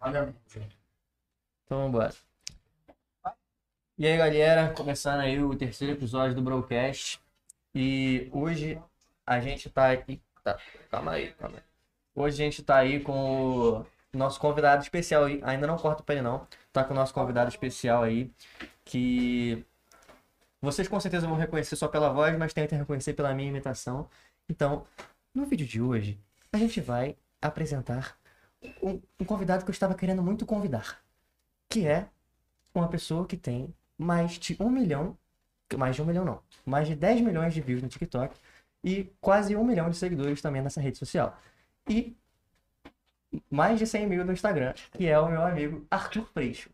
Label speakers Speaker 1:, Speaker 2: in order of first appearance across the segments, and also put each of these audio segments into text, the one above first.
Speaker 1: Então vambora. E aí galera, começando aí o terceiro episódio do Broadcast. E hoje a gente tá aqui. Tá, calma aí, calma aí. Hoje a gente tá aí com o nosso convidado especial aí. Ainda não corta pra ele não. Tá com o nosso convidado especial aí. Que vocês com certeza vão reconhecer só pela voz, mas tentem reconhecer pela minha imitação. Então, no vídeo de hoje, a gente vai apresentar um, um convidado que eu estava querendo muito convidar. Que é uma pessoa que tem mais de um milhão, mais de um milhão não, mais de 10 milhões de views no TikTok e quase um milhão de seguidores também nessa rede social. E mais de 100 mil no Instagram, que é o meu amigo Arthur Freixo.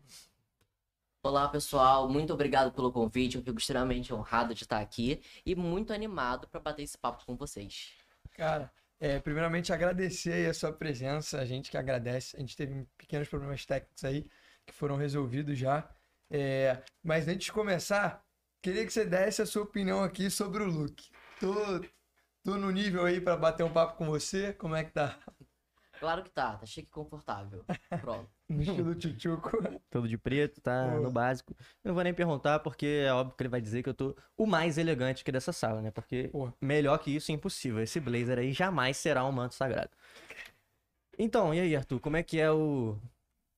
Speaker 2: Olá pessoal, muito obrigado pelo convite. Eu fico extremamente honrado de estar aqui e muito animado para bater esse papo com vocês.
Speaker 3: Cara, é, primeiramente agradecer a sua presença, a gente que agradece. A gente teve pequenos problemas técnicos aí que foram resolvidos já. É, mas antes de começar, queria que você desse a sua opinião aqui sobre o look. Tô, tô no nível aí para bater um papo com você, como é que tá?
Speaker 2: Claro que tá, tá chique e confortável. Pronto.
Speaker 3: No estilo tchutchuco.
Speaker 1: Todo de preto, tá
Speaker 3: Pô.
Speaker 1: no básico. Eu não vou nem perguntar, porque é óbvio que ele vai dizer que eu tô o mais elegante aqui dessa sala, né? Porque
Speaker 3: Pô.
Speaker 1: melhor que isso é impossível. Esse blazer aí jamais será um manto sagrado. Então, e aí, Arthur, como é que é o.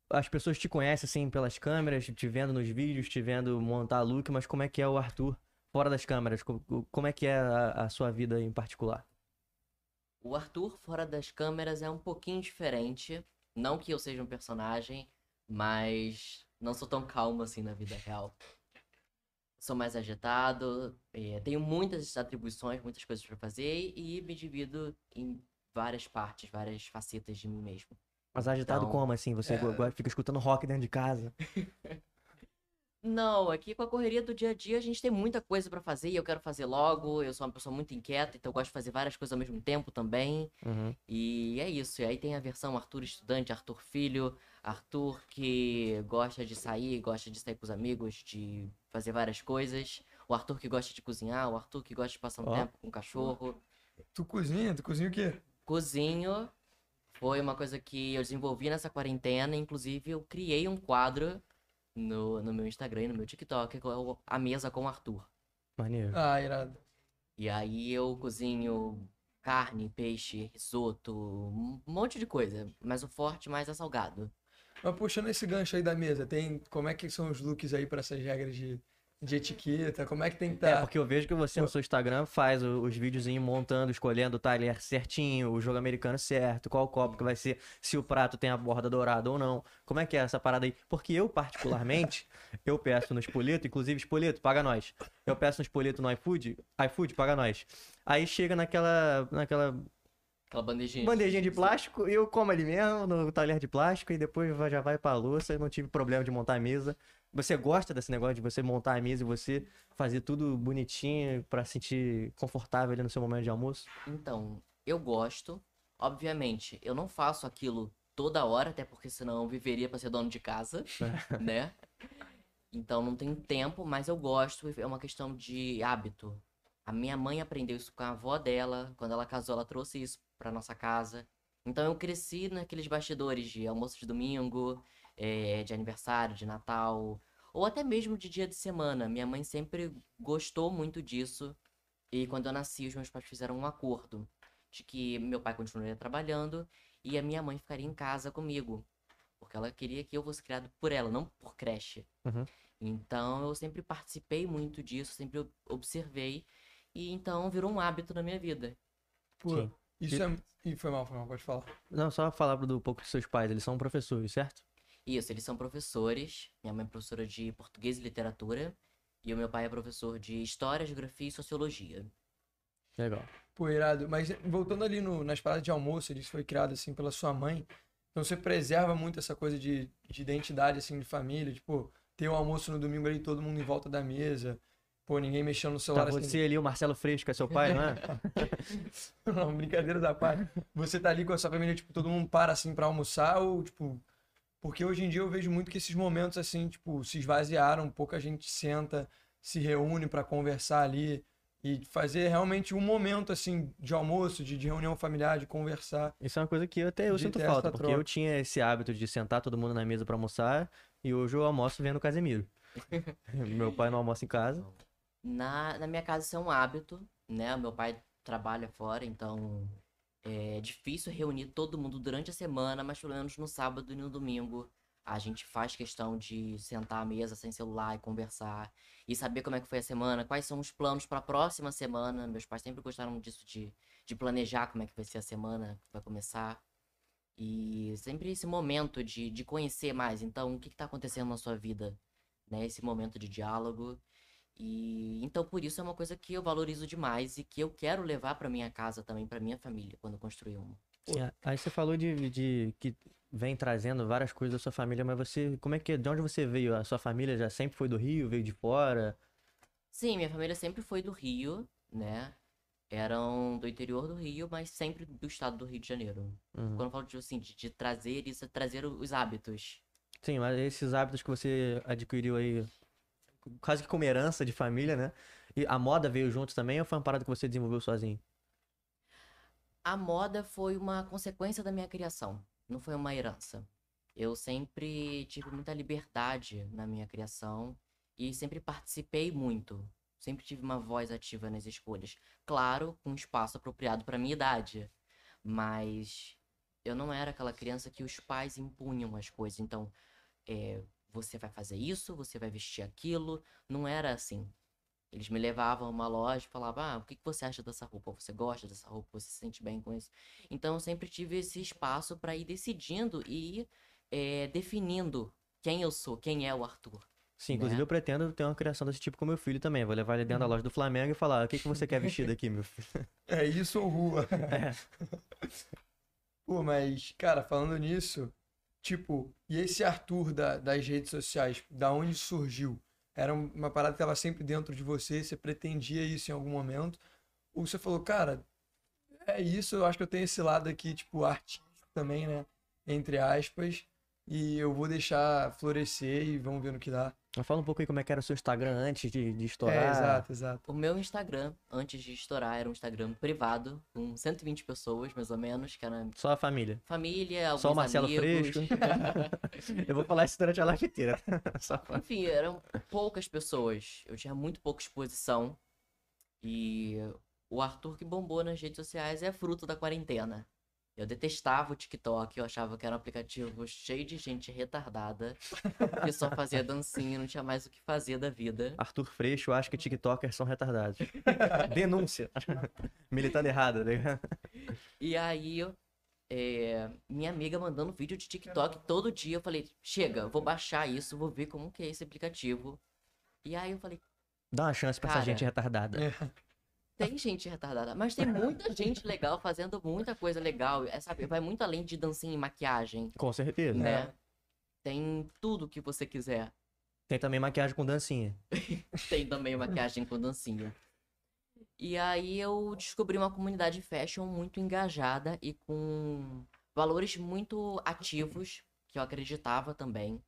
Speaker 1: As pessoas te conhecem assim pelas câmeras, te vendo nos vídeos, te vendo montar look, mas como é que é o Arthur fora das câmeras? Co- Como é que é a, a sua vida em particular?
Speaker 2: O Arthur fora das câmeras é um pouquinho diferente. Não que eu seja um personagem, mas não sou tão calmo assim na vida real. Sou mais agitado, eh, tenho muitas atribuições, muitas coisas pra fazer e me divido em várias partes, várias facetas de mim mesmo.
Speaker 1: Mas agitado
Speaker 2: Então,
Speaker 1: como, assim? Você
Speaker 3: é.
Speaker 1: fica escutando rock dentro de casa.
Speaker 2: Não, aqui com a correria do dia a dia a gente tem muita coisa pra fazer e eu quero fazer logo. Eu sou uma pessoa muito inquieta, então eu gosto de fazer várias coisas ao mesmo tempo também.
Speaker 1: Uhum.
Speaker 2: E é isso. E aí tem a versão Arthur estudante, Arthur filho, Arthur que gosta de sair, gosta de sair com os amigos, de fazer várias coisas. O Arthur que gosta de cozinhar, o Arthur que gosta de passar um
Speaker 1: Ó.
Speaker 2: tempo com o cachorro.
Speaker 3: Tu cozinha? Tu cozinha o quê?
Speaker 2: Cozinho foi uma coisa que eu desenvolvi nessa quarentena. Inclusive, eu criei um quadro no, no meu Instagram e no meu TikTok, que é o A Mesa com o Arthur.
Speaker 1: Maneiro.
Speaker 3: Ah, irado.
Speaker 2: E aí eu cozinho carne, peixe, risoto, um monte de coisa. Mas o forte mais é salgado.
Speaker 3: Mas puxando esse gancho aí da mesa, tem como é que são os looks aí para essas regras de, de etiqueta? Como é que tem que
Speaker 1: É,
Speaker 3: estar?
Speaker 1: porque eu vejo que você no seu Instagram faz os videozinhos montando, escolhendo o talher certinho, o jogo americano certo, qual copo que vai ser, se o prato tem a borda dourada ou não. Como é que é essa parada aí? Porque eu, particularmente, eu peço no Espolito, inclusive, Espolito, paga nós. Eu peço no Espolito no iFood, iFood, paga nós. Aí chega naquela, naquela
Speaker 2: Aquela bandejinha.
Speaker 1: bandejinha de plástico e eu como ali mesmo, no talher de plástico, e depois já vai pra louça, eu não tive problema de montar a mesa. Você gosta desse negócio de você montar a mesa e você fazer tudo bonitinho pra sentir confortável ali no seu momento de almoço?
Speaker 2: Então, eu gosto. Obviamente, eu não faço aquilo toda hora, até porque senão eu viveria pra ser dono de casa, né? Então não tenho tempo, mas eu gosto, é uma questão de hábito. A minha mãe aprendeu isso com a avó dela, quando ela casou, ela trouxe isso pra nossa casa. Então eu cresci naqueles bastidores de almoço de domingo, eh, de aniversário, de Natal, ou até mesmo de dia de semana. Minha mãe sempre gostou muito disso. E quando eu nasci, os meus pais fizeram um acordo de que meu pai continuaria trabalhando e a minha mãe ficaria em casa comigo. Porque ela queria que eu fosse criado por ela, não por creche.
Speaker 1: Uhum.
Speaker 2: Então eu sempre participei muito disso, sempre ob- observei. E então virou um hábito na minha vida.
Speaker 3: Pô,
Speaker 1: Sim.
Speaker 3: isso é. Ih, foi mal, foi mal, pode falar.
Speaker 1: Não, só falar do um pouco dos seus pais, eles são professores, certo?
Speaker 2: Isso, eles são professores. Minha mãe é professora de português e literatura. E o meu pai é professor de história, geografia e sociologia.
Speaker 1: Legal.
Speaker 3: Pô, irado. Mas voltando ali no- nas paradas de almoço, ele foi criado assim pela sua mãe. Então você preserva muito essa coisa de, de identidade assim de família, tipo, ter o almoço no domingo ali, todo mundo em volta da mesa. Pô, ninguém mexendo no
Speaker 1: Tá
Speaker 3: celular assim.
Speaker 1: você ali, o Marcelo Fresco, é seu pai, não é?
Speaker 3: Não, brincadeira da parte. Você tá ali com a sua família, tipo, todo mundo para assim pra almoçar ou, tipo. Porque hoje em dia eu vejo muito que esses momentos assim, tipo, se esvaziaram, pouca gente senta, se reúne pra conversar ali. E fazer realmente um momento, assim, de almoço, de, de reunião familiar, de conversar.
Speaker 1: Isso é uma coisa que eu até eu sinto falta, porque
Speaker 3: troca.
Speaker 1: eu tinha esse hábito de sentar todo mundo na mesa pra almoçar e hoje eu almoço vendo o Casemiro. Meu pai não almoça em casa.
Speaker 2: Na, na minha casa isso é um hábito, né? Meu pai trabalha fora, então é difícil reunir todo mundo durante a semana, mas pelo menos no sábado e no domingo a gente faz questão de sentar à mesa sem celular e conversar e saber como é que foi a semana, quais são os planos para a próxima semana. Meus pais sempre gostaram disso de, de planejar como é que vai ser a semana que vai começar. E sempre esse momento de, de conhecer mais. Então, o que está acontecendo na sua vida? Né? Esse momento de diálogo. E então por isso é uma coisa que eu valorizo demais e que eu quero levar para minha casa também, para minha família, quando construir uma.
Speaker 1: Sim, a- aí você falou de, de que vem trazendo várias coisas da sua família, mas você, como é que, de onde você veio? A sua família já sempre foi do Rio, veio de fora?
Speaker 2: Sim, minha família sempre foi do Rio, né? Eram do interior do Rio, mas sempre do estado do Rio de Janeiro.
Speaker 1: Uhum.
Speaker 2: Quando eu falo de, assim, de, de trazer isso, é trazer os hábitos.
Speaker 1: Sim, mas esses hábitos que você adquiriu aí, quase que como herança de família, né? E a moda veio junto também ou foi uma parada que você desenvolveu sozinho?
Speaker 2: A moda foi uma consequência da minha criação, não foi uma herança. Eu sempre tive muita liberdade na minha criação e sempre participei muito. Sempre tive uma voz ativa nas escolhas. Claro, com espaço apropriado para minha idade. Mas eu não era aquela criança que os pais impunham as coisas. Então, é, você vai fazer isso, você vai vestir aquilo. Não era assim. Eles me levavam a uma loja e falavam: Ah, o que que você acha dessa roupa? Você gosta dessa roupa? Você se sente bem com isso? Então eu sempre tive esse espaço para ir decidindo e ir é, definindo quem eu sou, quem é o Arthur.
Speaker 1: Sim, inclusive
Speaker 2: Né?
Speaker 1: eu pretendo ter uma criação desse tipo com meu filho também. Vou levar ele dentro da loja do Flamengo e falar: o que que você quer vestir daqui, meu filho?
Speaker 3: É isso ou rua? Pô, mas, cara, falando nisso, tipo, e esse Arthur da- das redes sociais, da onde surgiu? Era um, uma parada que tava sempre dentro de você, você pretendia isso em algum momento? Ou você falou, cara, é isso, eu acho que eu tenho esse lado aqui, tipo, artístico também, né? Entre aspas, e eu vou deixar florescer e vamos ver no que dá.
Speaker 1: Mas fala um pouco aí como é que era o seu Instagram antes de, de
Speaker 3: É,
Speaker 1: estourar.
Speaker 3: exato, exato.
Speaker 2: O meu Instagram, antes de estourar, era um Instagram privado, com 120 pessoas, mais ou menos, que era
Speaker 1: Só a família.
Speaker 2: família, alguns
Speaker 1: Só o Marcelo
Speaker 2: amigos.
Speaker 1: Fresco. eu vou falar isso durante a live inteira.
Speaker 2: Enfim, eram poucas pessoas. Eu tinha muito pouca exposição. E o Arthur que bombou nas redes sociais é fruto da quarentena. Eu detestava o TikTok, eu achava que era um aplicativo cheio de gente retardada, que só fazia dancinha e não tinha mais o que fazer da vida.
Speaker 1: Arthur Freixo acha que TikTokers são retardados. Denúncia. Militando errado, ligado?
Speaker 2: E aí, é, minha amiga mandando vídeo de TikTok todo dia, eu falei, chega, vou baixar isso, vou ver como que é esse aplicativo. E aí eu falei,
Speaker 1: Dá uma chance pra essa gente retardada.
Speaker 3: É.
Speaker 2: Tem gente retardada, mas tem muita gente legal fazendo muita coisa legal. É, sabe, vai muito além de dancinha e maquiagem,
Speaker 1: Com certeza.
Speaker 2: né? Tem tudo que você quiser.
Speaker 1: Tem também maquiagem com dancinha.
Speaker 2: Tem também maquiagem com dancinha. E aí eu descobri uma comunidade fashion muito engajada e com valores muito ativos, que eu acreditava também.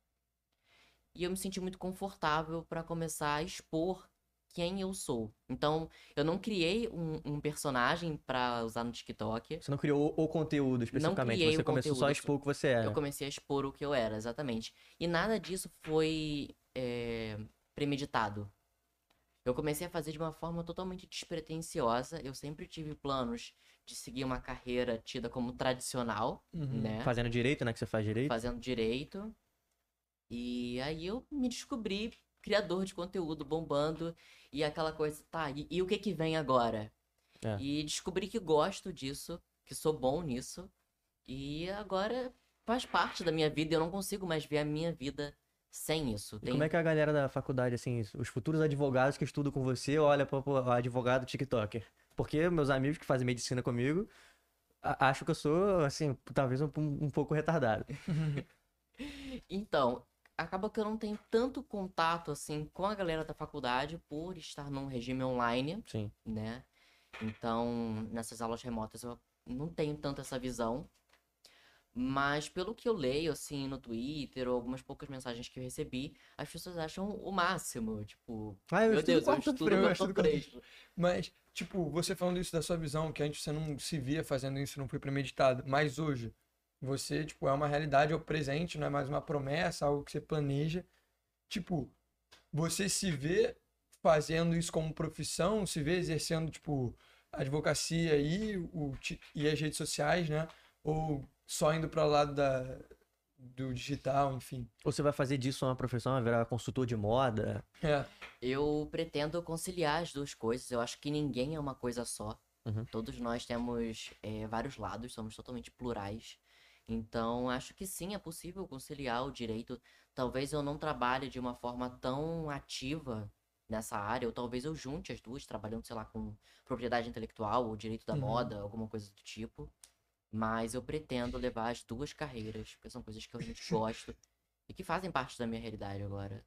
Speaker 2: E eu me senti muito confortável para começar a expor quem eu sou. Então, eu não criei um, um personagem para usar no TikTok.
Speaker 1: Você não criou o, o conteúdo especificamente. Você
Speaker 2: o
Speaker 1: começou só a
Speaker 2: conteúdo,
Speaker 1: expor o que você era.
Speaker 2: Eu comecei a expor o que eu era, exatamente. E nada disso foi é, premeditado. Eu comecei a fazer de uma forma totalmente despretensiosa. Eu sempre tive planos de seguir uma carreira tida como tradicional,
Speaker 3: Uhum.
Speaker 2: né?
Speaker 1: Fazendo direito, né? Que você faz direito.
Speaker 2: Fazendo direito. E aí eu me descobri criador de conteúdo, bombando. E aquela coisa, tá, e, e o que que vem agora?
Speaker 1: É.
Speaker 2: E descobri que gosto disso, que sou bom nisso. E agora faz parte da minha vida. Eu não consigo mais ver a minha vida sem isso.
Speaker 1: E
Speaker 2: Tem-
Speaker 1: como é que a galera da faculdade, assim, os futuros advogados que estudam com você, olha para o advogado TikToker? Porque meus amigos que fazem medicina comigo acham que eu sou, assim, talvez um, um pouco retardado.
Speaker 2: Então, acaba que eu não tenho tanto contato assim com a galera da faculdade por estar num regime online,
Speaker 1: Sim.
Speaker 2: né? Então, nessas aulas remotas eu não tenho tanto essa visão. Mas pelo que eu leio, assim, no Twitter, ou algumas poucas mensagens que eu recebi, as pessoas acham o máximo. Tipo,
Speaker 1: Ah, eu
Speaker 2: meu Deus, eu estudo
Speaker 3: frame, eu estudo. Mas, tipo, você falando isso da sua visão, que antes você não se via fazendo isso, não foi premeditado, mas hoje, você, tipo, é uma realidade, é o presente, não é mais uma promessa, algo que você planeja. Tipo, você se vê fazendo isso como profissão, se vê exercendo, tipo, a advocacia e, o, e as redes sociais, né? Ou só indo para o lado da, do digital, enfim.
Speaker 1: Ou você vai fazer disso uma profissão, vai virar consultor de moda?
Speaker 3: É,
Speaker 2: Eu pretendo conciliar as duas coisas. Eu acho que ninguém é uma coisa só.
Speaker 1: Uhum.
Speaker 2: Todos nós temos é, vários lados, somos totalmente plurais. Então, acho que sim, é possível conciliar o direito. Talvez eu não trabalhe de uma forma tão ativa nessa área, ou talvez eu junte as duas, trabalhando, sei lá, com propriedade intelectual ou direito da
Speaker 3: Uhum.
Speaker 2: moda, alguma coisa do tipo. Mas eu pretendo levar as duas carreiras, porque são coisas que eu realmente gosto e que fazem parte da minha realidade agora.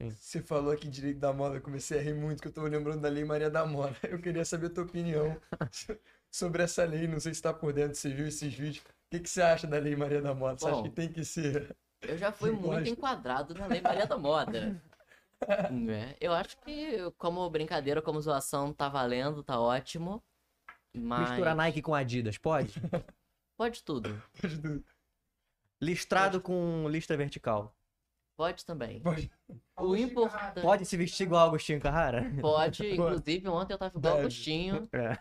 Speaker 3: Você falou aqui direito da moda, eu comecei a rir muito, que eu tô lembrando da Lei Maria da Moda. Eu queria saber a tua opinião sobre essa lei, não sei se tá por dentro, você viu esses vídeos. O que, que você acha da Lei Maria da Moda? Você acha
Speaker 2: Bom,
Speaker 3: que tem que ser...
Speaker 2: Eu já fui muito
Speaker 3: gosto.
Speaker 2: enquadrado na Lei Maria da Moda. né? Eu acho que como brincadeira, como zoação, tá valendo, tá ótimo. Mas
Speaker 1: Misturar Nike com Adidas, pode?
Speaker 2: pode tudo.
Speaker 1: Listrado com listra vertical.
Speaker 2: Pode também.
Speaker 3: Pode.
Speaker 2: O importante
Speaker 1: Pode se vestir igual Agostinho Carrara?
Speaker 2: pode, inclusive ontem eu tava igual
Speaker 3: Deve.
Speaker 2: Agostinho.
Speaker 1: É.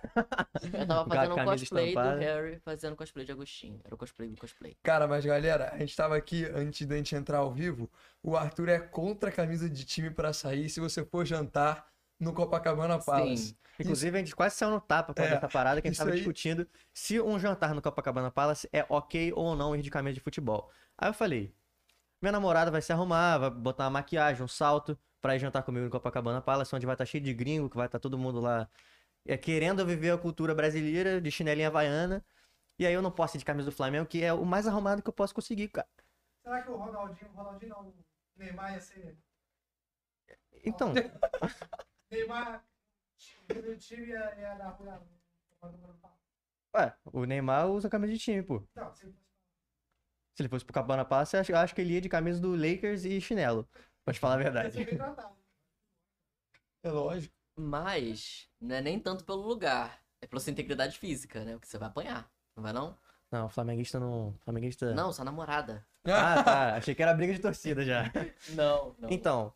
Speaker 2: Eu tava fazendo um cosplay do
Speaker 1: estampada.
Speaker 2: Harry, fazendo cosplay de Agostinho. Era o cosplay do cosplay.
Speaker 3: Cara, mas galera, a gente tava aqui, antes da gente entrar ao vivo, o Arthur é contra a camisa de time pra sair se você for jantar no Copacabana Palace.
Speaker 2: Sim.
Speaker 1: Inclusive, a gente quase saiu no tapa com
Speaker 3: É,
Speaker 1: essa parada que a gente
Speaker 3: isso
Speaker 1: tava
Speaker 3: aí-
Speaker 1: discutindo se um jantar no Copacabana Palace é ok ou não ir de camisa de futebol. Aí eu falei, minha namorada vai se arrumar, vai botar uma maquiagem, um salto pra ir jantar comigo no Copacabana Palace, onde vai estar cheio de gringo, que vai estar todo mundo lá é, querendo viver a cultura brasileira de chinelinha havaiana. E aí eu não posso ir de camisa do Flamengo, que é o mais arrumado que eu posso conseguir, cara.
Speaker 4: Será que o Ronaldinho, o Ronaldinho não, o Neymar ia ser.
Speaker 1: Então,
Speaker 4: Neymar, o time ia, ia dar
Speaker 1: ué, o Neymar usa camisa de time, pô.
Speaker 4: Não, se
Speaker 1: Se ele fosse pro Cabana Palace, eu acho, eu acho que ele ia de camisa do Lakers e chinelo. Pra te falar a verdade.
Speaker 3: É lógico.
Speaker 2: Mas não é nem tanto pelo lugar. É pela sua integridade física, né? Porque você vai apanhar. Não vai não?
Speaker 1: Não, flamenguista não. Flamenguista.
Speaker 2: Não, sua namorada.
Speaker 1: Ah, tá. Achei que era briga de torcida já.
Speaker 2: Não, não.
Speaker 1: Então,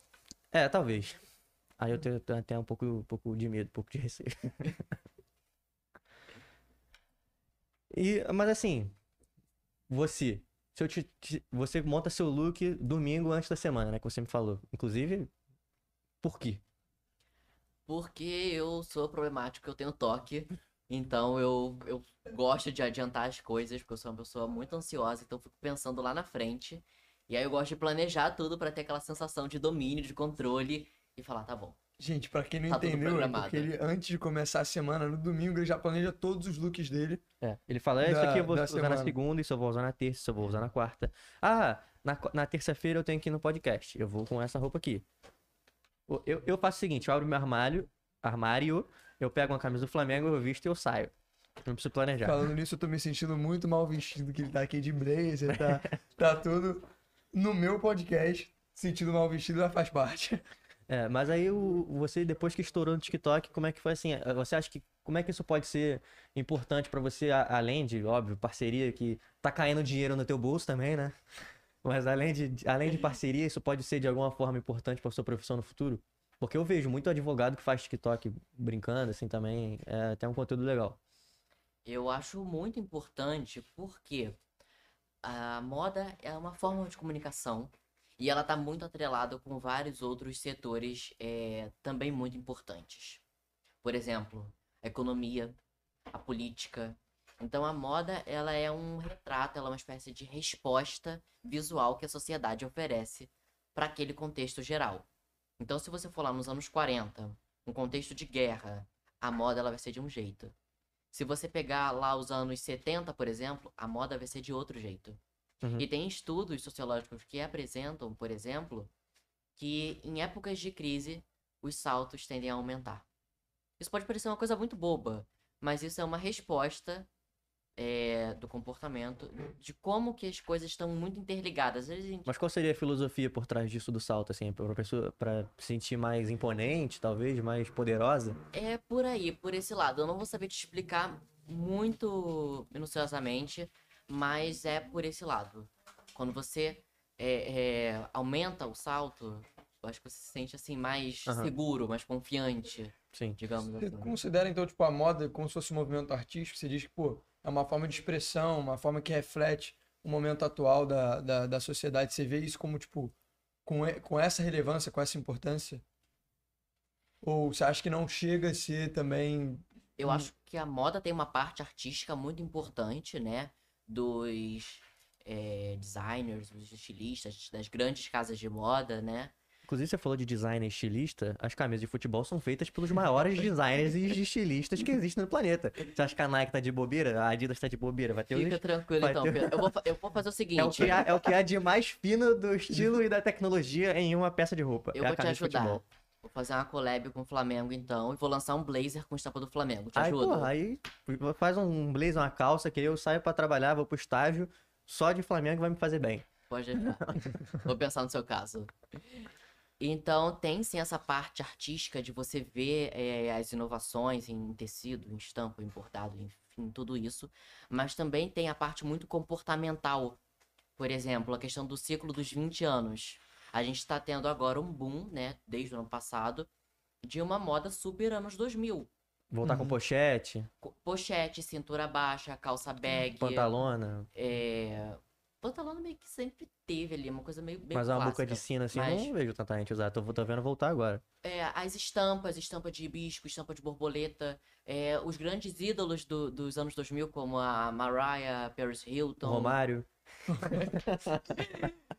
Speaker 1: é, talvez. Aí eu tenho, tenho até um pouco, um pouco de medo, um pouco de receio. E, mas assim, você, se eu te, te- você monta seu look domingo antes da semana, né, que você me falou. Inclusive, por quê?
Speaker 2: Porque eu sou problemático, eu tenho toque. Então eu, eu gosto de adiantar as coisas, porque eu sou uma pessoa muito ansiosa, então eu fico pensando lá na frente. E aí eu gosto de planejar tudo pra ter aquela sensação de domínio, de controle e falar, tá bom.
Speaker 3: Gente, pra quem não
Speaker 2: Tá
Speaker 3: entendeu, é porque ele, antes de começar a semana, no domingo, ele já planeja todos os looks dele.
Speaker 1: É, ele fala, "É, isso aqui eu vou usar na
Speaker 3: semana.
Speaker 1: segunda, isso eu vou usar na terça, isso eu vou usar na quarta. Ah, na, na terça-feira eu tenho que ir no podcast. Eu vou com essa roupa aqui. Eu, eu faço o seguinte, eu abro meu armário, armário, eu pego uma camisa do Flamengo, eu visto e eu saio. Não preciso planejar.
Speaker 3: Falando nisso, eu tô me sentindo muito mal vestido, que ele tá aqui de blazer, tá, tá tudo no meu podcast. Sentido mal vestido já faz parte.
Speaker 1: É, mas aí o, você, depois que estourou no TikTok, como é que foi assim? eh, Você acha que como é que isso pode ser importante pra você, a- além de, óbvio, parceria, que tá caindo dinheiro no teu bolso também, né? Mas além de, além de parceria, isso pode ser de alguma forma importante pra sua profissão no futuro? Porque eu vejo muito advogado que faz TikTok brincando, assim, também, é até um conteúdo legal.
Speaker 2: Eu acho muito importante porque a moda é uma forma de comunicação e ela está muito atrelada com vários outros setores eh, também muito importantes. Por exemplo, a economia, a política. Então a moda ela é um retrato, ela é uma espécie de resposta visual que a sociedade oferece para aquele contexto geral. Então se você for lá nos anos 40, um contexto de guerra, a moda ela vai ser de um jeito. Se você pegar lá os anos 70, por exemplo, a moda vai ser de outro jeito.
Speaker 1: Uhum.
Speaker 2: E tem estudos sociológicos que apresentam, por exemplo, que em épocas de crise os saltos tendem a aumentar. Isso pode parecer uma coisa muito boba, mas isso é uma resposta é, do comportamento, de como que as coisas estão muito interligadas. Gente
Speaker 1: Mas qual seria a filosofia por trás disso do salto, assim? Pra pessoa, se sentir mais imponente, talvez, mais poderosa?
Speaker 2: É por aí, por esse lado. Eu não vou saber te explicar muito minuciosamente, mas é por esse lado. Quando você é, é, aumenta o salto, eu acho que você se sente assim mais
Speaker 1: Aham.
Speaker 2: seguro, mais confiante,
Speaker 1: Sim.
Speaker 2: digamos
Speaker 3: Você
Speaker 2: assim.
Speaker 3: considera, então, tipo, a moda como se fosse um movimento artístico? Você diz que, pô, é uma forma de expressão, uma forma que reflete o momento atual da, da, da sociedade. Você vê isso como, tipo, com, com essa relevância, com essa importância? Ou você acha que não chega a ser também...
Speaker 2: Eu acho que a moda tem uma parte artística muito importante, né? Dos é, designers, dos estilistas, das grandes casas de moda, né?
Speaker 1: Inclusive, você falou de designer e estilista. As camisas de futebol são feitas pelos maiores designers e estilistas que existem no planeta. Você acha que a Nike tá de bobeira? A Adidas tá de bobeira? Vai ter.
Speaker 2: Fica tranquilo
Speaker 1: vai
Speaker 2: então,
Speaker 1: ter-.
Speaker 2: Eu vou, eu vou fazer o seguinte.
Speaker 1: É o, que há, é o que há de mais fino do estilo e da tecnologia em uma peça de roupa.
Speaker 2: Eu
Speaker 1: é
Speaker 2: vou te ajudar. Vou fazer uma collab com o Flamengo, então, e vou lançar um blazer com estampa do Flamengo. Te
Speaker 1: Aí,
Speaker 2: ajuda?
Speaker 1: porra, aí faz um blazer, uma calça, que eu saio pra trabalhar, vou pro estágio, só de Flamengo vai me fazer bem.
Speaker 2: Pode. Vou pensar no seu caso. Então, tem sim essa parte artística de você ver eh, as inovações em tecido, em estampa, em bordado, enfim, tudo isso. Mas também tem a parte muito comportamental. Por exemplo, a questão do ciclo dos 20 anos. A gente está tendo agora um boom, né, desde o ano passado, de uma moda super anos 2000.
Speaker 1: Voltar com pochete,
Speaker 2: Pochete, cintura baixa, calça bag.
Speaker 1: pantalona,
Speaker 2: É... Pantalona meio que sempre teve ali, uma coisa meio, meio
Speaker 1: mas uma boca
Speaker 2: clássica.
Speaker 1: de sino assim,
Speaker 2: Mas-
Speaker 1: não vejo tanta gente usar. Tô, tô vendo voltar agora.
Speaker 2: É, as estampas, estampa de hibisco, estampa de borboleta, é, os grandes ídolos do- dos anos 2000, como a Mariah, Paris Hilton,
Speaker 1: Romário.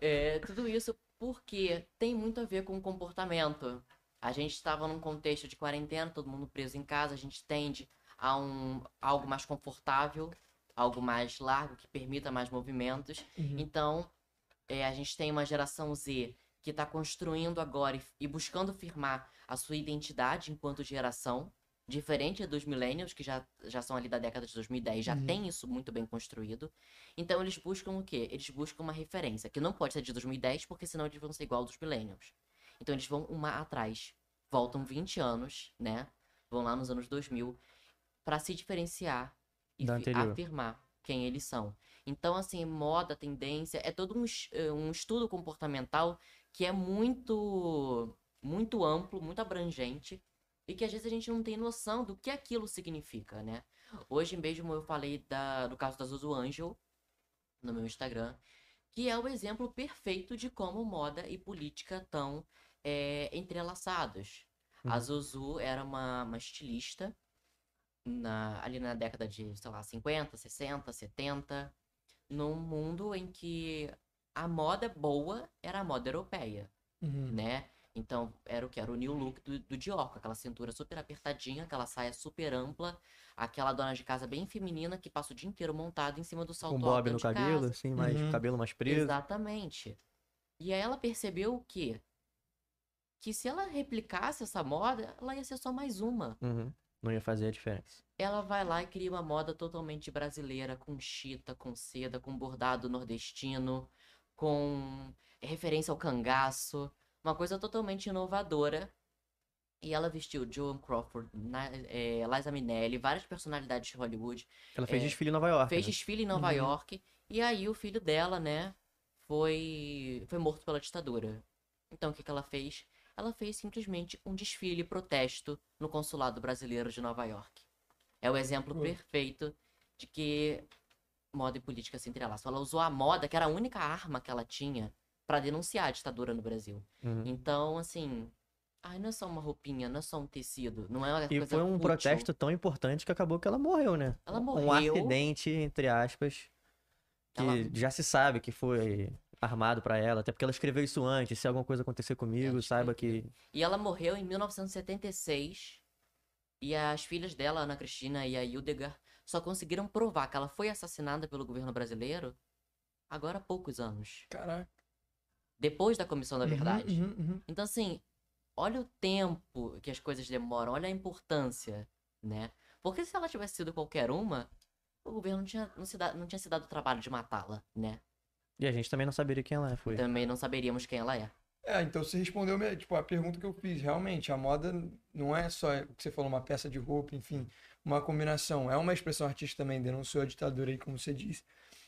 Speaker 2: é, tudo isso porque tem muito a ver com o comportamento. A gente estava num contexto de quarentena, todo mundo preso em casa, a gente tende a um algo mais confortável, algo mais largo, que permita mais movimentos. Então, é, a gente tem uma geração Z que está construindo agora e, e buscando firmar a sua identidade enquanto geração, diferente dos millennials, que já, já são ali da década de 2010, já
Speaker 3: Uhum.
Speaker 2: tem isso muito bem construído. Então, eles buscam o quê? Eles buscam uma referência, que não pode ser de 2010, porque senão eles vão ser igual aos millennials. Então, eles vão uma atrás. Voltam 20 anos, né? Vão lá nos anos 2000, para se diferenciar e afirmar quem eles são. Então, assim, moda, tendência, é todo um, eh, um estudo comportamental que é muito, muito amplo, muito abrangente e que às vezes a gente não tem noção do que aquilo significa, né? Hoje mesmo eu falei da, do caso da Zuzu Angel no meu Instagram, que é o exemplo perfeito de como moda e política estão entrelaçados. A
Speaker 1: Uhum.
Speaker 2: Zuzu era uma, uma estilista na- ali na década de, sei lá, 50, 60, 70, num mundo em que a moda boa era a moda europeia,
Speaker 3: Uhum.
Speaker 2: né? Então, era o que? Era o new look do, do Dior, com aquela cintura super apertadinha, aquela saia super ampla, aquela dona de casa bem feminina que passa o dia inteiro montada em cima do salto
Speaker 1: Com
Speaker 2: alto
Speaker 1: bob no
Speaker 2: de
Speaker 1: cabelo,
Speaker 2: casa.
Speaker 1: assim, mais
Speaker 3: Uhum.
Speaker 1: cabelo mais preso.
Speaker 2: Exatamente. E aí ela percebeu o quê? Que se ela replicasse essa moda, ela ia ser só mais uma.
Speaker 1: Uhum. Não ia fazer a diferença.
Speaker 2: Ela vai lá e cria uma moda totalmente brasileira, com chita, com seda, com bordado nordestino, com referência ao cangaço, uma coisa totalmente inovadora. E ela vestiu Joan Crawford, na, é, Liza Minnelli, várias personalidades de Hollywood.
Speaker 1: Ela fez
Speaker 2: É,
Speaker 1: desfile em Nova York.
Speaker 2: Fez
Speaker 1: né?
Speaker 2: desfile em Nova
Speaker 3: Uhum.
Speaker 2: York. E aí o filho dela, né, foi, foi morto pela ditadura. Então o que, que ela fez? Ela fez simplesmente um desfile protesto no consulado brasileiro de Nova York. É o exemplo
Speaker 3: Pô.
Speaker 2: perfeito de que moda e política se entrelaçam. Ela usou a moda, que era a única arma que ela tinha, pra denunciar a ditadura no Brasil.
Speaker 1: Uhum.
Speaker 2: Então, assim, ai, não é só uma roupinha, não é só um tecido, não é uma
Speaker 1: E
Speaker 2: coisa
Speaker 1: foi um
Speaker 2: fútil.
Speaker 1: protesto tão importante que acabou que ela morreu, né?
Speaker 2: Ela
Speaker 1: Um
Speaker 2: morreu.
Speaker 1: acidente, entre aspas, que
Speaker 2: Ela-
Speaker 1: já se sabe que foi armado pra ela, até porque ela escreveu isso antes. Se alguma coisa acontecer comigo, saiba que.
Speaker 2: E ela morreu em 1976. E as filhas dela, Ana Cristina e a Hildegard, só conseguiram provar que ela foi assassinada pelo governo brasileiro agora há poucos anos.
Speaker 3: Caraca.
Speaker 2: Depois da Comissão da
Speaker 3: Uhum,
Speaker 2: Verdade.
Speaker 3: uhum, uhum.
Speaker 2: Então, assim, olha o tempo que as coisas demoram, olha a importância, né? Porque se ela tivesse sido qualquer uma, o governo não tinha, não, se dá- não tinha se dado o trabalho de matá-la, né?
Speaker 1: E a gente também não saberia quem ela foi.
Speaker 2: Também não saberíamos quem ela é.
Speaker 3: É, então você respondeu minha- tipo, a pergunta que eu fiz. Realmente, a moda não é só o que você falou, uma peça de roupa, enfim, uma combinação. É uma expressão artística também, denunciou a ditadura aí, como você disse.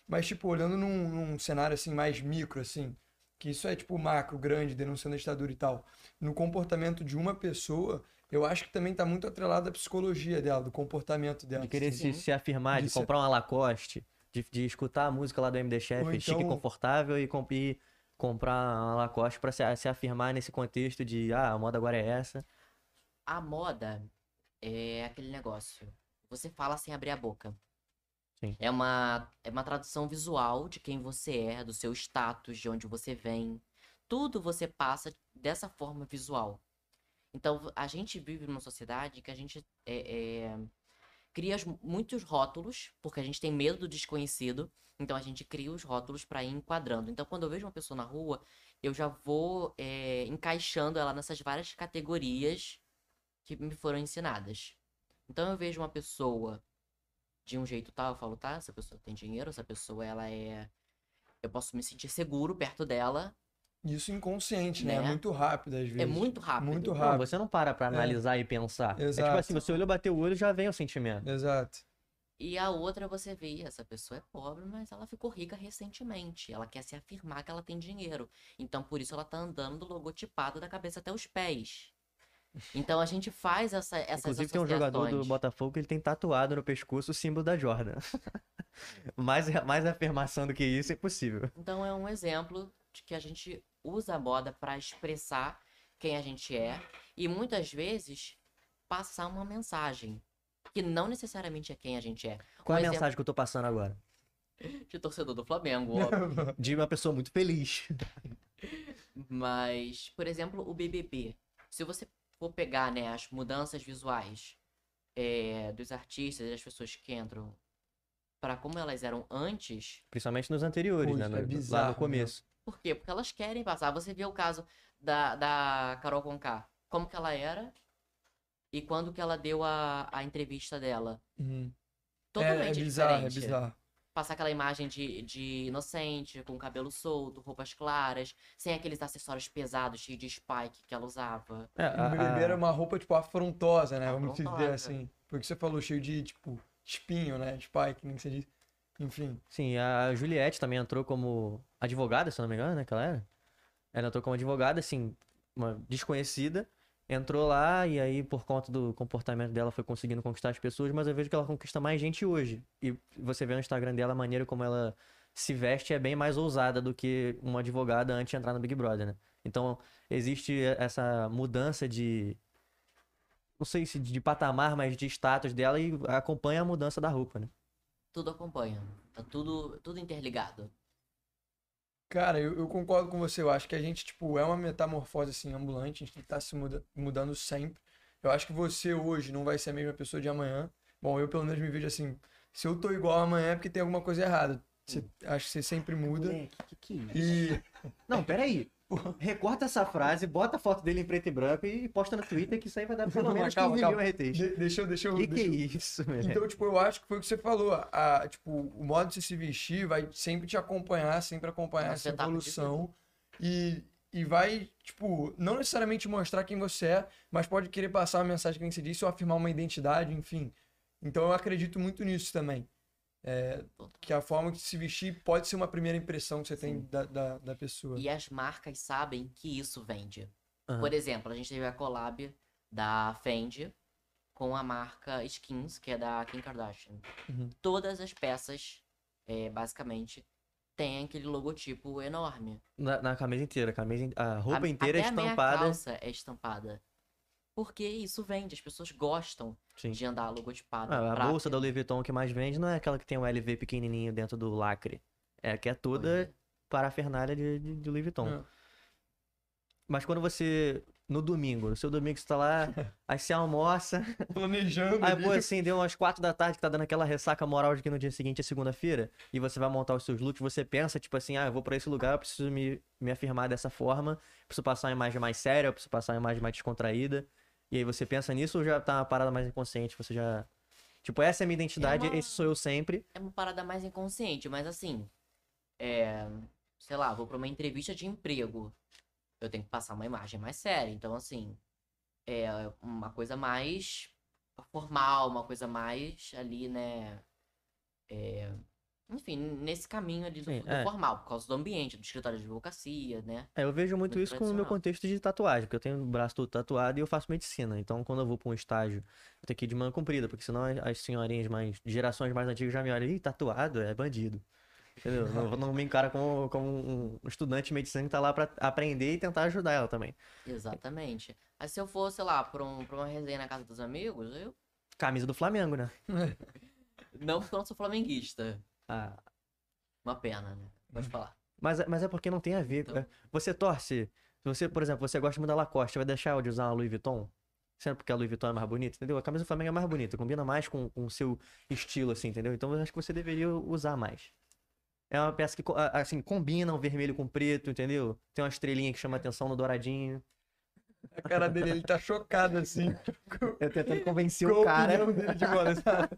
Speaker 3: Mas, tipo, olhando num, num cenário assim mais micro, assim, que isso é tipo macro, grande, denunciando a ditadura e tal. No comportamento de uma pessoa, eu acho que também tá muito atrelado à psicologia dela, do comportamento dela.
Speaker 1: De querer
Speaker 3: assim.
Speaker 1: se, se afirmar, de,
Speaker 3: De ser-
Speaker 1: comprar uma Lacoste, de, de escutar a música lá do MD Chef,
Speaker 3: Ou
Speaker 1: chique e
Speaker 3: então-
Speaker 1: confortável, e, comp- e comprar uma Lacoste pra se, se afirmar nesse contexto de, ah, a moda agora é essa.
Speaker 2: A moda é aquele negócio. Você fala sem abrir a boca.
Speaker 1: Sim.
Speaker 2: É uma, é uma tradução visual de quem você é, do seu status, de onde você vem. Tudo você passa dessa forma visual. Então, a gente vive numa sociedade que a gente é, é, cria muitos rótulos, porque a gente tem medo do desconhecido. Então, a gente cria os rótulos para ir enquadrando. Então, quando eu vejo uma pessoa na rua, eu já vou é, encaixando ela nessas várias categorias que me foram ensinadas. Então eu vejo uma pessoa de um jeito tal, eu falo, tá, essa pessoa tem dinheiro, essa pessoa ela é eu posso me sentir seguro perto dela.
Speaker 3: Isso inconsciente, né? É
Speaker 2: Né?
Speaker 3: muito rápido às vezes.
Speaker 2: É muito rápido.
Speaker 3: Muito
Speaker 1: Não,
Speaker 3: rápido.
Speaker 1: você não para pra analisar e pensar. É tipo
Speaker 3: Exato.
Speaker 1: assim, você olhou, bateu o olho, já vem o sentimento.
Speaker 3: Exato.
Speaker 2: E a outra você vê, essa pessoa é pobre, mas ela ficou rica recentemente. Ela quer se afirmar que ela tem dinheiro. Então por isso ela tá andando logotipada da cabeça até os pés. Então a gente faz essa, essas
Speaker 1: Inclusive tem um jogador do. Botafogo que ele tem tatuado no pescoço o símbolo da Jordan. mais, mais afirmação do que isso é impossível.
Speaker 2: Então é um exemplo de que a gente usa a moda para expressar quem a gente é e muitas vezes passar uma mensagem que não necessariamente é quem a gente é.
Speaker 1: Qual é a
Speaker 2: exemplo
Speaker 1: mensagem que eu tô passando agora?
Speaker 2: de torcedor do Flamengo, óbvio.
Speaker 1: De uma pessoa muito feliz.
Speaker 2: Mas, por exemplo, o BBB. Se você for pegar, né, as mudanças visuais é, dos artistas e das pessoas que entram para como elas eram antes,
Speaker 1: Principalmente nos anteriores, né? no-
Speaker 3: é
Speaker 1: lá
Speaker 3: bizarro
Speaker 1: no começo.
Speaker 2: Por quê? Porque elas querem passar. Você vê o caso da, da Carol Conká. Como que ela era e quando que ela deu a, a entrevista dela.
Speaker 3: Uhum.
Speaker 2: Totalmente
Speaker 3: é, é bizarro,
Speaker 2: diferente.
Speaker 3: é bizarro.
Speaker 2: Passar aquela imagem de, de inocente, com cabelo solto, roupas claras, sem aqueles acessórios pesados, cheios de spike que ela usava.
Speaker 1: É, a-
Speaker 3: BBB era
Speaker 1: a-
Speaker 3: uma roupa, tipo, afrontosa, né? Vamos dizer assim. Porque você falou cheio de, tipo, espinho, né? Spike, nem que você diz. Enfim.
Speaker 1: Sim, a Juliette também entrou como advogada, se eu não me engano, né? Que ela era. Ela entrou como advogada, assim, uma desconhecida. Entrou lá e aí, por conta do comportamento dela, foi conseguindo conquistar as pessoas, mas eu vejo que ela conquista mais gente hoje. E você vê no Instagram dela a maneira como ela se veste é bem mais ousada do que uma advogada antes de entrar no Big Brother, né? Então, existe essa mudança de. Não sei se de patamar, mas de status dela e acompanha a mudança da roupa, né?
Speaker 2: Tudo acompanha. Tá tudo, tudo interligado.
Speaker 3: Cara, eu, eu concordo com você. Eu acho que a gente, tipo, é uma metamorfose, assim, ambulante. A gente tá se muda- mudando sempre. Eu acho que você hoje não vai ser a mesma pessoa de amanhã. Bom, eu pelo menos me vejo assim. Se eu tô igual amanhã é porque tem alguma coisa errada. Você, acho que você sempre muda.
Speaker 1: que, que é isso?
Speaker 3: E.
Speaker 1: Não, peraí. Recorta essa frase, bota a foto dele em preto e branco e posta no Twitter que isso aí vai dar pelo menos
Speaker 3: calma,
Speaker 1: 15
Speaker 3: calma.
Speaker 1: mil RTs.
Speaker 3: de- deixa eu. Deixa eu
Speaker 1: Que que é
Speaker 3: deixa
Speaker 1: isso, velho?
Speaker 3: Então, tipo, eu acho que foi o que você falou. A, tipo, o modo de se vestir vai sempre te acompanhar, sempre acompanhar
Speaker 2: Nossa
Speaker 3: essa evolução. E, e vai, tipo, não necessariamente mostrar quem você é, mas pode querer passar uma mensagem que nem você disse, ou afirmar uma identidade, enfim. Então eu acredito muito nisso também. É, que a forma de se vestir pode ser uma primeira impressão que você tem da, da, da pessoa.
Speaker 2: E as marcas sabem que isso vende.
Speaker 1: Aham.
Speaker 2: Por exemplo, a gente teve a collab da Fendi com a marca Skins, que é da Kim Kardashian.
Speaker 3: Uhum.
Speaker 2: Todas as peças, é, basicamente, têm aquele logotipo enorme.
Speaker 1: Na, na camisa inteira, a, camisa, a roupa
Speaker 2: A-
Speaker 1: inteira é
Speaker 2: até A
Speaker 1: estampada.
Speaker 2: calça é estampada. Porque isso vende, as pessoas gostam
Speaker 1: Sim.
Speaker 2: de andar logotipado.
Speaker 1: Ah, a
Speaker 2: pra-
Speaker 1: bolsa da Louis Vuitton que mais vende não é aquela que tem um LV pequenininho dentro do lacre. É que é toda parafernália de, de, de Louis Vuitton.
Speaker 3: É.
Speaker 1: Mas quando você, no domingo, no seu domingo você tá lá, aí você almoça,
Speaker 3: Planejando.
Speaker 1: Aí, pô, assim, deu umas quatro da tarde que tá dando aquela ressaca moral de que no dia seguinte é segunda-feira, e você vai montar os seus looks, você pensa, tipo assim, ah, eu vou pra esse lugar, eu preciso me, me afirmar dessa forma, preciso passar uma imagem mais séria, eu preciso passar uma imagem mais descontraída. E aí você pensa nisso ou já tá uma parada mais inconsciente, você já Tipo, essa é a minha identidade,
Speaker 2: uma-
Speaker 1: esse sou eu sempre.
Speaker 2: É uma parada mais inconsciente, mas assim. É. Sei lá, vou pra uma entrevista de emprego. Eu tenho que passar uma imagem mais séria. Então, assim. É uma coisa mais formal, uma coisa mais ali, né? É, enfim, nesse caminho ali do,
Speaker 1: Sim,
Speaker 2: do
Speaker 1: é.
Speaker 2: formal, por causa do ambiente, do escritório de advocacia, né?
Speaker 1: É, eu vejo muito
Speaker 2: Muito
Speaker 1: isso com o meu contexto de tatuagem, porque eu tenho o braço todo tatuado e eu faço medicina. Então, quando eu vou pra um estágio, eu tenho que ir de manga comprida, porque senão as- as senhorinhas mais, de gerações mais antigas já me olham, ih, tatuado é bandido. Entendeu? Não, não me encara como, como um estudante de medicina que tá lá pra aprender e tentar ajudar ela também.
Speaker 2: Exatamente. Mas se eu for, sei lá, pra, um, pra uma resenha na casa dos amigos, eu.
Speaker 1: Camisa do Flamengo, né?
Speaker 2: Não porque eu não sou flamenguista.
Speaker 1: Ah,
Speaker 2: Uma pena, né? Pode falar.
Speaker 1: mas, é- mas é porque não tem a ver.
Speaker 2: Então.
Speaker 1: é, Você torce. Se você, por exemplo, você gosta muito da Lacoste, vai deixar de usar uma Louis Vuitton? Sempre porque a Louis Vuitton é mais bonita, entendeu? A camisa do Flamengo é mais bonita, combina mais com, com o seu estilo, assim, entendeu? Então eu acho que você deveria usar mais. É uma peça que, a- assim, combina o vermelho com o preto, entendeu? Tem uma estrelinha que chama atenção no douradinho.
Speaker 3: A cara dele, ele tá chocado assim.
Speaker 1: Eu tentando convencer
Speaker 3: com
Speaker 1: o
Speaker 3: a
Speaker 1: cara.
Speaker 3: dele de moda, sabe?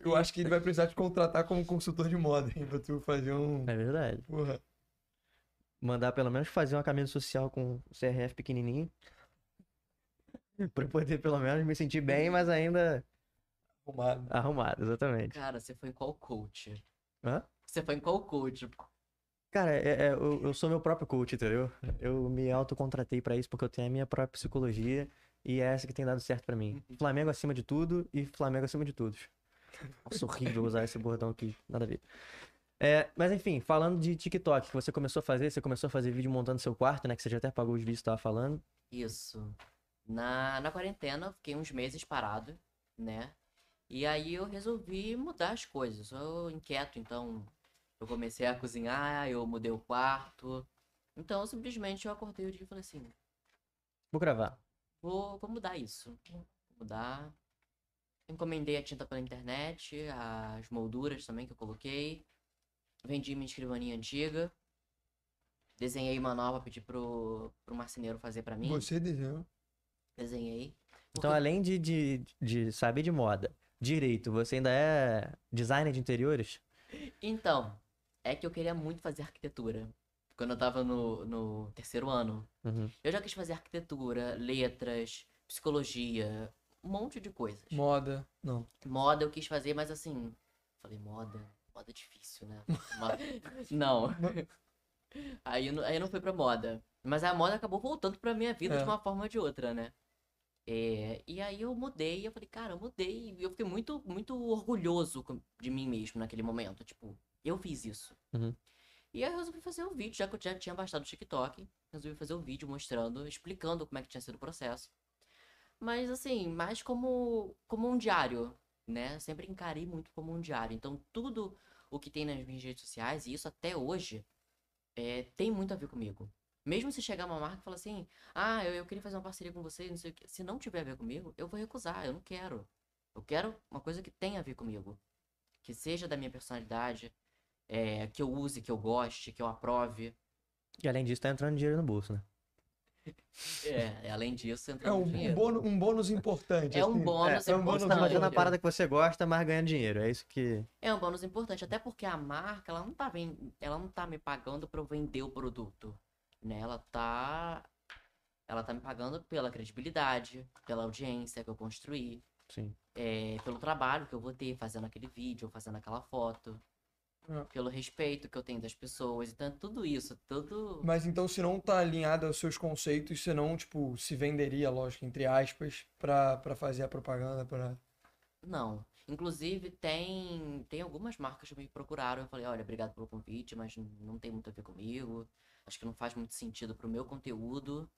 Speaker 3: Eu acho que ele vai precisar te contratar como consultor de moda, hein? Pra tu fazer um.
Speaker 1: É verdade.
Speaker 3: Porra.
Speaker 1: Mandar pelo menos fazer uma camisa social com o CRF pequenininho. Pra eu poder pelo menos me sentir bem, mas ainda
Speaker 3: Arrumado.
Speaker 1: arrumado, exatamente.
Speaker 2: Cara, você foi em qual coach?
Speaker 1: Hã?
Speaker 2: Você foi em qual coach?
Speaker 1: Cara, é- é, eu, eu sou meu próprio coach, entendeu? Eu me autocontratei pra isso porque eu tenho a minha própria psicologia e é essa que tem dado certo pra mim. Flamengo acima de tudo e Flamengo acima de todos. Nossa, horrível usar esse bordão aqui, nada a ver. É, mas enfim, falando de TikTok, que você começou a fazer, você começou a fazer vídeo montando seu quarto, né? Que você já até pagou os vídeos que tava falando.
Speaker 2: Isso. Na, na quarentena, eu fiquei uns meses parado, né? E aí eu resolvi mudar as coisas. Eu sou inquieto, então eu comecei a cozinhar, eu mudei o quarto. Então, simplesmente eu acordei o dia e falei assim:
Speaker 1: Vou gravar.
Speaker 2: vou, vou mudar isso. Vou mudar. Encomendei a tinta pela internet, as molduras também que eu coloquei. Vendi minha escrivaninha antiga. Desenhei uma nova, pedi pro, pro marceneiro fazer pra mim.
Speaker 3: Você desenhou.
Speaker 2: Desenhei.
Speaker 1: Então, além de, de, de saber de moda, direito, você ainda é designer de interiores?
Speaker 2: Então, é que eu queria muito fazer arquitetura. Quando eu tava no, no terceiro ano.
Speaker 1: Uhum.
Speaker 2: Eu já quis fazer arquitetura, letras, psicologia, um monte de coisas.
Speaker 3: Moda. Não.
Speaker 2: Moda eu quis fazer, mas assim. Falei, moda. Moda difícil, né? Moda- Não. Aí eu, não- aí não fui pra moda. Mas a moda acabou voltando pra minha vida
Speaker 3: É.
Speaker 2: de uma forma ou de outra, né? É, e aí eu mudei, eu falei, cara, eu mudei. Eu fiquei muito, muito orgulhoso de mim mesmo naquele momento. Tipo, eu fiz isso.
Speaker 1: Uhum.
Speaker 2: E aí eu resolvi fazer um vídeo, já que eu já tinha baixado o TikTok. Resolvi fazer um vídeo mostrando, explicando como é que tinha sido o processo. Mas assim, mais como, como um diário, né? Sempre encarei muito como um diário. Então tudo o que tem nas minhas redes sociais, e isso até hoje, é, tem muito a ver comigo. Mesmo se chegar uma marca e falar assim, ah, eu, eu queria fazer uma parceria com você, não sei o quê. Se não tiver a ver comigo, eu vou recusar, eu não quero. Eu quero uma coisa que tenha a ver comigo. Que seja da minha personalidade, é, que eu use, que eu goste, que eu aprove.
Speaker 1: E além disso, tá entrando dinheiro no bolso, né?
Speaker 2: É, além disso, entra
Speaker 3: É um, um bônus, um bônus importante.
Speaker 2: É um
Speaker 3: assim.
Speaker 2: bônus
Speaker 3: é um bônus
Speaker 1: Você tá fazendo a
Speaker 2: importante.
Speaker 1: parada que você gosta, mas ganhando dinheiro. É isso que.
Speaker 2: É um bônus importante, até porque a marca, ela não tá, ven... ela não tá me pagando pra eu vender o produto, né? Ela tá... Ela tá me pagando pela credibilidade, pela audiência que eu construí,
Speaker 1: Sim.
Speaker 2: é, pelo trabalho que eu vou ter fazendo aquele vídeo, fazendo aquela foto,
Speaker 3: É.
Speaker 2: pelo respeito que eu tenho das pessoas. Então, tudo isso, tudo...
Speaker 3: Mas então, se não tá alinhado aos seus conceitos, você não, tipo, se venderia, lógico, entre aspas, pra, pra fazer a propaganda, pra...
Speaker 2: Não. Inclusive, tem, tem algumas marcas que me procuraram. Eu falei, olha, obrigado pelo convite, mas não tem muito a ver comigo. Acho que não faz muito sentido pro meu conteúdo.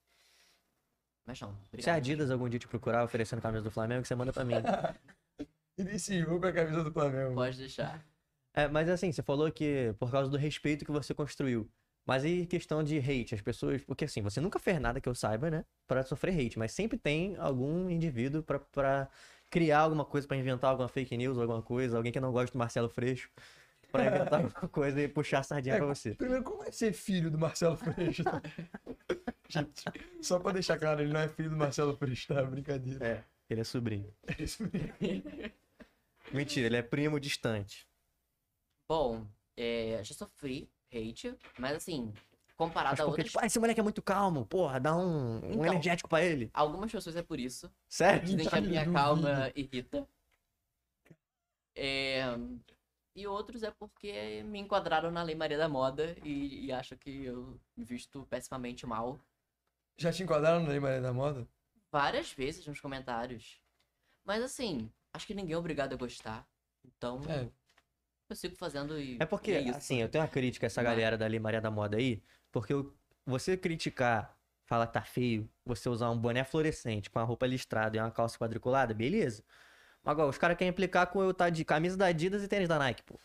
Speaker 2: Mas não,
Speaker 1: Se a
Speaker 2: obrigado.
Speaker 1: Adidas algum dia te procurar oferecendo camisa do Flamengo, você manda pra mim.
Speaker 3: Iniciou com a camisa do Flamengo.
Speaker 2: Pode deixar.
Speaker 1: É, mas assim, você falou que por causa do respeito que você construiu. Mas e questão de hate, as pessoas. Porque assim, você nunca fez nada que eu saiba, né? Pra sofrer hate, mas sempre tem algum indivíduo pra, pra criar alguma coisa, pra inventar alguma fake news, alguma coisa, alguém que não gosta do Marcelo Freixo, pra inventar alguma coisa e puxar a sardinha
Speaker 3: É,
Speaker 1: pra você.
Speaker 3: Primeiro, como é ser filho do Marcelo Freixo? tá? Gente, só pra deixar claro, ele não é filho do Marcelo Freixo, tá? Brincadeira.
Speaker 1: É. Ele é sobrinho. Mentira, ele é primo distante.
Speaker 2: Bom, é, já sofri hate, mas assim, comparado
Speaker 1: Mas
Speaker 2: a outras,
Speaker 1: tipo, ah, esse moleque é muito calmo, porra, dá um, um
Speaker 2: Então.
Speaker 1: energético pra ele.
Speaker 2: algumas pessoas é por isso.
Speaker 1: Sério?
Speaker 2: Dizem que a minha
Speaker 3: Duvido.
Speaker 2: calma irrita. É, E outros é porque me enquadraram na Lei Maria da Moda e, e acham que eu me visto pessimamente mal.
Speaker 3: Já te enquadraram na Lei Maria da Moda?
Speaker 2: Várias vezes nos comentários. Mas assim, acho que ninguém é obrigado a gostar. Então,
Speaker 3: É.
Speaker 2: eu sigo fazendo e.
Speaker 1: É porque,
Speaker 2: e isso.
Speaker 1: assim, eu tenho uma crítica a essa galera da Lei Maria da Moda aí, porque eu- você criticar, falar que tá feio, você usar um boné fluorescente com a roupa listrada e uma calça quadriculada, beleza. Mas agora, os caras querem implicar com eu estar de camisa da Adidas e tênis da Nike, pô.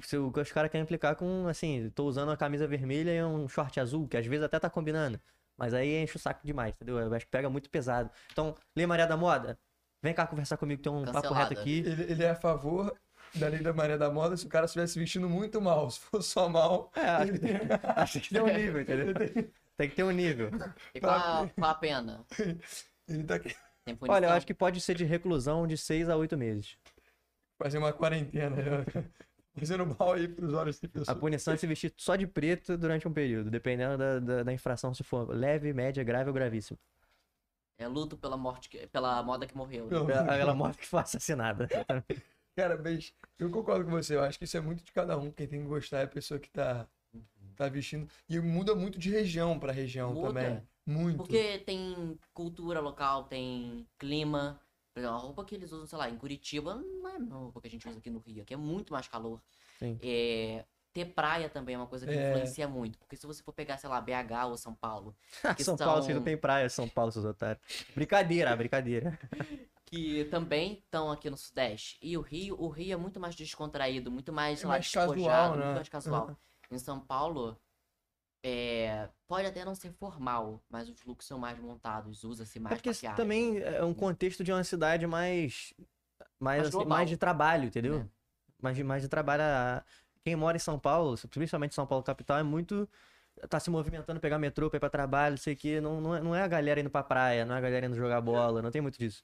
Speaker 1: Se Os caras querem implicar com, assim, tô usando uma camisa vermelha e um short azul, que às vezes até tá combinando. Mas aí enche o saco demais, entendeu? Eu acho que pega muito pesado. Então, Lei Maria da Moda, vem cá conversar comigo, tem um papo
Speaker 2: Cancelada.
Speaker 1: reto aqui.
Speaker 3: Ele, ele é a favor da Lei da Maria da Moda se o cara estivesse vestindo muito mal. Se for só mal,
Speaker 1: É, acho que, acho que tem um nível, entendeu? Tem que ter um nível.
Speaker 2: E qual a, qual a pena?
Speaker 3: ele tá aqui
Speaker 2: Tem?
Speaker 1: Olha, eu acho que pode ser de reclusão de 6 a 8 meses.
Speaker 3: fazer uma quarentena. né? Fazendo mal aí pros olhos de
Speaker 1: A
Speaker 3: pessoas.
Speaker 1: punição é se vestir só de preto durante um período, dependendo da, da, da infração, se for leve, média, grave ou gravíssimo.
Speaker 2: É luto pela morte, que- pela moda que morreu. né?
Speaker 3: Pelo-
Speaker 1: Aquela morte que foi assassinada.
Speaker 3: Cara, mas eu concordo com você. Eu acho que isso é muito de cada um. Quem tem que gostar é a pessoa que tá, tá vestindo. E muda muito de região pra região
Speaker 2: Muda.
Speaker 3: também. Muito.
Speaker 2: Porque tem cultura local, tem clima. A roupa que eles usam, sei lá, em Curitiba não é a roupa que a gente usa aqui no Rio, aqui é muito mais calor.
Speaker 1: Sim.
Speaker 2: É, ter praia também é uma coisa que
Speaker 3: É.
Speaker 2: influencia muito. Porque se você for pegar, sei lá, BH ou São Paulo,
Speaker 1: São
Speaker 2: são-
Speaker 1: Paulo, vocês não tem praia, São Paulo, seus otários. Brincadeira, brincadeira.
Speaker 2: que também estão aqui no Sudeste. E o Rio, o Rio é muito mais descontraído, muito mais,
Speaker 3: É mais casual,
Speaker 2: despojado,
Speaker 3: né?
Speaker 2: muito mais casual.
Speaker 3: Uhum.
Speaker 2: Em São Paulo, é, pode até não ser formal, mas os looks são mais montados, usa-se
Speaker 1: É
Speaker 2: mais
Speaker 1: porque
Speaker 2: maquiagem.
Speaker 1: também é um contexto de uma cidade mais. Mais, assim, mais de trabalho, entendeu?
Speaker 2: Né?
Speaker 1: Mais, de, mais de trabalho. a- Quem mora em São Paulo, principalmente São Paulo capital, é muito. Tá se movimentando, pegar metrô pra ir pra trabalho, sei que. Não, não, é, não é a galera indo pra praia, não é a galera indo jogar bola, não tem muito disso.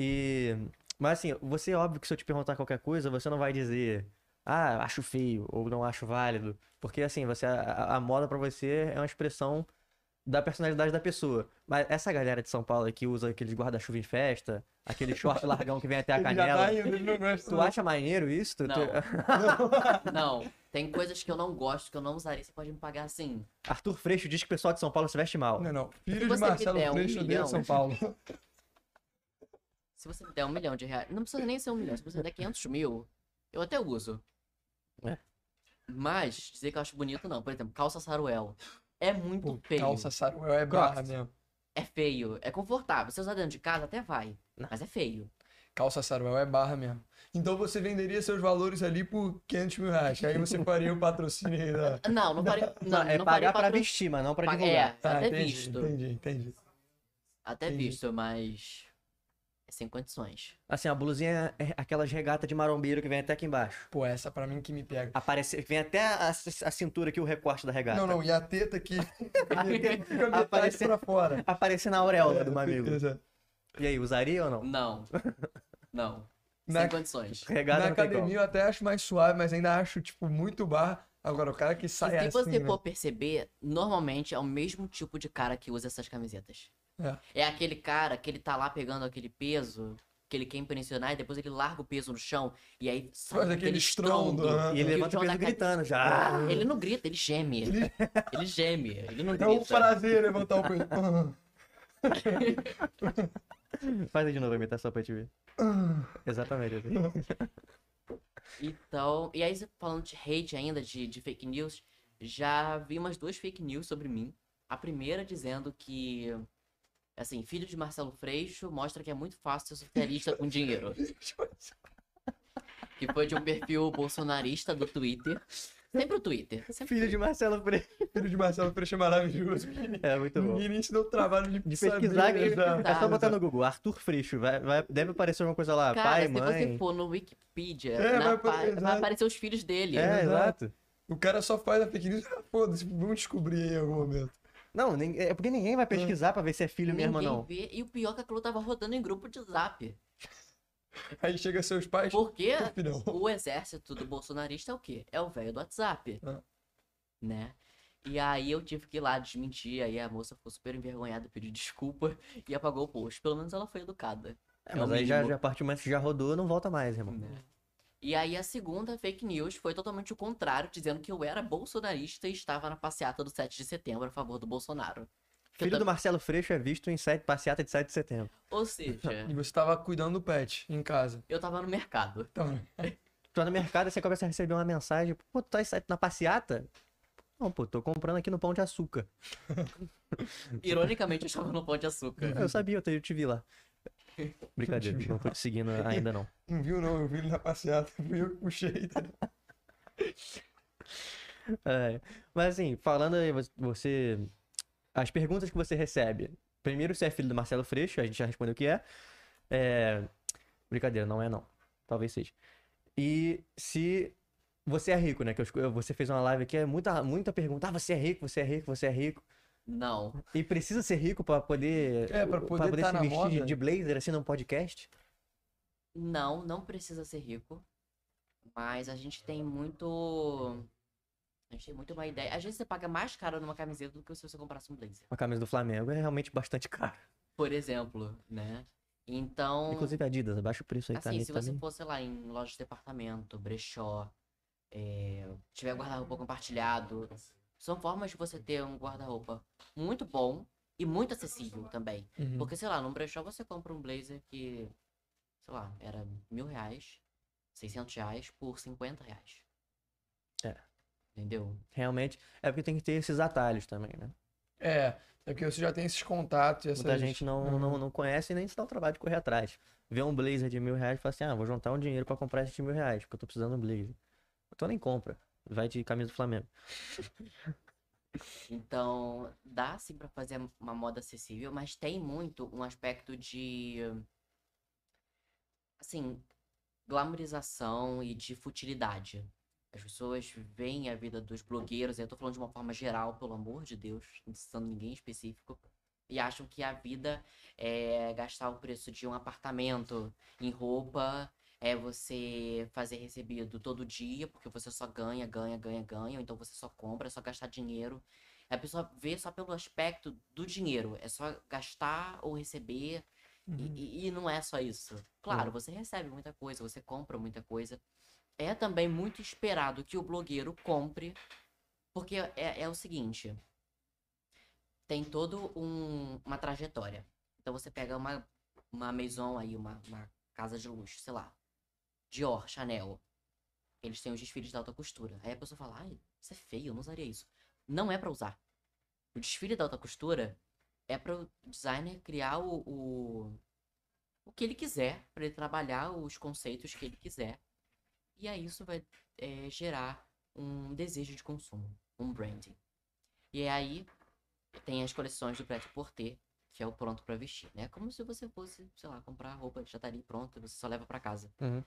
Speaker 1: E. Mas assim, você, óbvio que se eu te perguntar qualquer coisa, você não vai dizer, ah, acho feio, ou não acho válido. Porque assim, você, a, a- moda pra você é uma expressão da personalidade da pessoa. Mas essa galera de São Paulo aí que usa aqueles guarda-chuva em festa, aquele short largão que vem até a canela.
Speaker 3: tá indo.
Speaker 1: Tu acha maneiro isso? Tu- tu-
Speaker 2: Não. Não, tem coisas que eu não gosto, que eu não usaria, você pode me pagar assim.
Speaker 1: Arthur Freixo diz que o pessoal de São Paulo se veste mal.
Speaker 3: Não, não. Filho de Marcelo
Speaker 2: um
Speaker 3: Freixo odeia
Speaker 2: milhão-
Speaker 3: São Paulo.
Speaker 2: Se você me der um milhão de reais, não precisa nem ser um milhão, se você me der 500 mil, eu até uso.
Speaker 1: É.
Speaker 2: Mas, dizer que eu acho bonito, não. Por exemplo, calça saruel. É muito
Speaker 3: Pô,
Speaker 2: feio.
Speaker 3: calça saruel é barra
Speaker 1: Crocs.
Speaker 3: mesmo.
Speaker 2: É feio. É confortável. Se usar dentro de casa, até vai.
Speaker 1: Não.
Speaker 2: Mas é feio.
Speaker 3: Calça saruel é barra mesmo. Então você venderia seus valores ali por 500 mil reais. Aí você faria o patrocínio aí da...
Speaker 2: Não, não faria. Não,
Speaker 1: é
Speaker 2: não
Speaker 1: pagar
Speaker 2: faria
Speaker 1: pra
Speaker 2: patro-
Speaker 1: vestir, mas não pra divulgar.
Speaker 2: É, até
Speaker 3: entendi,
Speaker 2: visto.
Speaker 3: Entendi, entendi.
Speaker 2: Até
Speaker 3: Entendi.
Speaker 2: visto, mas. É sem condições.
Speaker 1: Assim, a blusinha é aquelas regatas de marombeiro que vem até aqui embaixo.
Speaker 3: Pô, essa pra mim que me pega.
Speaker 1: Aparece, vem até a, a cintura aqui, o recorte da regata.
Speaker 3: Não, não, e a teta aqui fica metade
Speaker 1: Aparece-
Speaker 3: pra fora.
Speaker 1: Aparece na auréola do mamilo.
Speaker 3: Exato.
Speaker 1: E aí, usaria ou não?
Speaker 2: Não. Não.
Speaker 3: Na-
Speaker 2: Sem condições.
Speaker 1: Regata
Speaker 3: Na academia eu até acho mais suave, mas ainda acho, tipo, muito barra. Agora, o cara que
Speaker 2: E
Speaker 3: sai
Speaker 2: se
Speaker 3: assim,
Speaker 2: você
Speaker 3: né?
Speaker 2: for perceber, normalmente é o mesmo tipo de cara que usa essas camisetas.
Speaker 3: É.
Speaker 2: É aquele cara que ele tá lá pegando aquele peso que ele quer impressionar e depois ele larga o peso no chão e aí sai
Speaker 3: Faz aquele estrondo, né?
Speaker 1: E ele levanta o peso
Speaker 2: da-
Speaker 1: gritando já.
Speaker 2: Ah, Ele não grita, ele geme. Ele, geme, ele não
Speaker 3: É um
Speaker 2: grita.
Speaker 3: prazer levantar o peito.
Speaker 1: Faz aí de novo a imitação pra gente ver. Exatamente. assim.
Speaker 2: Então, e aí falando de hate ainda, de, de fake news, já vi umas duas fake news sobre mim. A primeira dizendo que, assim, filho de Marcelo Freixo mostra que é muito fácil ser socialista com dinheiro. Que foi de um perfil bolsonarista do Twitter. Sempre o Twitter. Sempre
Speaker 1: Filho de Marcelo Freixo.
Speaker 3: Filho de Marcelo Freixo é maravilhoso.
Speaker 1: É muito bom.
Speaker 3: Ninguém se deu o trabalho de,
Speaker 1: De
Speaker 3: saber,
Speaker 1: pesquisar,
Speaker 3: exato.
Speaker 1: é só botar no Google, Arthur Freixo, vai, vai- deve aparecer alguma coisa lá,
Speaker 2: Cara,
Speaker 1: pai,
Speaker 2: se
Speaker 1: mãe.
Speaker 2: você for no Wikipedia,
Speaker 3: É,
Speaker 2: na
Speaker 3: vai
Speaker 2: vai, aparecer os filhos dele.
Speaker 1: É,
Speaker 3: Exato.
Speaker 1: exato.
Speaker 3: O cara só faz a fake news. ah, Foda-se, vamos descobrir aí em algum momento.
Speaker 1: Não, nem- é porque ninguém vai pesquisar pra ver se é filho mesmo ou
Speaker 2: Ninguém
Speaker 1: não.
Speaker 2: vê. E o pior é que aquilo tava rodando em grupo de zap.
Speaker 3: Aí chega seus pais.
Speaker 2: Porque o exército do bolsonarista é o quê? É o velho do WhatsApp.
Speaker 3: Ah.
Speaker 2: Né? E aí eu tive que ir lá desmentir, aí a moça ficou super envergonhada, pediu desculpa e apagou o post. Pelo menos ela foi educada.
Speaker 1: É,
Speaker 2: É
Speaker 1: mas aí já, já a do momento que já rodou, não volta mais, irmão.
Speaker 2: né? E aí a segunda fake news foi totalmente o contrário, dizendo que eu era bolsonarista e estava na passeata do 7 de setembro a favor do Bolsonaro.
Speaker 1: Filho do
Speaker 2: tam-
Speaker 1: Marcelo Freixo é visto em sete, passeata de 7 de setembro.
Speaker 2: Ou seja,
Speaker 3: E você tava cuidando do pet em casa.
Speaker 2: eu tava no mercado.
Speaker 3: Então,
Speaker 1: Tu vai no mercado e você começa a receber uma mensagem, pô, tu tá na passeata? Não, pô, tô comprando aqui no Pão de Açúcar.
Speaker 2: Ironicamente, eu estava no Pão de Açúcar.
Speaker 1: Eu sabia, eu te vi lá. Brincadeira, não tô te seguindo ainda não.
Speaker 3: não viu não, eu vi ele na passeata, fui eu que puxei. tá?
Speaker 1: É, mas assim, falando aí, você-. As perguntas que você recebe. Primeiro, se é filho do Marcelo Freixo, a gente já respondeu que é. É, Brincadeira, não é não. Talvez seja. E se você é rico, né? Que eu você fez uma live aqui, é muita, muita pergunta. Ah, você é rico, você é rico, você é rico.
Speaker 2: Não.
Speaker 1: E precisa ser rico pra poder.
Speaker 3: É, pra poder tá
Speaker 1: se
Speaker 3: na
Speaker 1: vestir de-
Speaker 3: moda.
Speaker 1: de blazer assim num podcast?
Speaker 2: Não, não precisa ser rico. Mas a gente tem muito. A gente tem muito uma ideia. Às vezes você paga mais caro numa camiseta do que se você comprasse um blazer.
Speaker 1: Uma camisa do Flamengo é realmente bastante caro.
Speaker 2: Por exemplo, né? Então.
Speaker 1: Inclusive Adidas, abaixa o preço aí
Speaker 2: Assim,
Speaker 1: também.
Speaker 2: se você
Speaker 1: também.
Speaker 2: for, sei lá, em loja de departamento, brechó, é, tiver guarda-roupa compartilhado, são formas de você ter um guarda-roupa muito bom e muito acessível também.
Speaker 3: Uhum.
Speaker 2: Porque, sei lá, num brechó você compra um blazer que, sei lá, era mil reais, 600 reais por 50 reais.
Speaker 1: É.
Speaker 2: Entendeu?
Speaker 1: Realmente. É porque tem que ter esses atalhos também, né?
Speaker 3: É, é porque você já tem esses contatos e essas...
Speaker 1: Muita gente não,
Speaker 3: Uhum.
Speaker 1: não, não conhece e nem se dá o trabalho de correr atrás. Vê um blazer de mil reais e fala assim: ah, vou juntar um dinheiro pra comprar esse de mil reais, porque eu tô precisando de um blazer. Então nem compra. Vai de camisa do Flamengo.
Speaker 2: Então, dá sim pra fazer uma moda acessível, mas tem muito um aspecto de assim, glamorização e de futilidade. As pessoas veem a vida dos blogueiros, eu tô falando de uma forma geral, pelo amor de Deus, não citando ninguém específico, e acham que a vida é gastar o preço de um apartamento em roupa, é você fazer recebido todo dia, porque você só ganha, ganha, ganha, ganha, ou então você só compra, é só gastar dinheiro. A pessoa vê só pelo aspecto do dinheiro, é só gastar ou receber, e-
Speaker 3: Uhum.
Speaker 2: e, e não é só isso. Claro, você recebe muita coisa, você compra muita coisa. É também muito esperado que o blogueiro compre, porque é, é o seguinte: tem todo um, uma trajetória. Então você pega uma, uma maison aí, uma, uma casa de luxo, sei lá, Dior, Chanel. Eles têm os desfiles de alta costura. Aí a pessoa fala, ai, isso é feio, eu não usaria isso. Não é pra usar. O desfile da alta costura é para o designer criar o, o, o que ele quiser, para ele trabalhar os conceitos que ele quiser. E aí isso vai é, gerar um desejo de consumo, um branding. E aí tem as coleções do prêt-à-porter, que é o pronto para vestir, né? Como se você fosse, sei lá, comprar roupa já tá ali pronta, você só leva para casa.
Speaker 1: Uhum.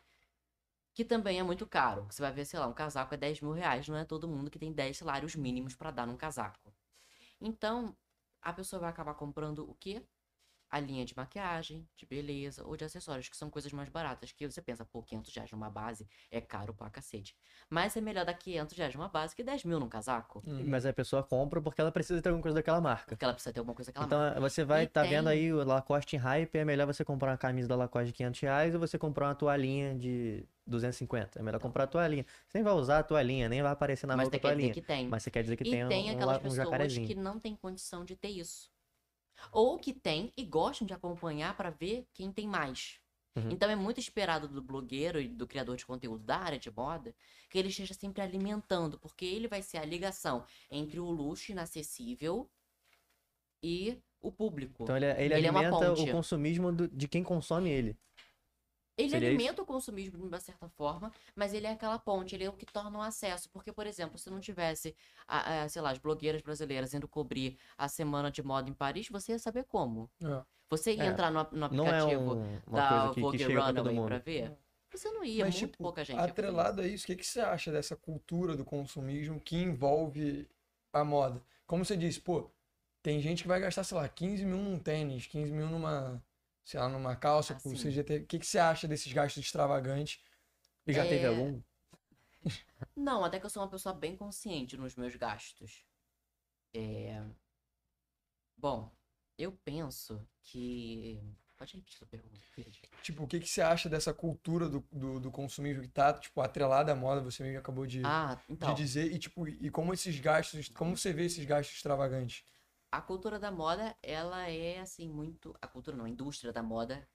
Speaker 2: Que também é muito caro. Você vai ver, sei lá, um casaco é 10 mil reais, não é todo mundo que tem 10 salários mínimos para dar num casaco. Então, a pessoa vai acabar comprando o quê? A linha de maquiagem, de beleza ou de acessórios, que são coisas mais baratas. Que você pensa, pô, 500 reais numa base é caro pra cacete. Mas é melhor dar 500 reais numa base que 10 mil num casaco.
Speaker 3: Uhum.
Speaker 1: Mas a pessoa compra porque ela precisa ter alguma coisa daquela marca.
Speaker 2: Porque ela precisa ter alguma coisa que ela marca.
Speaker 1: Então você vai
Speaker 2: E
Speaker 1: estar vendo
Speaker 2: tem-
Speaker 1: aí o Lacoste em hype, é melhor você comprar uma camisa da Lacoste de 500 reais ou você comprar uma toalhinha de 250. É melhor comprar a toalhinha. Você nem vai usar a toalhinha, nem vai aparecer na
Speaker 2: Mas
Speaker 1: roupa a
Speaker 2: quer dizer
Speaker 1: toalhinha.
Speaker 2: que tem.
Speaker 1: Mas você quer dizer que
Speaker 2: e
Speaker 1: tem,
Speaker 2: tem
Speaker 1: um,
Speaker 2: aquelas
Speaker 1: um
Speaker 2: pessoas que não têm condição de ter isso. Ou que tem e gostam de acompanhar pra ver quem tem mais.
Speaker 1: Uhum.
Speaker 2: Então é muito esperado do blogueiro e do criador de conteúdo da área de moda que ele esteja sempre alimentando, porque ele vai ser a ligação entre o luxo inacessível e o público.
Speaker 1: Então ele, ele,
Speaker 2: Ele é
Speaker 1: alimenta
Speaker 2: ponte.
Speaker 1: o consumismo do- de quem consome ele.
Speaker 2: Ele
Speaker 1: Seria
Speaker 2: alimenta o consumismo de uma certa forma, mas ele é aquela ponte, ele é o que torna o acesso. Porque, por exemplo, se não tivesse, a- a, sei lá, as blogueiras brasileiras indo cobrir a semana de moda em Paris, você ia saber como.
Speaker 3: É.
Speaker 2: Você ia
Speaker 1: É,
Speaker 2: entrar no, no
Speaker 1: Não é
Speaker 2: aplicativo
Speaker 1: um- uma
Speaker 2: da
Speaker 1: que, que
Speaker 2: Vogue
Speaker 1: todo
Speaker 2: Runaway pra ver? Você não ia,
Speaker 3: Mas,
Speaker 2: muito
Speaker 3: tipo,
Speaker 2: pouca gente.
Speaker 3: Atrelado a isso, o que, que você acha dessa cultura do consumismo que envolve a moda? Como você disse, pô, tem gente que vai gastar, sei lá, 15 mil num tênis, 15 mil numa, sei lá, numa calça,
Speaker 2: Ah,
Speaker 3: por
Speaker 2: sim.
Speaker 3: CGT. O que, que você acha desses gastos extravagantes?
Speaker 1: E já
Speaker 2: É.
Speaker 1: teve algum?
Speaker 2: Não, até que eu sou uma pessoa bem consciente nos meus gastos. É... Bom, eu penso que. Pode repetir a pergunta.
Speaker 3: Tipo, o que, que você acha dessa cultura do, do, do consumismo que tá, tipo, atrelada à moda, você mesmo acabou de,
Speaker 2: Ah,
Speaker 3: de
Speaker 2: então.
Speaker 3: dizer, e tipo, e como esses gastos, como você vê esses gastos extravagantes?
Speaker 2: A cultura da moda, ela é assim muito. A cultura não, a indústria da moda,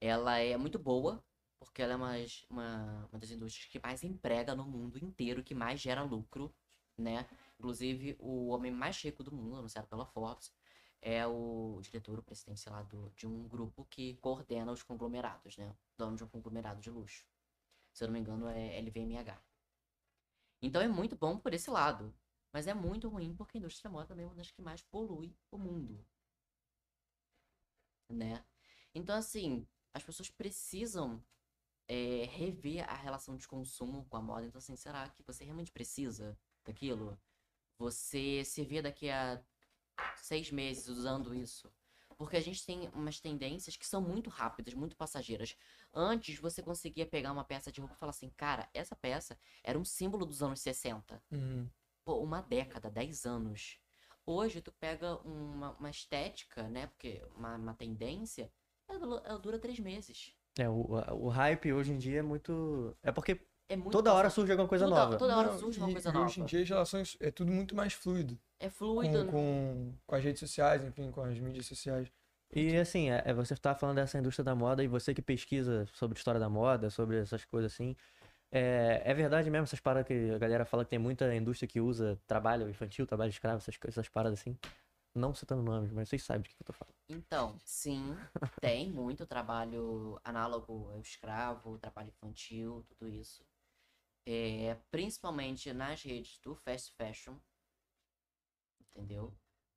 Speaker 2: ela é muito boa, porque ela é uma, uma, uma das indústrias que mais emprega no mundo inteiro, que mais gera lucro, né? Inclusive, o homem mais rico do mundo, anunciado pela Forbes, é o diretor, o presidente, sei lá, do, de um grupo que coordena os conglomerados, né? Dono de um conglomerado de luxo. Se eu não me engano, é LVMH. Então é muito bom por esse lado. Mas é muito ruim porque a indústria da moda também é uma das que mais polui o mundo. Né? Então, assim, as pessoas precisam é, rever a relação de consumo com a moda. Então, assim, será que você realmente precisa daquilo? Você se vê daqui a seis meses usando isso? Porque a gente tem umas tendências que são muito rápidas, muito passageiras. Antes, você conseguia pegar uma peça de roupa e falar assim, cara, essa peça era um símbolo dos anos 60
Speaker 3: Uhum.
Speaker 2: Pô, uma década, 10 anos. Hoje tu pega uma, uma estética, né? Porque uma, uma tendência, ela, ela dura três meses.
Speaker 1: É, o, o hype hoje em dia é muito. É porque
Speaker 2: É muito
Speaker 1: toda hora surge alguma coisa
Speaker 2: toda,
Speaker 1: nova.
Speaker 2: Toda hora surge uma
Speaker 3: e-
Speaker 2: coisa
Speaker 3: e
Speaker 2: nova.
Speaker 3: Hoje em dia as relações é tudo muito mais fluido.
Speaker 2: É fluido.
Speaker 3: Com, com, com as redes sociais, enfim, com as mídias sociais.
Speaker 1: E assim, é, é você tá falando dessa indústria da moda e você que pesquisa sobre história da moda, sobre essas coisas assim. É, é verdade mesmo essas paradas que a galera fala que tem muita indústria que usa trabalho infantil, trabalho escravo, essas, coisas- essas paradas assim. Não citando nomes, mas vocês sabem do que eu tô falando.
Speaker 2: Então, sim, tem muito trabalho análogo ao escravo, trabalho infantil, tudo isso. É, principalmente nas redes do fast fashion. Entendeu?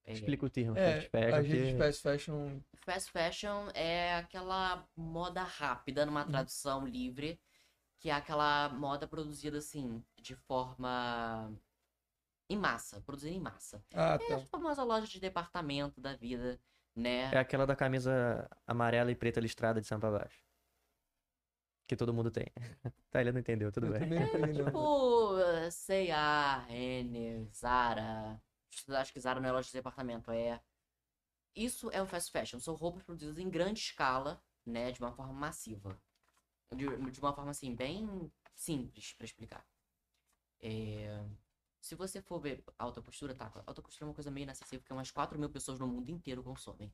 Speaker 2: É,
Speaker 1: Explica o termo,
Speaker 3: É,
Speaker 1: fast fashion,
Speaker 3: as redes
Speaker 1: que-
Speaker 3: fast fashion.
Speaker 2: Fast fashion é aquela moda rápida numa tradução livre, que é aquela moda produzida assim, de forma em massa, produzida em massa.
Speaker 3: Ah,
Speaker 2: É
Speaker 3: tá.
Speaker 2: a famosa loja de departamento da vida, né?
Speaker 1: é aquela da camisa amarela e preta listrada de pra baixo. Que todo mundo tem. tá, ele não entendeu, tudo
Speaker 3: Eu
Speaker 1: bem.
Speaker 3: não.
Speaker 2: Tipo, C&A, Renner, Zara. Acho que Zara não é loja de departamento, é. Isso é o fast fashion. São roupas produzidas em grande escala, né? De uma forma massiva. De, de uma forma, assim, bem simples pra explicar. É, Se você for ver alta costura, tá? Alta costura é uma coisa meio inacessível, porque umas 4 mil pessoas no mundo inteiro consomem.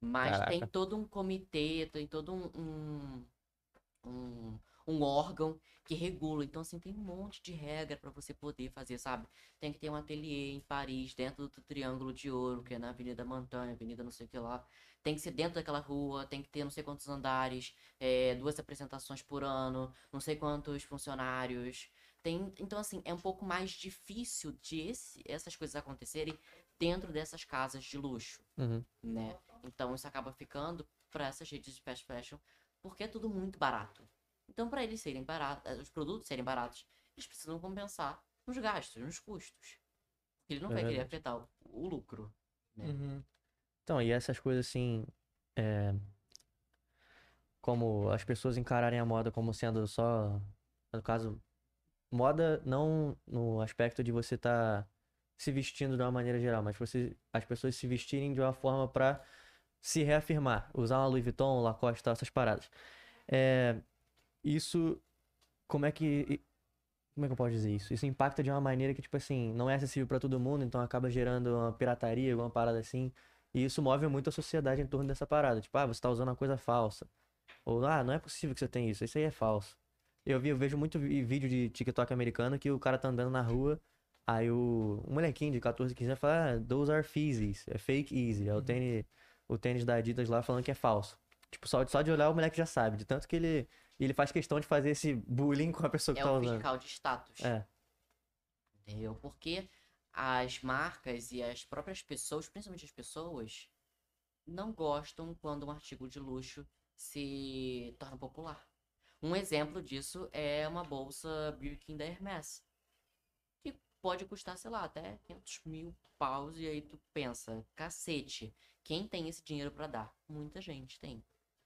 Speaker 2: Mas tem
Speaker 1: Caraca.
Speaker 2: todo um comitê, tem todo um, um, um, um órgão que regula. Então, assim, tem um monte de regra pra você poder fazer, sabe? Tem que ter um ateliê em Paris, dentro do Triângulo de Ouro, que é na Avenida Montanha, Avenida não sei o que lá. Tem que ser dentro daquela rua, tem que ter não sei quantos andares, é, duas apresentações por ano, não sei quantos funcionários. Tem, então, assim, é um pouco mais difícil de esse- essas coisas acontecerem dentro dessas casas de luxo
Speaker 1: Uhum.
Speaker 2: né? Então isso acaba ficando para essas redes de fast fashion porque é tudo muito barato. Então para eles serem baratos, os produtos serem baratos, eles precisam compensar nos gastos, nos custos. Ele não
Speaker 1: É
Speaker 2: vai querer
Speaker 1: verdade.
Speaker 2: afetar o, o lucro. né?
Speaker 3: Uhum.
Speaker 1: Então, e essas coisas assim, é, como as pessoas encararem a moda como sendo só, no caso, moda não no aspecto de você estar se vestindo de uma maneira geral, mas você, as pessoas se vestirem de uma forma para se reafirmar, usar uma Louis Vuitton, Lacoste, tal, essas paradas. É, isso, como é que, como é que eu posso dizer isso? Isso impacta de uma maneira que, tipo assim, não é acessível para todo mundo, então acaba gerando uma pirataria, alguma parada assim. E isso move muito a sociedade em torno dessa parada. Tipo, ah, você tá usando uma coisa falsa. Ou, ah, não é possível que você tenha isso. Isso aí é falso. Eu, vi, eu vejo muito vídeo de TikTok americano que o cara tá andando na rua, aí o um molequinho de 14, 15 anos fala, ah, those are Yeezys, é fake easy. É o tênis, o tênis da Adidas lá falando que é falso. Tipo, só, só de olhar o moleque já sabe. De tanto que ele, ele faz questão de fazer esse bullying com a pessoa que
Speaker 2: É
Speaker 1: tá
Speaker 2: o
Speaker 1: usando.
Speaker 2: fiscal de status.
Speaker 1: É.
Speaker 2: Entendeu? Porque as marcas e as próprias pessoas, principalmente as pessoas, não gostam quando um artigo de luxo se torna popular. Um exemplo disso é uma bolsa Birkin da Hermès. Que pode custar, sei lá, até 500 mil paus. E aí tu pensa, cacete, quem tem esse dinheiro pra dar? Muita gente tem.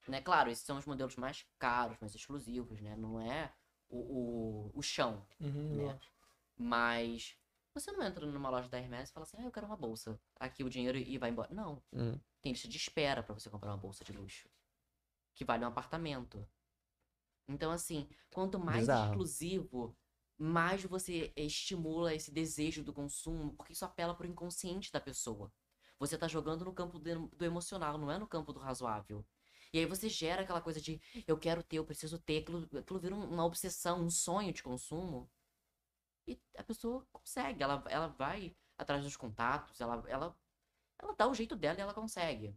Speaker 2: Né? Claro, esses são os modelos mais caros, mais exclusivos, né? Não é o, o, o chão,
Speaker 3: Uhum,
Speaker 2: né? Mas você não entra numa loja da Hermes e fala assim, ah, eu quero uma bolsa. Aqui o dinheiro e vai embora. Não.
Speaker 1: Hum.
Speaker 2: Tem lista de espera pra você comprar uma bolsa de luxo. Que vale um apartamento. Então, assim, quanto mais
Speaker 1: Bizarro.
Speaker 2: exclusivo, mais você estimula esse desejo do consumo, porque isso apela pro inconsciente da pessoa. Você tá jogando no campo do emocional, não é no campo do razoável. E aí você gera aquela coisa de eu quero ter, eu preciso ter, aquilo, aquilo vira um- uma obsessão, um sonho de consumo. E a pessoa consegue, ela, ela vai atrás dos contatos, ela, ela, ela dá o jeito dela e ela consegue,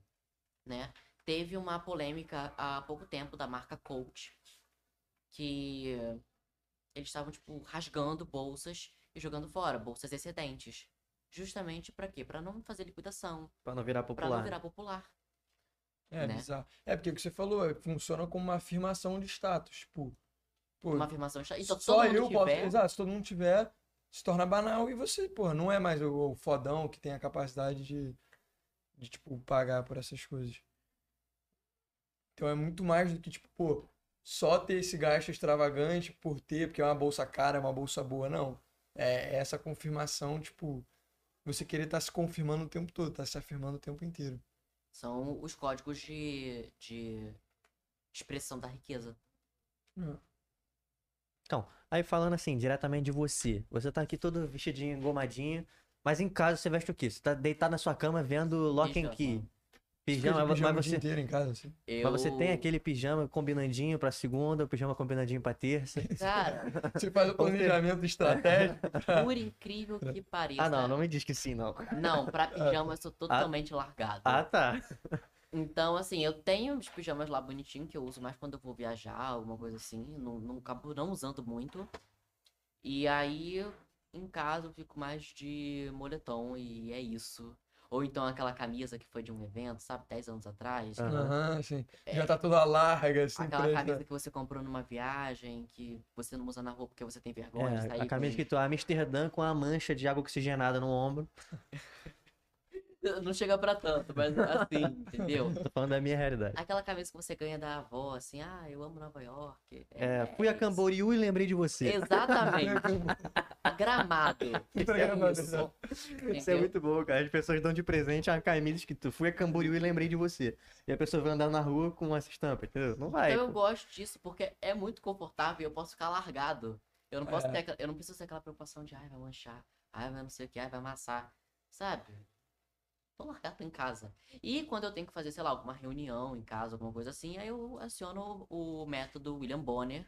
Speaker 2: né? Teve uma polêmica há pouco tempo da marca Coach, que eles estavam, tipo, rasgando bolsas e jogando fora, bolsas excedentes. Justamente pra quê? Pra não fazer liquidação,
Speaker 1: Pra não virar popular.
Speaker 2: não virar popular.
Speaker 3: É,
Speaker 2: né?
Speaker 3: bizarro. É, porque o que você falou, é, funciona como uma afirmação de status. Tipo, pô,
Speaker 2: Uma afirmação. está- Então,
Speaker 3: só eu posso.
Speaker 2: tiver,
Speaker 3: Exato, se todo mundo tiver, se torna banal e você, pô, não é mais o, o fodão que tem a capacidade de, de, tipo, pagar por essas coisas. Então é muito mais do que, tipo, pô, só ter esse gasto extravagante por ter, porque é uma bolsa cara, é uma bolsa boa, não. É essa confirmação, tipo, você querer estar se confirmando o tempo todo, tá se afirmando o tempo inteiro.
Speaker 2: São os códigos de, de expressão da riqueza.
Speaker 1: Então, aí falando assim, diretamente de você. Você tá aqui todo vestidinho, engomadinho. Mas em casa você veste o quê? Você tá deitado na sua cama vendo Lock and. Key. Pijama, mas,
Speaker 3: pijama
Speaker 1: mas você,
Speaker 3: inteiro em casa, assim.
Speaker 2: Eu...
Speaker 1: mas você tem aquele pijama combinandinho pra segunda, o pijama combinandinho pra terça.
Speaker 2: Cara,
Speaker 3: Você faz o planejamento estratégico.
Speaker 2: por incrível que pareça.
Speaker 1: Ah, não, não me diz que sim, não.
Speaker 2: Não, pra pijama eu sou totalmente largado.
Speaker 1: Ah, tá.
Speaker 2: Então, assim, eu tenho os pijamas lá bonitinhos que eu uso mais quando eu vou viajar, alguma coisa assim. Não, não acabo não usando muito. E aí, em casa, eu fico mais de moletom e é isso. Ou então aquela camisa que foi de um evento, sabe? 10 anos atrás.
Speaker 1: Aham.
Speaker 3: Aham, assim. Já tá toda larga, assim.
Speaker 2: Aquela camisa que você comprou numa viagem, que você não usa na roupa porque você tem vergonha de
Speaker 1: É,
Speaker 2: sair
Speaker 1: a camisa
Speaker 2: com-
Speaker 1: escrito Amsterdã com a mancha de água oxigenada no ombro.
Speaker 2: Não chega pra tanto, mas assim, entendeu?
Speaker 1: Tô falando da minha realidade.
Speaker 2: Aquela camisa que você ganha da avó, assim, ah, eu amo Nova York.
Speaker 1: É, fui a
Speaker 2: isso.
Speaker 1: Camboriú e lembrei de você.
Speaker 2: Exatamente. Gramado. É
Speaker 3: gramado,
Speaker 2: isso.
Speaker 1: Isso é
Speaker 2: Entendeu?
Speaker 1: muito bom, cara. As pessoas dão de presente a camisa escrito Fui a Camboriú e lembrei de você. E a pessoa vai andar na rua com essa estampa, entendeu? Não vai.
Speaker 2: Então eu gosto disso porque é muito confortável e eu posso ficar largado. Eu não posso
Speaker 3: É.
Speaker 2: ter eu não preciso ter aquela preocupação de ai, vai manchar, ai, vai não sei o que, ai, vai amassar. Sabe? Tô largado em casa. E quando eu tenho que fazer, sei lá, alguma reunião em casa, alguma coisa assim, aí eu aciono o, método William Bonner.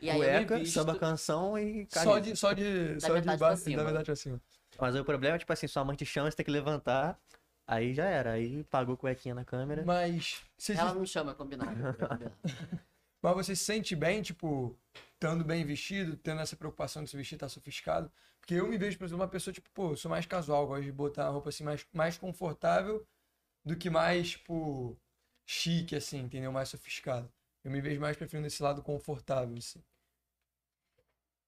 Speaker 2: E aí eu
Speaker 1: Cueca,
Speaker 2: me visto...
Speaker 1: samba canção e.
Speaker 3: Só de, só de, só de baixo,
Speaker 2: cima.
Speaker 3: da verdade pra cima.
Speaker 1: Mas aí o problema é, tipo assim, sua mãe te chama, você tem que levantar. Aí já era. Aí pagou cuequinha na câmera.
Speaker 3: Mas você,
Speaker 2: Ela não chama, é combinado. é combinado.
Speaker 3: mas você se sente bem, tipo, estando bem vestido, tendo essa preocupação de se vestir tá sofisticado? Porque eu me vejo, por exemplo, uma pessoa, tipo, pô, eu sou mais casual, gosto de botar a roupa assim mais, mais confortável do que mais, tipo, chique, assim, entendeu? Mais sofisticado. Eu me vejo mais preferindo esse lado confortável, assim.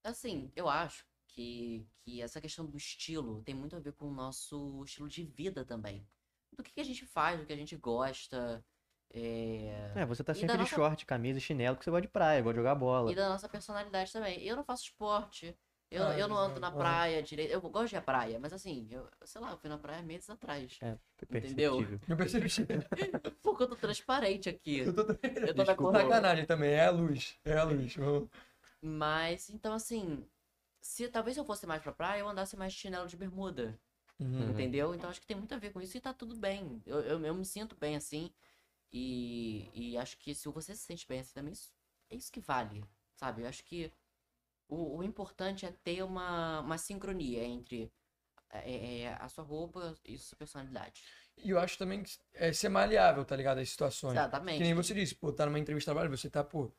Speaker 2: Assim, eu acho que, que essa questão do estilo tem muito a ver com o nosso estilo de vida também. Do que, que a gente faz, do que a gente gosta. é,
Speaker 1: É, você tá sempre de
Speaker 2: nossa-
Speaker 1: short, camisa e chinelo, porque você gosta de praia, gosta de jogar bola.
Speaker 2: E da nossa personalidade também. Eu não faço esporte. Eu,
Speaker 3: Ah,
Speaker 2: eu não ando na praia direito. Eu gosto de ir à praia, mas assim, eu, sei lá, eu fui na praia meses atrás.
Speaker 1: É,
Speaker 2: Entendeu?
Speaker 3: Eu percebi.
Speaker 2: Porque eu tô transparente aqui.
Speaker 3: Eu tô
Speaker 2: Eu tô
Speaker 1: Desculpa.
Speaker 2: cor.
Speaker 3: sacanagem também, é a luz. É a luz. Vamos-
Speaker 2: Mas, então assim, se talvez eu fosse mais pra praia, eu andasse mais de chinelo de bermuda.
Speaker 3: Uhum.
Speaker 2: Entendeu? Então acho que tem muito a ver com isso e tá tudo bem. Eu, eu, eu me sinto bem assim. E, e acho que se você se sente bem assim também, isso, é isso que vale. Sabe? Eu acho que o, o importante é ter uma, uma sincronia entre é, é, a sua roupa e sua personalidade.
Speaker 3: E eu acho também que é ser maleável, tá ligado? As situações.
Speaker 2: Exatamente.
Speaker 3: Que nem você disse, pô, tá numa entrevista de trabalho, você tá, pô,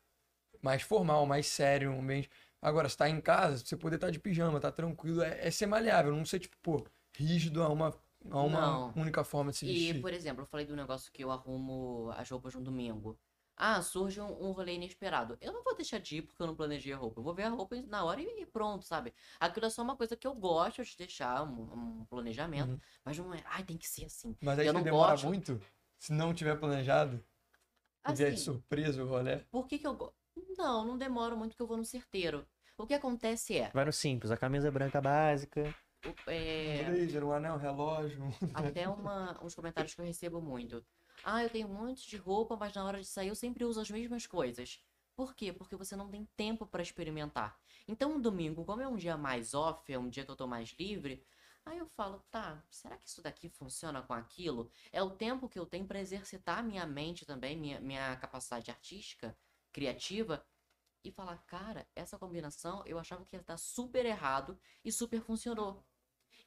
Speaker 3: mais formal, mais sério, um ambiente. Agora, você tá em casa, você poder estar de pijama, tá tranquilo, é, é ser maleável, não ser, tipo, pô, rígido a uma, a uma
Speaker 2: Não.
Speaker 3: única forma de se
Speaker 2: E,
Speaker 3: vestir.
Speaker 2: por exemplo, eu falei do negócio que eu arrumo as roupas no domingo. Ah, surge um, um rolê inesperado. Eu não vou deixar de ir porque eu não planejei a roupa. Eu vou ver a roupa na hora e, e pronto, sabe? Aquilo é só uma coisa que eu gosto de deixar, um, um planejamento.
Speaker 3: Uhum.
Speaker 2: Mas não é, ai, tem que ser assim.
Speaker 3: Mas aí
Speaker 2: Eu não
Speaker 3: demora
Speaker 2: gosto.
Speaker 3: muito? Se não tiver planejado? Se vier de
Speaker 2: Assim,
Speaker 3: surpresa o rolê?
Speaker 2: por que que eu gosto? Não, não demoro muito que eu vou no certeiro. O que acontece é,
Speaker 1: Vai no simples, a camisa branca básica.
Speaker 2: o- é,
Speaker 3: Um blazer, um anel, um relógio.
Speaker 2: até uma, uns comentários que eu recebo muito. Ah, eu tenho um monte de roupa, mas na hora de sair eu sempre uso as mesmas coisas. Por quê? Porque você não tem tempo para experimentar. Então, um domingo, como é um dia mais off, é um dia que eu tô mais livre, aí eu falo, tá, será que isso daqui funciona com aquilo? É o tempo que eu tenho para exercitar minha mente também, minha, minha capacidade artística, criativa, e falar, cara, essa combinação eu achava que ia estar super errado e super funcionou.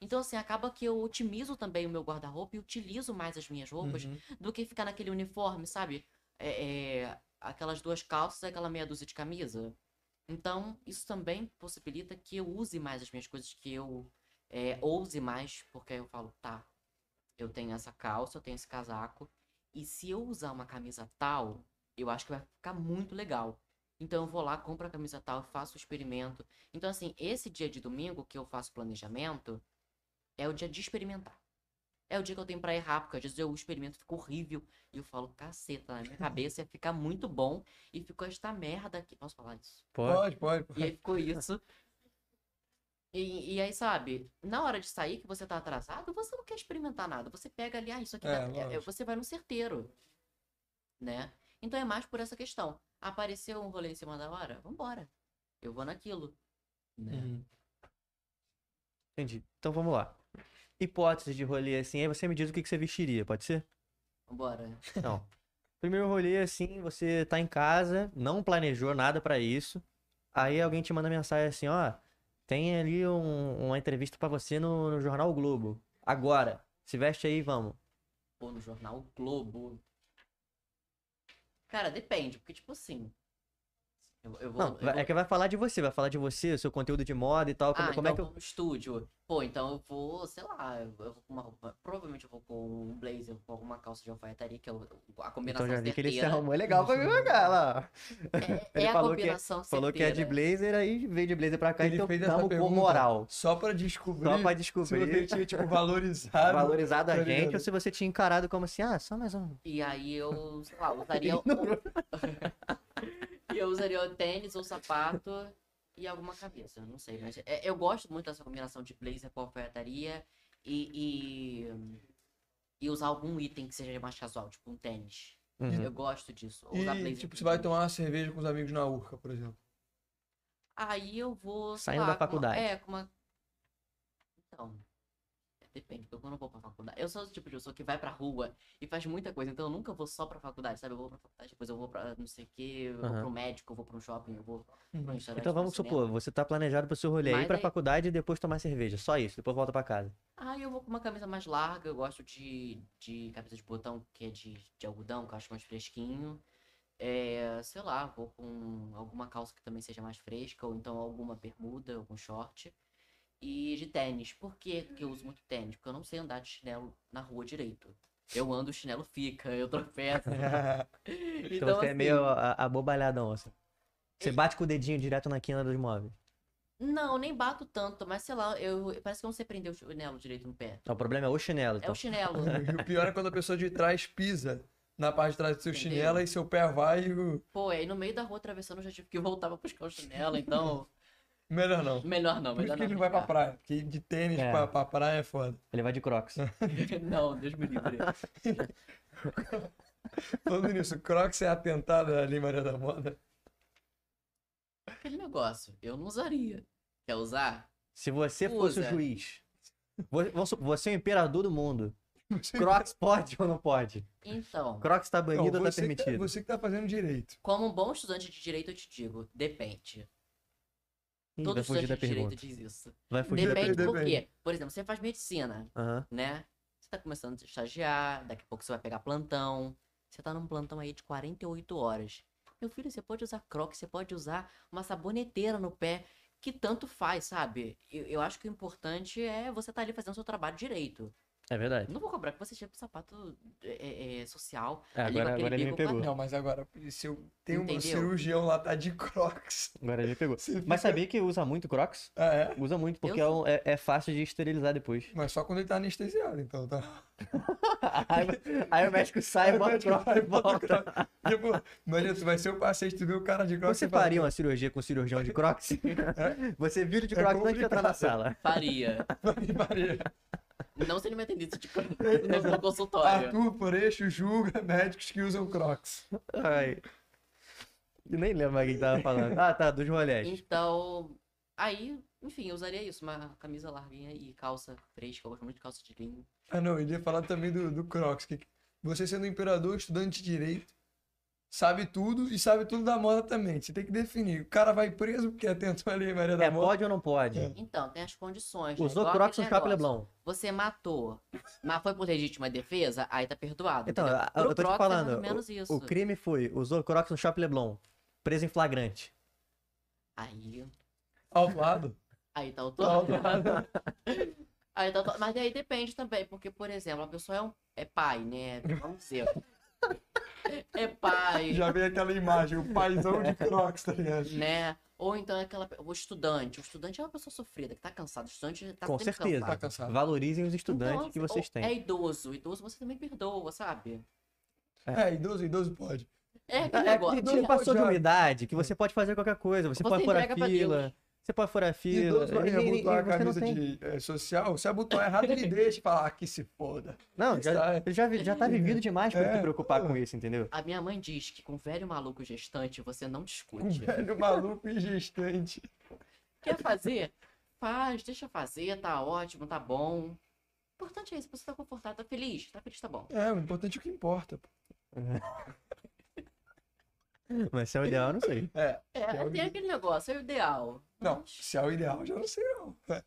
Speaker 2: Então, assim, acaba que eu otimizo também o meu guarda-roupa e utilizo mais as minhas roupas
Speaker 3: Uhum.
Speaker 2: do que ficar naquele uniforme, sabe? É, é, aquelas duas calças e aquela meia dúzia de camisa. Então, isso também possibilita que eu use mais as minhas coisas, que eu é, ouse mais, porque aí eu falo, tá, eu tenho essa calça, eu tenho esse casaco, e se eu usar uma camisa tal, eu acho que vai ficar muito legal. Então eu vou lá, compro a camisa tal, faço o experimento. Então, assim, esse dia de domingo que eu faço planejamento é o dia de experimentar. É o dia que eu tenho pra errar, porque às vezes eu experimento, fica horrível. E eu falo, caceta, na minha cabeça ia ficar muito bom. E ficou esta merda aqui. Posso falar isso?
Speaker 3: Pode, pode.
Speaker 2: E aí ficou isso. E, e aí, sabe, na hora de sair, que você tá atrasado, você não quer experimentar nada. Você pega ali, ah, isso aqui
Speaker 3: É,
Speaker 2: dá- é- é-
Speaker 3: lógico.
Speaker 2: você vai no certeiro. Né? Então é mais por essa questão. Apareceu um rolê em cima da hora? Vambora. Eu vou naquilo. Né?
Speaker 3: Uhum.
Speaker 1: Entendi. Então vamos lá. Hipótese de rolê assim, aí você me diz o que que você vestiria, pode ser?
Speaker 2: Vambora.
Speaker 1: Não. Primeiro rolê assim, você tá em casa, não planejou nada pra isso. Aí alguém te manda mensagem assim, ó, tem ali um- uma entrevista pra você no, no jornal Globo. Agora, se veste aí, vamos.
Speaker 2: Pô, no jornal Globo. Cara, depende, porque tipo assim. Eu, eu vou.
Speaker 1: Não,
Speaker 2: eu vou-
Speaker 1: é que vai falar de você, vai falar de você, o seu conteúdo de moda e tal. Como,
Speaker 2: Ah,
Speaker 1: como
Speaker 2: então
Speaker 1: é que
Speaker 2: eu no estúdio. Pô, então eu vou, sei lá, eu vou com uma roupa. Provavelmente eu vou com um blazer, com alguma calça de alfaiataria, que é a combinação
Speaker 1: Então já vi que ele se
Speaker 2: certeira.
Speaker 1: arrumou legal pra me jogar lá.
Speaker 2: É,
Speaker 1: Ele
Speaker 2: é a
Speaker 1: que-
Speaker 2: combinação
Speaker 1: Falou que é de
Speaker 2: certeira.
Speaker 1: blazer, aí veio de blazer pra cá,
Speaker 3: Ele
Speaker 1: então
Speaker 3: fez essa
Speaker 1: tamo com
Speaker 3: pergunta
Speaker 1: moral.
Speaker 3: só pra descobrir
Speaker 1: Só pra
Speaker 3: se
Speaker 1: descobrir.
Speaker 3: você tinha, tipo, valorizado.
Speaker 1: Valorizado a
Speaker 3: tá
Speaker 1: gente ou se você tinha encarado como assim, ah, só mais um.
Speaker 2: E aí eu, sei lá, usaria. Eu usaria o tênis ou sapato e alguma cabeça, não sei. Mas é- eu gosto muito dessa combinação de blazer com alfaiataria e, e. e usar algum item que seja mais casual, tipo um tênis.
Speaker 1: Uhum.
Speaker 2: Eu gosto disso. Usar
Speaker 3: E,
Speaker 2: blazer
Speaker 3: tipo, você vai tomar uma cerveja com os amigos na Urca, por exemplo.
Speaker 2: Aí eu vou.
Speaker 1: Saindo
Speaker 2: lá,
Speaker 1: da
Speaker 2: uma-
Speaker 1: faculdade.
Speaker 2: É, com uma. Então. Depende, porque eu não vou pra faculdade. Eu sou o tipo de pessoa que vai pra rua e faz muita coisa, então eu nunca vou só pra faculdade, sabe? Eu vou pra faculdade, depois eu vou pra não sei o quê, eu vou
Speaker 1: Aham.
Speaker 2: pro médico, eu vou pra um shopping, eu vou pra um restaurante.
Speaker 1: Então vamos
Speaker 2: cinema.
Speaker 1: supor, você tá planejado pro seu rolê, ir
Speaker 2: Mas
Speaker 1: pra
Speaker 2: aí-
Speaker 1: faculdade e depois tomar cerveja. Só isso, depois volta pra casa.
Speaker 2: Aí eu vou com uma camisa mais larga, eu gosto de, de camisa de botão que é de, de algodão, que eu acho mais fresquinho. É, sei lá, vou com alguma calça que também seja mais fresca, ou então alguma bermuda, algum short. E de tênis. Por que, que eu uso muito tênis? Porque eu não sei andar de chinelo na rua direito. Eu ando, o chinelo fica, eu tropeço.
Speaker 1: Então,
Speaker 2: Então,
Speaker 1: você é
Speaker 2: assim,
Speaker 1: meio a- abobalhadão, assim. Você bate com o dedinho direto na quina dos móveis.
Speaker 2: Não, nem bato tanto, mas sei lá, eu parece que eu não sei prender o chinelo direito no pé.
Speaker 1: Não, o problema é o chinelo,
Speaker 2: É
Speaker 1: então.
Speaker 2: o chinelo.
Speaker 3: E o pior é quando a pessoa de trás pisa na parte de trás do seu
Speaker 2: Entendeu?
Speaker 3: chinelo e seu pé vai e o...
Speaker 2: Pô, aí no meio da rua atravessando eu já tive que voltar pra buscar o chinelo, então.
Speaker 3: Melhor não.
Speaker 2: Melhor não,
Speaker 3: Por isso
Speaker 2: melhor
Speaker 3: que ele
Speaker 2: não.
Speaker 3: não vai pra praia. Porque de tênis
Speaker 1: É.
Speaker 3: pra, pra praia é foda.
Speaker 1: Ele vai de crocs.
Speaker 2: não, Deus me livre.
Speaker 3: Falando nisso, Crocs é atentado ali, Maria da Moda.
Speaker 2: Aquele negócio, eu não usaria. Quer usar?
Speaker 1: Se você fosse o
Speaker 2: Usa.
Speaker 1: juiz, vo- vamos supor, você é o imperador do mundo. Crocs pode ou não pode?
Speaker 2: Então,
Speaker 1: Crocs tá
Speaker 3: Não,
Speaker 1: banido ou tá
Speaker 3: você, que tá,
Speaker 1: permitido?
Speaker 3: você que tá fazendo direito.
Speaker 2: como um bom estudante de direito, eu te digo, depende.
Speaker 1: Ih,
Speaker 2: Todo estudante
Speaker 1: da
Speaker 2: de direito diz isso.
Speaker 1: Vai fugir da
Speaker 2: Depende
Speaker 1: pergunta.
Speaker 2: por quê? Por exemplo, você faz medicina, né? Você tá começando a estagiar, daqui a pouco você vai pegar plantão. Você tá num plantão aí de 48 horas. Meu filho, você pode usar crocs, você pode usar uma saboneteira no pé, que tanto faz, sabe? Eu, eu acho que o importante é você estar ali fazendo o seu trabalho direito.
Speaker 1: É verdade.
Speaker 2: Não vou cobrar que você tinha sapato é, é, social.
Speaker 1: É,
Speaker 2: ali com
Speaker 1: agora- agora ele me pegou.
Speaker 3: Não, mas agora, se eu tenho um
Speaker 2: Entendeu?
Speaker 3: cirurgião lá, tá de crocs.
Speaker 1: Agora ele pegou.
Speaker 3: Você
Speaker 1: Mas
Speaker 3: fica-
Speaker 1: sabia que usa muito Crocs?
Speaker 3: Ah, é?
Speaker 1: Usa muito, porque
Speaker 2: Eu
Speaker 1: é, um- é- é fácil de esterilizar depois.
Speaker 3: Mas só quando ele tá anestesiado, então tá.
Speaker 1: aí, aí o médico sai e
Speaker 3: Aí
Speaker 1: bota o Crocs e volta.
Speaker 3: crocs. Tipo, imagina, tu vai ser o paciente, tu vê o cara de crocs
Speaker 1: Você faria uma cirurgia com cirurgião de Crocs? Você vira de
Speaker 3: É
Speaker 1: Crocs antes de entrar na sala.
Speaker 2: Faria.
Speaker 3: Faria.
Speaker 2: Não se ele me atendesse de no no consultório.
Speaker 3: Arthur Poreixo julga médicos que usam crocs.
Speaker 1: Ai. Eu nem lembro mais quem tava falando. Ah, tá, dos rolés.
Speaker 2: Então, aí, enfim, eu usaria isso, uma camisa larguinha e calça fresca. Eu gosto muito de calça de linho.
Speaker 3: Ah, não, ele ia falar também do, do crocs. Que você sendo imperador, estudante de direito, sabe tudo e sabe tudo da moda também. Você tem que definir. O cara vai preso porque atentou ali Maria da
Speaker 1: É,
Speaker 3: Moda.
Speaker 1: pode ou não pode?
Speaker 3: É.
Speaker 2: Então, tem as condições. né?
Speaker 1: Usou
Speaker 2: Igual
Speaker 1: Crocs no
Speaker 2: negócio.
Speaker 1: Leblon.
Speaker 2: Você matou, mas foi por legítima defesa, aí tá perdoado.
Speaker 1: Então,
Speaker 2: entendeu?
Speaker 1: eu tô te
Speaker 2: é
Speaker 1: falando,
Speaker 2: menos isso.
Speaker 1: O crime foi, usou Crocs no Shopping Leblon. Preso em flagrante.
Speaker 2: Aí,
Speaker 3: Autuado.
Speaker 2: aí tá autuado.
Speaker 3: autuado.
Speaker 2: Aí tá, mas aí depende também, porque, por exemplo, a pessoa é, um, é pai, né? Vamos dizer. É pai,
Speaker 3: Já veio aquela imagem, o paizão de crocs, tá ligado?
Speaker 2: né? Ou então é aquela, o estudante. O estudante é uma pessoa sofrida, que tá cansado. O estudante tá
Speaker 1: Com certeza.
Speaker 3: Tá
Speaker 2: cansado.
Speaker 3: cansado.
Speaker 1: Valorizem os estudantes
Speaker 2: Então,
Speaker 1: que vocês têm.
Speaker 2: É idoso. Idoso você também perdoa, sabe?
Speaker 3: É, idoso, idoso pode.
Speaker 2: É
Speaker 1: É,
Speaker 2: aquele
Speaker 1: é
Speaker 2: negócio.
Speaker 3: já-
Speaker 1: passou de
Speaker 3: já-
Speaker 1: uma idade que você pode fazer qualquer coisa. Você,
Speaker 2: Você
Speaker 1: pode furar
Speaker 2: entrega pra
Speaker 1: fila. Você pode furar fila.
Speaker 3: Idoso vai abotoar a camisa
Speaker 1: tem.
Speaker 3: de eh, social, se abotoar errado, ele deixa e fala, ah, que se foda.
Speaker 1: Não, já, ele já, já tá vivido demais pra
Speaker 3: É,
Speaker 1: se preocupar
Speaker 3: pô.
Speaker 1: com isso, entendeu?
Speaker 2: A minha mãe diz que com velho maluco gestante você não discute.
Speaker 3: velho maluco e gestante.
Speaker 2: Quer fazer? Faz, deixa fazer, tá ótimo, tá bom. O importante é isso, você tá confortável, tá feliz, tá feliz, tá bom.
Speaker 3: É, o importante é o que importa. pô.
Speaker 1: Mas se é o ideal, eu não sei.
Speaker 3: É.
Speaker 2: É,
Speaker 3: é
Speaker 2: tem aquele negócio, é o ideal.
Speaker 3: Não,
Speaker 2: Mas-
Speaker 3: se é o ideal, já não sei não. É.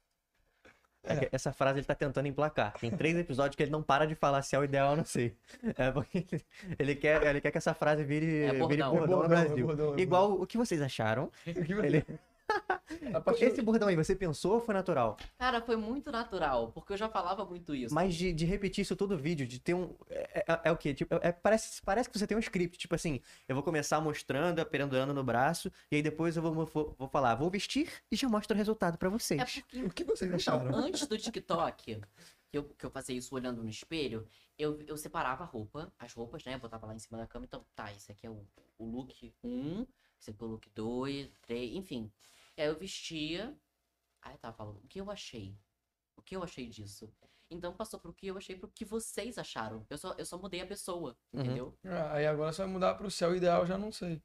Speaker 1: É essa frase ele tá tentando emplacar. Tem três episódios que ele não para de falar se é o ideal, eu não sei. É porque ele, quer, ele quer que essa frase vire,
Speaker 2: É
Speaker 1: vire
Speaker 2: bordão.
Speaker 1: bordão,
Speaker 3: É bordão,
Speaker 1: no
Speaker 3: é
Speaker 1: Brasil.
Speaker 3: bordão, é
Speaker 1: Igual o que vocês acharam.
Speaker 3: O que você-
Speaker 1: Ele-
Speaker 3: A partir
Speaker 1: Esse bordão aí, você pensou ou foi natural?
Speaker 2: Cara, foi muito natural, porque eu já falava muito isso.
Speaker 1: Mas de, de repetir isso todo vídeo, de ter um. É, é- é o quê? Tipo, é- parece, parece que você tem um script. Tipo assim, eu vou começar mostrando, aprendendo no braço, e aí depois eu vou, vou, vou falar, vou vestir e já mostro o resultado pra vocês.
Speaker 2: É porque
Speaker 3: O que vocês
Speaker 2: Então,
Speaker 3: acharam?
Speaker 2: antes do TikTok, que eu, que eu fazia isso olhando no espelho, eu, eu separava a roupa, as roupas, né? Botava lá em cima da cama. Então, tá, esse aqui é o, o look 1, esse aqui é o look 2, 3, enfim. Aí eu vestia. Aí eu tava falando, o que eu achei? O que eu achei disso? Então passou pro que eu achei pro que vocês acharam. Eu só, eu só mudei a pessoa,
Speaker 1: Uhum.
Speaker 2: entendeu?
Speaker 3: Ah, aí agora você vai mudar pro céu ideal, já não sei.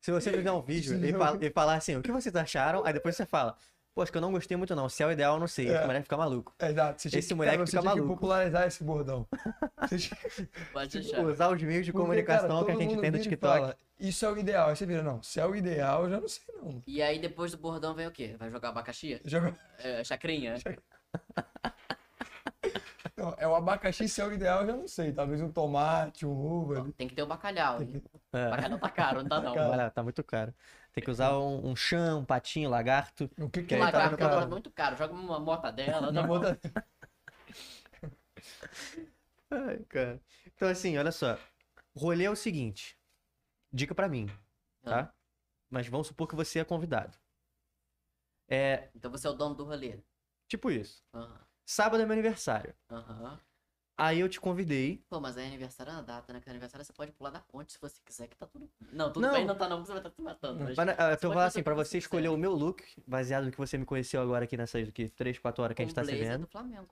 Speaker 1: Se você fizer um vídeo e, fala- e falar assim, o que vocês acharam, aí depois você fala, pô, acho que eu não gostei muito não, se é o ideal, eu não sei.
Speaker 3: É.
Speaker 1: Esse moleque fica maluco.
Speaker 3: É, exato. Você
Speaker 1: Esse
Speaker 3: que,
Speaker 1: moleque
Speaker 3: cara, você
Speaker 1: fica
Speaker 3: tinha que
Speaker 1: maluco.
Speaker 3: popularizar esse bordão.
Speaker 2: Pode deixar.
Speaker 1: Usar os meios de
Speaker 3: Porque,
Speaker 1: comunicação
Speaker 3: cara,
Speaker 1: que a gente tem no TikTok.
Speaker 3: fala, Isso é o ideal. Aí você vira, não, se é o ideal, eu já não sei não.
Speaker 2: E aí depois do bordão vem o quê? Vai jogar abacaxi?
Speaker 3: Joga-
Speaker 2: É, chacrinha?
Speaker 3: Não, é o abacaxi, se é o ideal, eu já não sei. Talvez um tomate, um uva.
Speaker 2: Tem que ter o bacalhau, hein?
Speaker 1: É.
Speaker 2: Bacalhau tá caro, não tá não.
Speaker 1: Tá muito caro. Tem que usar um, um chão, um patinho, lagarto.
Speaker 3: O que que
Speaker 1: Que
Speaker 3: é
Speaker 1: tá
Speaker 2: Lagarto
Speaker 1: vendo,
Speaker 2: é muito caro. Joga uma mortadela. Tá bom.
Speaker 3: moda...
Speaker 1: Ai, cara. Então, assim, olha só. O rolê é o seguinte. Dica pra mim, tá? Mas vamos supor que você é convidado. É
Speaker 2: Então você é o dono do rolê.
Speaker 1: tipo isso.
Speaker 2: Aham.
Speaker 1: Sábado é meu aniversário.
Speaker 2: Aham.
Speaker 1: Aí eu te convidei.
Speaker 2: Pô, mas é aniversário na data, né? Que aniversário você pode pular da ponte se você quiser, que tá tudo. Não, tudo
Speaker 1: Não.
Speaker 2: bem, não tá não, porque você vai estar se matando. Mas...
Speaker 1: Mas, ah, eu tô
Speaker 2: pode
Speaker 1: falando assim, pra você escolher o meu look, baseado no que você me conheceu agora aqui nessas aqui, 3, 4 horas que a gente
Speaker 2: Com
Speaker 1: tá se
Speaker 2: blazer
Speaker 1: vendo.
Speaker 2: do Flamengo.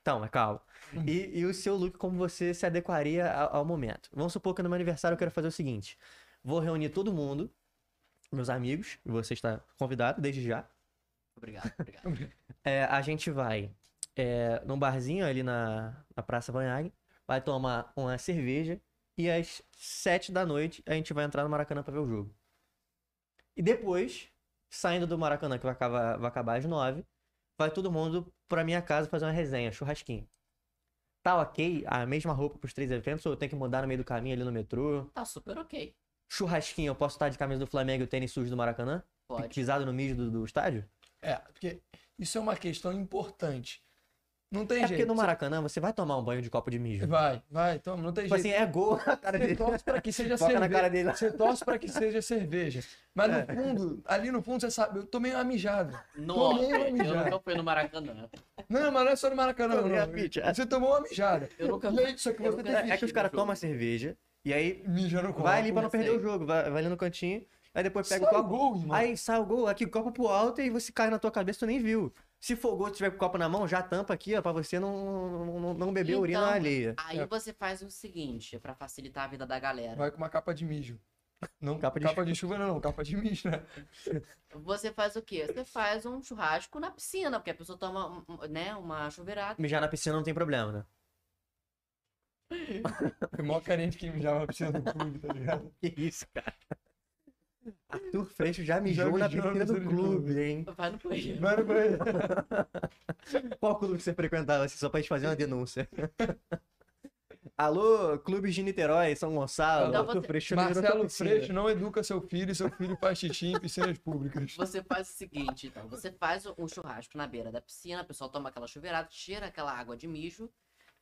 Speaker 1: Então, mas calma. E, e o seu look, como você se adequaria ao, ao momento. Vamos supor que no meu aniversário eu quero fazer o seguinte: vou reunir todo mundo, meus amigos, e você está convidado desde já.
Speaker 2: Obrigado, obrigado.
Speaker 1: É, a gente vai é, num barzinho ali na, na Praça Banhag, vai tomar uma cerveja e às 7 da noite a gente vai entrar no Maracanã pra ver o jogo. E depois, saindo do Maracanã, que vai acabar, vai acabar às 9, vai todo mundo pra minha casa fazer uma resenha, churrasquinho. Tá ok a mesma roupa pros três eventos ou eu tenho que mudar no meio do caminho ali no metrô?
Speaker 2: Tá super ok.
Speaker 1: Churrasquinho, eu posso estar de camisa do Flamengo e o tênis sujo do Maracanã?
Speaker 2: Pode.
Speaker 1: Pisado no mijo do, do estádio?
Speaker 3: É, porque isso é uma questão importante. Não tem
Speaker 1: É porque
Speaker 3: jeito.
Speaker 1: no Maracanã você vai tomar um banho de copo de mijo.
Speaker 3: Vai, vai, toma, não tem
Speaker 1: Tipo
Speaker 3: jeito.
Speaker 1: assim, é gol na cara
Speaker 3: Você
Speaker 1: dele.
Speaker 3: torce pra que seja
Speaker 1: Foca na
Speaker 3: cerveja.
Speaker 1: cara dele lá.
Speaker 3: Você torce pra que seja cerveja. Mas no fundo, ali no fundo, você sabe, eu tomei uma mijada.
Speaker 2: Nossa,
Speaker 3: Tomei uma
Speaker 2: eu
Speaker 3: mijada.
Speaker 2: nunca fui no Maracanã.
Speaker 3: Não, mas não é só no Maracanã, não.
Speaker 1: mijada.
Speaker 3: Você tomou uma mijada.
Speaker 2: Eu nunca
Speaker 3: E aí, só que
Speaker 2: eu
Speaker 3: você
Speaker 2: nunca-
Speaker 3: tem
Speaker 1: É, é que os caras tomam a cerveja e aí
Speaker 3: Mija no copo.
Speaker 1: vai ali pra não
Speaker 2: sei.
Speaker 1: perder o jogo, vai, vai ali no cantinho, aí depois pega
Speaker 3: Sai
Speaker 1: o
Speaker 3: o
Speaker 1: copo.
Speaker 3: gol, irmão.
Speaker 1: Aí sai o gol, aqui o copo pro alto e você cai na tua cabeça, tu nem viu. Se tu tiver com o copo na mão, já tampa aqui, ó, pra você não, não, não beber urina
Speaker 2: Então,
Speaker 1: alheia.
Speaker 2: Aí
Speaker 3: É.
Speaker 2: você faz o seguinte, pra facilitar a vida da galera.
Speaker 3: Vai com uma capa de mijo. Não,
Speaker 1: Capa
Speaker 3: capa
Speaker 1: de
Speaker 3: de, chuva não, não, capa de mijo, né?
Speaker 2: Você faz o quê? Você faz um churrasco na piscina, porque a pessoa toma, né, uma chuveirada.
Speaker 1: Mijar na piscina não tem problema, né?
Speaker 3: Foi mó carente que mijava na piscina do clube, tá ligado?
Speaker 1: Que isso, cara. Arthur Freixo já mijou,
Speaker 3: Já
Speaker 1: na piscina do clube, hein?
Speaker 2: Vai no banheiro.
Speaker 3: Vai no banheiro.
Speaker 1: Qual clube que você frequentava, assim, só pra gente fazer uma denúncia? Alô, clubes de Niterói, São Gonçalo,
Speaker 2: Então
Speaker 1: Arthur
Speaker 2: você-
Speaker 1: Freixo tua
Speaker 3: Marcelo. Freixo não educa seu filho e seu filho faz xixi em piscinas públicas.
Speaker 2: Você faz o seguinte, então. Você faz um churrasco na beira da piscina, a pessoa toma aquela chuveirada, cheira aquela água de mijo.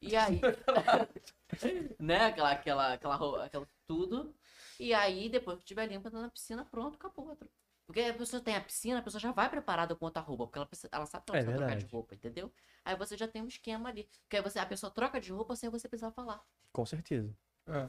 Speaker 2: E aí. né? Aquela, aquela, aquela, aquela tudo. E aí, depois que tiver limpa, tá na piscina, pronto, acabou. outro. Porque a pessoa tem a piscina, a pessoa já vai preparada com outra roupa, porque ela, precisa- ela sabe que ela
Speaker 1: É
Speaker 2: precisa trocar de roupa, entendeu? Aí você já tem um esquema ali. Porque aí você, a pessoa troca de roupa sem você precisar falar.
Speaker 1: Com certeza.
Speaker 3: É.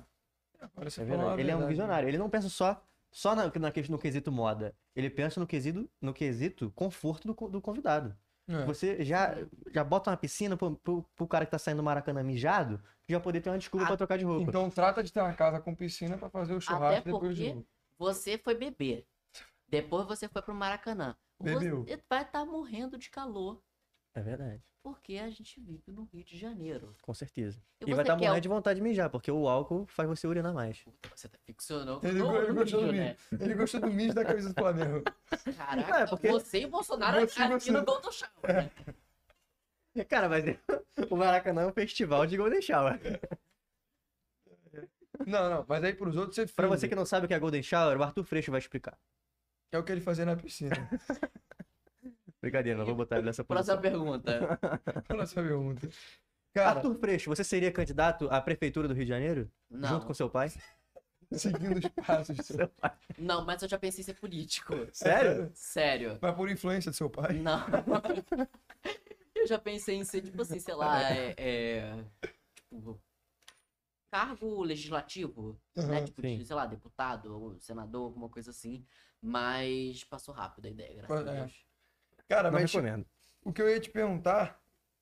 Speaker 3: Agora você
Speaker 1: É verdade. Ele é um
Speaker 3: verdade.
Speaker 1: visionário. Ele não pensa só, só na, na, no quesito moda. Ele pensa no quesito, no quesito conforto do, do convidado.
Speaker 3: É.
Speaker 1: Você já, já bota uma piscina pro, pro, pro cara que tá saindo do Maracanã mijado, já poder ter uma desculpa
Speaker 2: Ah,
Speaker 1: pra trocar de roupa.
Speaker 3: Então trata de ter uma casa com piscina pra fazer o churrasco
Speaker 2: Até
Speaker 3: depois
Speaker 2: porque
Speaker 3: jogo.
Speaker 2: você foi beber. Depois você foi pro Maracanã.
Speaker 3: Bebeu.
Speaker 2: Você vai estar morrendo de calor.
Speaker 1: É verdade.
Speaker 2: Porque a gente vive no Rio de Janeiro.
Speaker 1: Com certeza.
Speaker 2: E
Speaker 1: E, vai estar
Speaker 2: quer
Speaker 1: morrendo
Speaker 2: o-
Speaker 1: de vontade de mijar, porque o álcool faz você urinar mais.
Speaker 2: Puta, você tá ficcionou
Speaker 3: Ele, go- ele gostou do mijo.
Speaker 2: né?
Speaker 3: Ele gostou do mijo da camisa do Flamengo.
Speaker 2: Caraca,
Speaker 1: É, porque-
Speaker 2: você e o Bolsonaro
Speaker 3: Você-
Speaker 2: aqui
Speaker 3: você-
Speaker 2: no gol do chão. né?
Speaker 1: Cara, mas o Maracanã é um festival de Golden Shower.
Speaker 3: Não, não, mas aí pros outros você
Speaker 1: Pra você que não sabe o que é Golden Shower, o Arthur Freixo vai explicar.
Speaker 3: É o que ele fazia na piscina.
Speaker 1: Brincadeira, não vou botar ele nessa posição.
Speaker 2: Próxima pergunta.
Speaker 3: Próxima pergunta. Cara,
Speaker 1: Arthur Freixo, você seria candidato à prefeitura do Rio de Janeiro?
Speaker 2: Não,
Speaker 1: Junto com seu pai?
Speaker 3: seguindo os passos do seu...
Speaker 1: Pai.
Speaker 2: não, mas eu já pensei em ser político.
Speaker 1: Sério?
Speaker 2: Sério.
Speaker 3: Vai por influência do seu pai.
Speaker 2: Não. Eu já pensei em ser, tipo assim, sei lá, é. é, tipo, cargo legislativo, né?
Speaker 3: Aham,
Speaker 2: Tipo, de, sei lá, deputado ou senador, alguma coisa assim. Mas passou rápido a ideia, graças a
Speaker 3: É.
Speaker 2: Deus.
Speaker 3: Cara,
Speaker 1: Não
Speaker 3: mas
Speaker 1: recomendo.
Speaker 3: o que eu ia te perguntar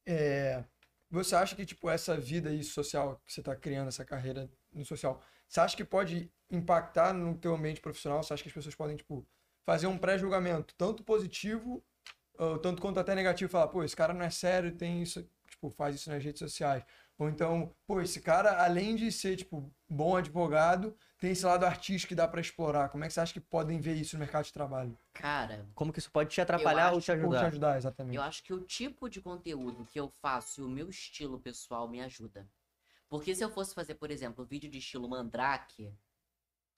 Speaker 3: é... Você acha que, tipo, essa vida aí social que você tá criando, essa carreira no social, você acha que pode impactar no teu ambiente profissional? Você acha que as pessoas podem, tipo, fazer um pré-julgamento, tanto positivo, ou tanto quanto até negativo, falar, pô, esse cara não é sério, tem isso, tipo, faz isso nas redes sociais. Ou então, pô, esse cara, além de ser, tipo, bom advogado, tem esse lado artístico que dá pra explorar. Como é que você acha que podem ver isso no mercado de trabalho?
Speaker 2: Cara,
Speaker 1: Como que isso pode te atrapalhar ou te
Speaker 3: Ou te
Speaker 1: ajudar?
Speaker 3: ajudar, exatamente.
Speaker 2: eu acho que o tipo de conteúdo que eu faço e o meu estilo pessoal me ajuda. Porque se eu fosse fazer, por exemplo, vídeo de estilo mandrake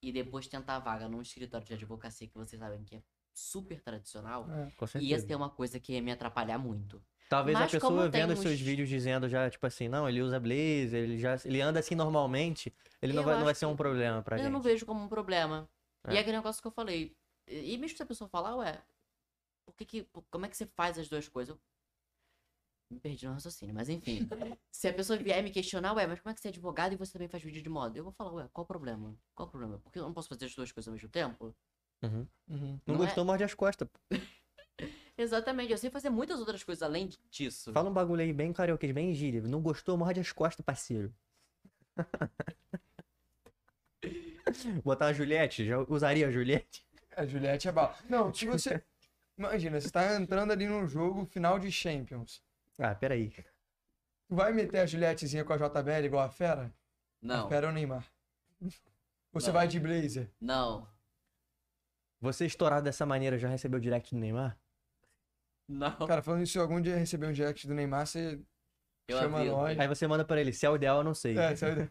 Speaker 2: e depois tentar vaga num escritório de advocacia que vocês sabem que é super tradicional,
Speaker 3: É.
Speaker 1: Com
Speaker 2: ia ser uma coisa que ia me atrapalhar muito.
Speaker 1: Talvez
Speaker 2: Mas
Speaker 1: a pessoa vendo os seus vídeos dizendo já, tipo assim, não, ele usa blazer, ele já ele anda assim normalmente, ele não
Speaker 2: Eu
Speaker 1: vai, não vai ser um problema pra
Speaker 2: eu
Speaker 1: gente.
Speaker 2: não vejo como um problema. E
Speaker 1: É.
Speaker 2: é aquele negócio que eu falei. E mesmo se a pessoa falar, ué, por que que, como é que você faz as duas coisas? Eu me perdi no raciocínio, mas enfim. se a pessoa vier me questionar, ué, mas como é que você é advogado e você também faz vídeo de moda? Eu vou falar, ué, qual o problema? Qual o problema? Porque eu não posso fazer as duas coisas ao mesmo tempo?
Speaker 1: Uhum.
Speaker 3: Uhum.
Speaker 1: Não,
Speaker 2: Não é-
Speaker 1: gostou, morde as costas.
Speaker 2: Exatamente, eu sei fazer muitas outras coisas além disso.
Speaker 1: Fala um bagulho aí bem carioquês, bem gíria. Não gostou, morde as costas, parceiro. Botar uma Juliette, já usaria a Juliette?
Speaker 3: A Juliette é bala. Não, se você. Imagina, você tá entrando ali num jogo final de Champions.
Speaker 1: Ah, peraí.
Speaker 3: Tu vai meter a Juliettezinha com a JBL igual a Fera? A
Speaker 2: Não,
Speaker 3: Fera é o Neymar. Você
Speaker 2: Não.
Speaker 3: vai de blazer.
Speaker 2: não,
Speaker 1: Você estourado dessa maneira já recebeu o direct do Neymar?
Speaker 2: Não.
Speaker 3: Cara, falando isso, se algum dia receber um direct do Neymar, você
Speaker 2: Eu
Speaker 3: chama
Speaker 2: aviso.
Speaker 3: nós.
Speaker 1: Aí você manda pra ele, se é o ideal, eu não sei.
Speaker 3: É, sabe?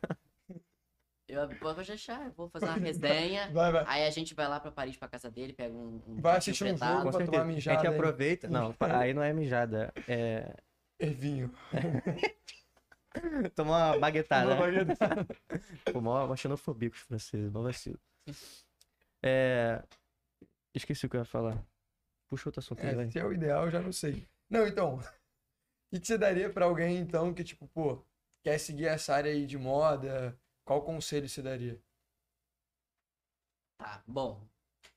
Speaker 2: Eu vou deixar, eu vou fazer uma resenha.
Speaker 3: Vai, vai.
Speaker 2: Aí a gente vai lá pra Paris, pra casa dele, pega um. um
Speaker 3: Vai assistir um jogo,
Speaker 1: Com
Speaker 3: pra
Speaker 1: certeza.
Speaker 3: tomar
Speaker 1: a
Speaker 3: mijada
Speaker 1: gente
Speaker 3: aí.
Speaker 1: aproveita. Não, aí não é mijada. É...
Speaker 3: É vinho.
Speaker 1: Tomar uma baguetada.
Speaker 3: Uma
Speaker 1: né? Pô, mó, mó xenofobia com os franceses, mó vacilo. É... Esqueci o que eu ia falar. Puxa outro assunto aí,
Speaker 3: É,
Speaker 1: vai.
Speaker 3: se é o ideal, eu já não sei. Não, então. O que que você daria pra alguém, então, que, tipo, pô, quer seguir essa área aí de moda? Qual conselho você daria?
Speaker 2: Tá, bom.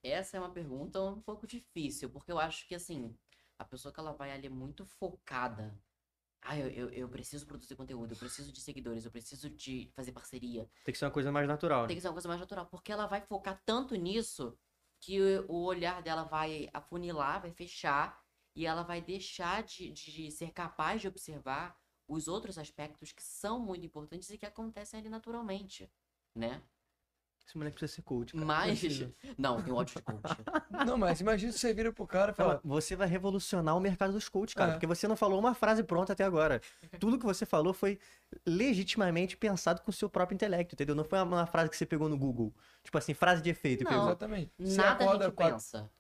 Speaker 2: Essa é uma pergunta um pouco difícil, porque eu acho que, assim, a pessoa que ela vai ali muito focada. Ah, eu, eu, eu preciso produzir conteúdo, eu preciso de seguidores, eu preciso de fazer parceria.
Speaker 1: Tem que ser uma coisa mais natural.
Speaker 2: Tem
Speaker 1: né?
Speaker 2: que ser uma coisa mais natural, porque ela vai focar tanto nisso que o olhar dela vai afunilar, vai fechar, e ela vai deixar de, de ser capaz de observar os outros aspectos que são muito importantes e que acontecem ali naturalmente, né?
Speaker 1: Esse moleque precisa ser coach. cara.
Speaker 2: Mas.
Speaker 3: precisa.
Speaker 2: Não, tem ódio de coach.
Speaker 3: Não, mas imagina se você vira pro cara e fala.
Speaker 1: Fala, Você vai revolucionar o mercado dos coaches, cara.
Speaker 3: É.
Speaker 1: Porque você não falou uma frase pronta até agora. Tudo que você falou foi legitimamente pensado com o seu próprio intelecto, entendeu? Não foi uma, uma frase que você pegou no Google. Tipo assim, frase de efeito.
Speaker 2: Não.
Speaker 1: pegou.
Speaker 3: Exatamente. Você
Speaker 2: Nada a
Speaker 3: acorda
Speaker 2: gente
Speaker 3: quatro-
Speaker 2: pensa.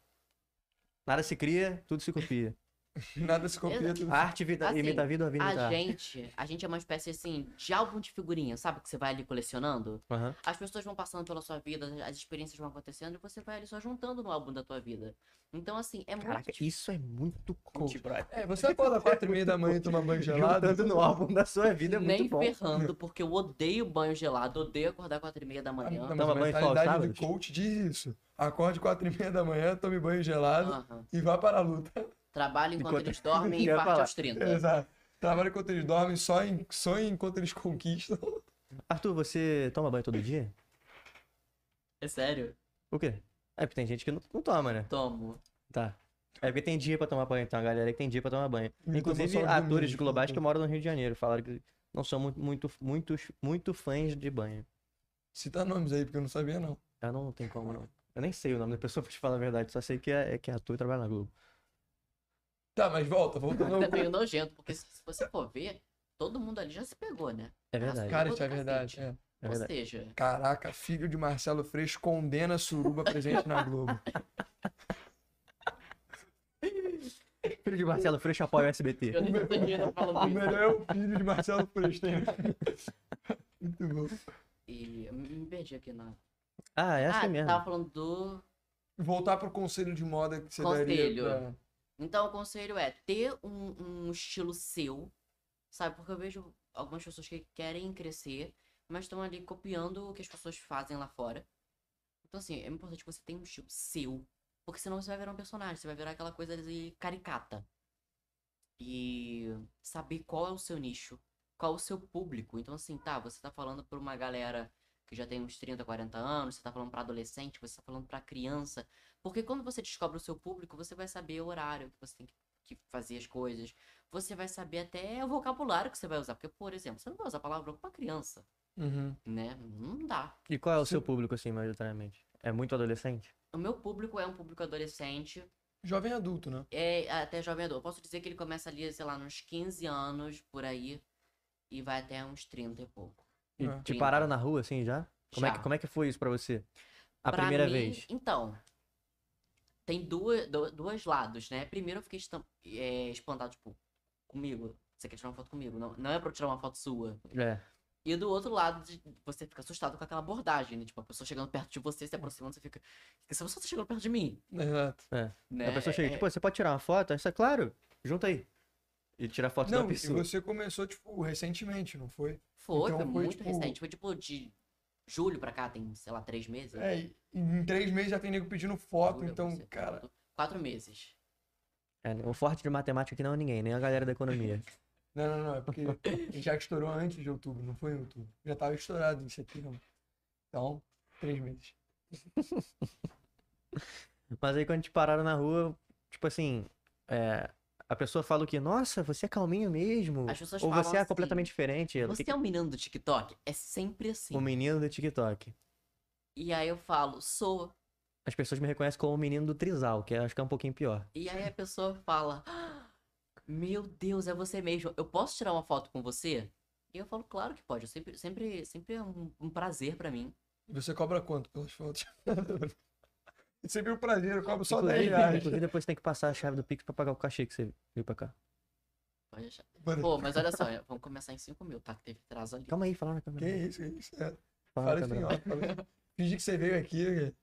Speaker 1: Nada se cria, tudo se copia.
Speaker 3: Nada se copia, tudo.
Speaker 1: A arte vida,
Speaker 2: Assim,
Speaker 1: imita a vida, a vida imita a
Speaker 2: gente, a gente é uma espécie assim de álbum de figurinha, sabe? Que você vai ali colecionando.
Speaker 1: Aham.
Speaker 2: As pessoas vão passando pela sua vida, as experiências vão acontecendo e você vai ali só juntando no álbum da tua vida. Então, assim, é muito
Speaker 1: Caraca, isso é muito coach, brother.
Speaker 3: É, você acorda às quatro e meia da manhã e toma banho gelado.
Speaker 1: Juntando no álbum da sua vida é muito
Speaker 2: Nem
Speaker 1: bom.
Speaker 2: ferrando, porque eu odeio banho gelado, odeio acordar quatro e meia da
Speaker 3: Ah,
Speaker 2: manhã.
Speaker 3: não, mas a mentalidade do coach diz isso. Acorde quatro e meia da manhã, tome banho gelado
Speaker 2: Aham.
Speaker 3: e vá para a luta.
Speaker 2: Trabalho enquanto
Speaker 1: Enquanto-
Speaker 2: eles dormem e
Speaker 1: Eu
Speaker 2: parte
Speaker 1: falar.
Speaker 2: aos 30.
Speaker 3: Exato. Trabalha enquanto eles dormem, só em, sonha enquanto eles conquistam.
Speaker 1: Arthur, você toma banho todo dia?
Speaker 2: É sério?
Speaker 1: O quê? É porque tem gente que não, não toma, né?
Speaker 2: Tomo.
Speaker 1: Tá. É porque tem dia pra tomar banho, então a galera que tem dia pra tomar banho.
Speaker 3: Me
Speaker 1: Inclusive,
Speaker 3: tomou só
Speaker 1: atores globais
Speaker 3: então.
Speaker 1: que moram no Rio de Janeiro falaram que não são muito, muito, muito, muito fãs de banho.
Speaker 3: Cita nomes aí, porque eu não sabia, não.
Speaker 1: Ah, não, não tem como não. Eu nem sei o nome da pessoa pra te falar a verdade, só sei que é, é que é ator e trabalha na Globo.
Speaker 3: Tá, mas volta, voltando ao
Speaker 2: É meio nojento, porque se se você for ver, todo mundo ali já se pegou, né?
Speaker 1: É verdade.
Speaker 3: Cara, isso é verdade. é.
Speaker 1: É
Speaker 2: Ou
Speaker 1: verdade.
Speaker 2: seja,
Speaker 3: Caraca, filho de Marcelo Freixo condena suruba presente na Globo.
Speaker 1: Filho de Marcelo Freixo apoia o SBT.
Speaker 2: eu nem tô entendendo
Speaker 3: O
Speaker 2: falando isso.
Speaker 3: melhor é o filho de Marcelo Freixo, tem? Muito bom.
Speaker 2: E eu me perdi aqui na.
Speaker 1: Ah, é assim
Speaker 2: ah,
Speaker 1: mesmo.
Speaker 2: tava falando do.
Speaker 3: Voltar pro conselho de moda que você
Speaker 2: Conselho.
Speaker 3: daria pra...
Speaker 2: Então, o conselho é ter um, um estilo seu, sabe? Porque eu vejo algumas pessoas que querem crescer, mas estão ali copiando o que as pessoas fazem lá fora. Então, assim, é importante que você tenha um estilo seu, porque senão você vai virar um personagem, você vai virar aquela coisa de caricata. E saber qual é o seu nicho, qual é o seu público. Então, assim, tá, você tá falando pra uma galera que já tem uns 30, 40 anos, você tá falando pra adolescente, você tá falando pra criança. Porque quando você descobre o seu público, você vai saber o horário que você tem que, que fazer as coisas. Você vai saber até o vocabulário que você vai usar. Porque, por exemplo, você não vai usar palavrão pra criança,
Speaker 3: Uhum.
Speaker 2: né? Não dá.
Speaker 1: E qual é o seu público, assim, majoritariamente? É muito adolescente?
Speaker 2: O meu público é um público adolescente,
Speaker 3: Jovem adulto, né?
Speaker 2: é até jovem adulto. Eu posso dizer que ele começa ali, sei lá, nos 15 anos, por aí, e vai até uns 30 e pouco.
Speaker 1: E
Speaker 3: É.
Speaker 1: te pararam na rua, assim, já? Como, É
Speaker 2: Já.
Speaker 1: que, como é que foi isso pra você? A
Speaker 2: Pra
Speaker 1: primeira
Speaker 2: mim,
Speaker 1: vez?
Speaker 2: Então, tem duas, dois lados, né? Primeiro eu fiquei é, espantado, tipo, comigo. Você quer tirar uma foto comigo? Não, não é pra eu tirar uma foto sua.
Speaker 1: É.
Speaker 2: E do outro lado, você fica assustado com aquela abordagem, né? Tipo, a pessoa chegando perto de você, se aproximando, você fica. Essa pessoa tá chegando perto de mim.
Speaker 3: Exato.
Speaker 2: Né?
Speaker 1: A pessoa chega,
Speaker 2: É-
Speaker 1: tipo, você pode tirar uma foto? Isso é claro. Junta aí. E tira foto da
Speaker 3: Não, e
Speaker 1: pessoa.
Speaker 3: você começou, tipo, recentemente, não foi?
Speaker 2: Foi,
Speaker 3: então
Speaker 2: foi
Speaker 3: foi,
Speaker 2: muito
Speaker 3: tipo-
Speaker 2: recente. Foi tipo de julho pra cá, tem, sei lá, três meses.
Speaker 3: É, e em três meses já tem nego pedindo foto,
Speaker 2: Julho,
Speaker 3: então,
Speaker 2: agosto,
Speaker 3: cara...
Speaker 2: Quatro meses.
Speaker 1: É, o forte de matemática aqui não é ninguém, nem a galera da economia.
Speaker 3: Não, não, não, é porque já estourou antes de outubro, não foi em outubro. Já tava estourado em setembro. Então, três meses.
Speaker 1: Mas aí quando te pararam na rua, tipo assim, é, a pessoa fala o quê? Nossa, você é calminho mesmo?
Speaker 2: As pessoas
Speaker 1: Ou
Speaker 2: falam
Speaker 1: você é
Speaker 2: assim,
Speaker 1: completamente diferente? Ela,
Speaker 2: Você
Speaker 1: "Que-
Speaker 2: é um menino do TikTok? É sempre assim.
Speaker 1: O menino do TikTok.
Speaker 2: E aí eu falo, sou.
Speaker 1: As pessoas me reconhecem como o menino do Trisal, que eu acho que é um pouquinho pior.
Speaker 2: E aí a pessoa fala: "Ah, Meu Deus, é você mesmo. Eu posso tirar uma foto com você? E eu falo, claro que pode. Eu sempre, sempre, sempre é um, um prazer pra mim.
Speaker 3: E você cobra quanto pelas fotos? Você viu o prazer, eu cobro só
Speaker 1: inclusive,
Speaker 3: 10 reais.
Speaker 1: inclusive, depois tem que passar a chave do Pix pra pagar o cachê que você veio pra cá.
Speaker 2: Pô, mas olha só, vamos começar em 5 mil, tá? Que teve atraso ali.
Speaker 1: Calma aí, fala na
Speaker 3: Que
Speaker 1: câmera.
Speaker 3: isso, que isso? É.
Speaker 1: Fala
Speaker 3: Fala assim, ó. Fala. Finge que você veio aqui.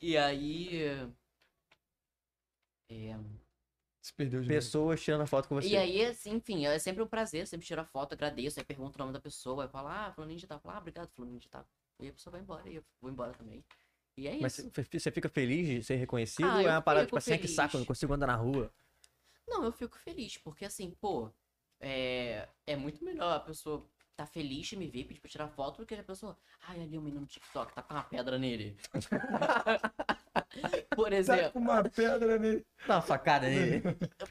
Speaker 2: E aí. é,
Speaker 3: Se perdeu de
Speaker 1: Pessoas tirando foto com você.
Speaker 2: E aí, assim, enfim, é sempre um prazer, sempre tiro a foto, agradeço, aí pergunto o nome da pessoa, aí falo, ah, fulaninho de tal, falo, ah, obrigado, fulaninho de tal. E a pessoa vai embora, e eu vou embora também. E é
Speaker 1: Mas
Speaker 2: isso.
Speaker 1: você você fica feliz de ser reconhecido
Speaker 2: Ah,
Speaker 1: ou é uma parada tipo assim, "Ah, que saco, eu não consigo andar na rua?
Speaker 2: Não, eu fico feliz, porque assim, pô, é, é muito melhor a pessoa tá feliz de me ver, pedir pra tirar foto, do que a pessoa, ai, ali o menino no TikTok, tá com uma pedra nele. Por
Speaker 3: Tá
Speaker 2: exemplo,
Speaker 3: com uma pedra nele.
Speaker 1: Dá uma facada nele.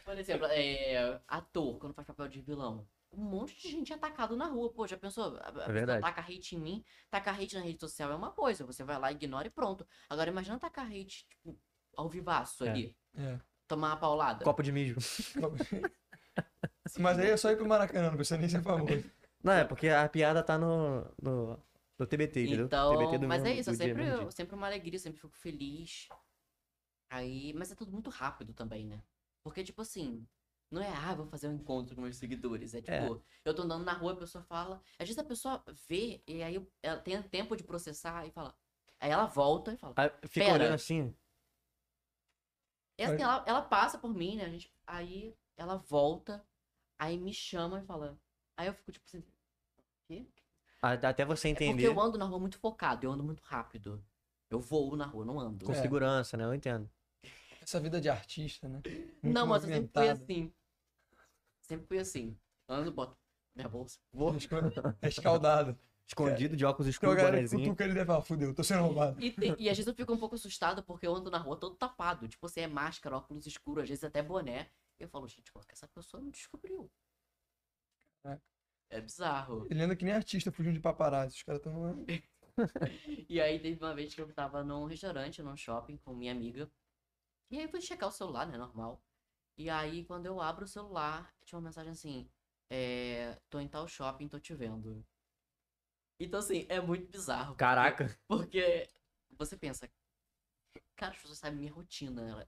Speaker 2: por exemplo, é, ator, quando faz papel de vilão. Um monte de gente é atacado na rua, pô, já pensou? A- pessoa
Speaker 1: verdade.
Speaker 2: Taca hate em mim, tacar hate na rede social é uma coisa, você vai lá, ignora e pronto. Agora imagina tacar hate, tipo, ao vivaço
Speaker 1: É.
Speaker 2: ali,
Speaker 3: É.
Speaker 2: tomar uma paulada.
Speaker 1: Copo de mijo.
Speaker 3: Mas aí é só ir pro Maracanã, não precisa nem ser famoso.
Speaker 1: Não, é porque a piada tá no, no, no TBT, entendeu?
Speaker 2: Então,
Speaker 1: TBT do
Speaker 2: mas é isso, é sempre,
Speaker 1: dia.
Speaker 2: sempre uma alegria, sempre fico feliz. Aí, mas é tudo muito rápido também, né? Porque, tipo assim, não é, ah, vou fazer um encontro com meus seguidores. É tipo,
Speaker 1: É.
Speaker 2: eu tô andando na rua, a pessoa fala. Às vezes a pessoa vê e aí ela tem tempo de processar e fala. Aí ela volta e fala.
Speaker 1: Aí fica
Speaker 2: Pera.
Speaker 1: olhando assim.
Speaker 2: E assim, ela, ela passa por mim, né? A gente, aí ela volta, aí me chama e fala. Aí eu fico tipo assim. Quê?
Speaker 1: a- Até você
Speaker 2: É porque
Speaker 1: entender
Speaker 2: eu ando na rua muito focado, eu ando muito rápido. Eu voo na rua, não ando.
Speaker 1: com
Speaker 3: É.
Speaker 1: segurança, né? Eu entendo.
Speaker 3: Essa vida de artista, né? Muito
Speaker 2: não, mas eu sempre fui assim. Sempre fui assim. Ando, boto minha bolsa.
Speaker 1: Vou
Speaker 3: É escaldado.
Speaker 1: escondido de óculos escuros,
Speaker 3: galera
Speaker 1: bonezinho.
Speaker 3: cutuca ele deve falar, fudeu, tô sendo roubado.
Speaker 2: E, tem- e às vezes eu fico um pouco assustado porque eu ando na rua todo tapado. Tipo, você é máscara, óculos escuros, às vezes até boné. Eu falo, gente, como é que essa pessoa não descobriu?
Speaker 3: Caraca.
Speaker 2: É bizarro.
Speaker 3: Ele anda que nem artista fugindo de paparazzi. Os caras tão.
Speaker 2: E aí teve uma vez que eu tava num restaurante, num shopping, com minha amiga. E aí fui checar o celular, né? Normal. E aí, quando eu abro o celular, tinha uma mensagem assim: é, tô em tal shopping, tô te vendo. Então, assim, é muito bizarro. porque-
Speaker 1: Caraca.
Speaker 2: Porque você pensa, cara, as pessoas sabem minha rotina. ela-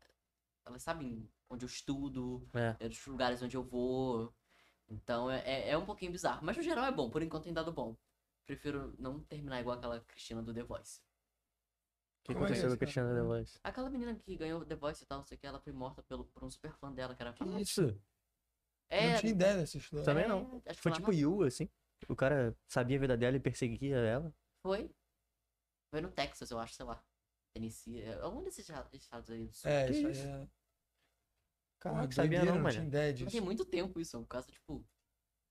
Speaker 2: Elas sabem onde eu estudo,
Speaker 1: É.
Speaker 2: é, os lugares onde eu vou. Então é, é, é um pouquinho bizarro. Mas no geral é bom, por enquanto tem dado bom. Prefiro não terminar igual aquela Cristina do The Voice.
Speaker 1: O que
Speaker 3: Como é
Speaker 1: aconteceu com a Cristiana
Speaker 3: cara?
Speaker 1: The Voice?
Speaker 2: Aquela menina que ganhou The Voice e tal, não sei o que, ela foi morta pelo, por um super fã dela, que era famoso.
Speaker 1: Isso.
Speaker 2: É,
Speaker 3: Não tinha ideia dessa história.
Speaker 1: Também
Speaker 2: é,
Speaker 1: não.
Speaker 2: acho que
Speaker 1: Foi tipo Yu, assim. O cara sabia a vida dela e perseguia ela.
Speaker 2: Foi. Foi no Texas, eu acho, sei lá. Tennessee, é, algum desses esta- estados aí do sul.
Speaker 3: É,
Speaker 1: Que
Speaker 3: isso aí
Speaker 1: isso?
Speaker 3: é.
Speaker 1: Caraca, sabia não,
Speaker 3: não tinha
Speaker 1: mano.
Speaker 3: ideia disso.
Speaker 2: tem muito tempo isso, é um caso, tipo,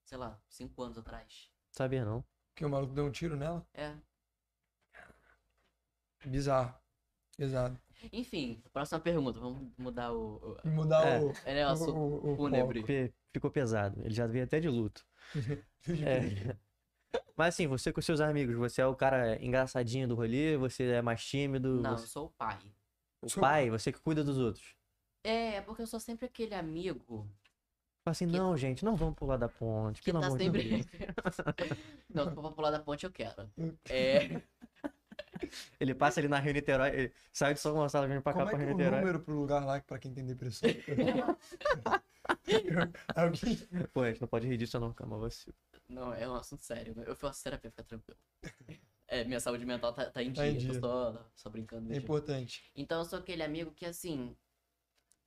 Speaker 2: sei lá, cinco anos atrás.
Speaker 1: Sabia não.
Speaker 3: Que o maluco deu um tiro nela.
Speaker 2: É.
Speaker 3: Bizarro. Pesado.
Speaker 2: Enfim, próxima pergunta, vamos mudar o. o-
Speaker 3: E mudar
Speaker 1: É.
Speaker 3: o.
Speaker 2: É, né, o
Speaker 3: o, o, o
Speaker 2: fúnebre.
Speaker 1: Pe- Ficou pesado. Ele já veio até de luto. É. Mas assim, você com seus amigos, você é o cara engraçadinho do rolê, você é mais tímido,
Speaker 2: Não, eu
Speaker 1: você-
Speaker 2: sou o pai.
Speaker 1: o
Speaker 3: Sou-
Speaker 1: pai, você que cuida dos outros.
Speaker 2: É, porque eu sou sempre aquele amigo
Speaker 1: Fala assim, não, gente, não vamos pular da ponte,
Speaker 2: que
Speaker 1: pelo
Speaker 2: tá
Speaker 1: amor
Speaker 2: sempre.
Speaker 1: de Deus.
Speaker 2: não, se for pular da ponte, eu quero. É.
Speaker 1: Ele passa ali na Rio Niterói, ele sai de São Gonçalo vindo pra cá
Speaker 3: Como é
Speaker 1: pra Rio
Speaker 3: é o
Speaker 1: Niterói.
Speaker 3: número pro lugar lá pra quem tem depressão? Alguém.
Speaker 1: Pô, a gente não pode rir disso não, calma, você.
Speaker 2: Não, é um assunto sério. Eu faço terapia, fica tranquilo. É, minha saúde mental tá, tá em dia,
Speaker 3: Tá em
Speaker 2: tô
Speaker 3: dia.
Speaker 2: só, só brincando.
Speaker 3: É importante.
Speaker 2: Então eu sou aquele amigo que, assim,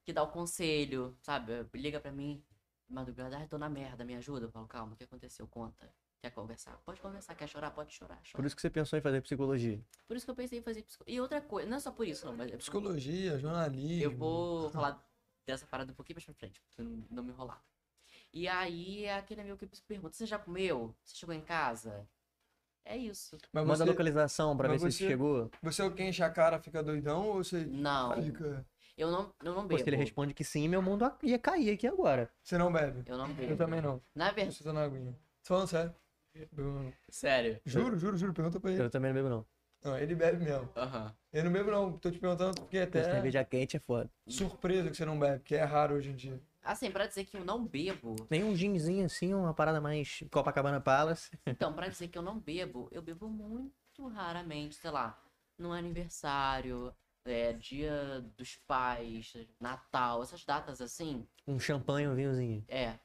Speaker 2: que dá o conselho, sabe? Liga pra mim, madrugada, ah, tô na merda, me ajuda. Eu falo, calma, o que aconteceu? Conta. Quer conversar? Pode conversar. Quer chorar? Pode chorar.
Speaker 1: Por isso que você pensou em fazer psicologia.
Speaker 2: Por isso que eu pensei em fazer psicologia. E outra coisa, não é só por isso, não, mas
Speaker 3: Psicologia, jornalismo.
Speaker 2: eu vou falar dessa parada um pouquinho mais pra frente, pra não, não me enrolar. E aí, é aquele amigo que pergunta, você já comeu? Você chegou em casa? É isso.
Speaker 3: Mas
Speaker 1: Manda a
Speaker 3: você,
Speaker 1: localização pra ver
Speaker 3: mas
Speaker 1: se
Speaker 3: você-
Speaker 1: chegou.
Speaker 3: você é o que enche a cara, fica doidão ou você
Speaker 2: Não,
Speaker 3: fica.
Speaker 2: eu não, eu não
Speaker 1: Pô,
Speaker 2: bebo.
Speaker 1: se ele responde que sim, meu mundo ia cair aqui agora.
Speaker 3: Você não bebe?
Speaker 2: Eu não bebo.
Speaker 3: Eu também não.
Speaker 2: Na verdade,
Speaker 3: Você tá na aguinha. Tô falando sério. Eu-
Speaker 2: sério.
Speaker 3: Juro, juro, juro. Pergunta pra ele.
Speaker 1: Eu também não bebo não.
Speaker 3: Não, ele bebe mesmo.
Speaker 2: Aham.
Speaker 3: Eu não bebo não. Tô te perguntando porque até
Speaker 1: cerveja quente é foda.
Speaker 3: surpresa que você não bebe, que é raro hoje em dia.
Speaker 2: Assim, pra dizer que eu não bebo.
Speaker 1: Nem um ginzinho assim, uma parada mais Copacabana Palace.
Speaker 2: Então, pra dizer que eu não bebo, eu bebo muito raramente, sei lá, no aniversário, é, dia dos pais, Natal, essas datas assim,
Speaker 1: Um champanhe, um vinhozinho.
Speaker 2: é.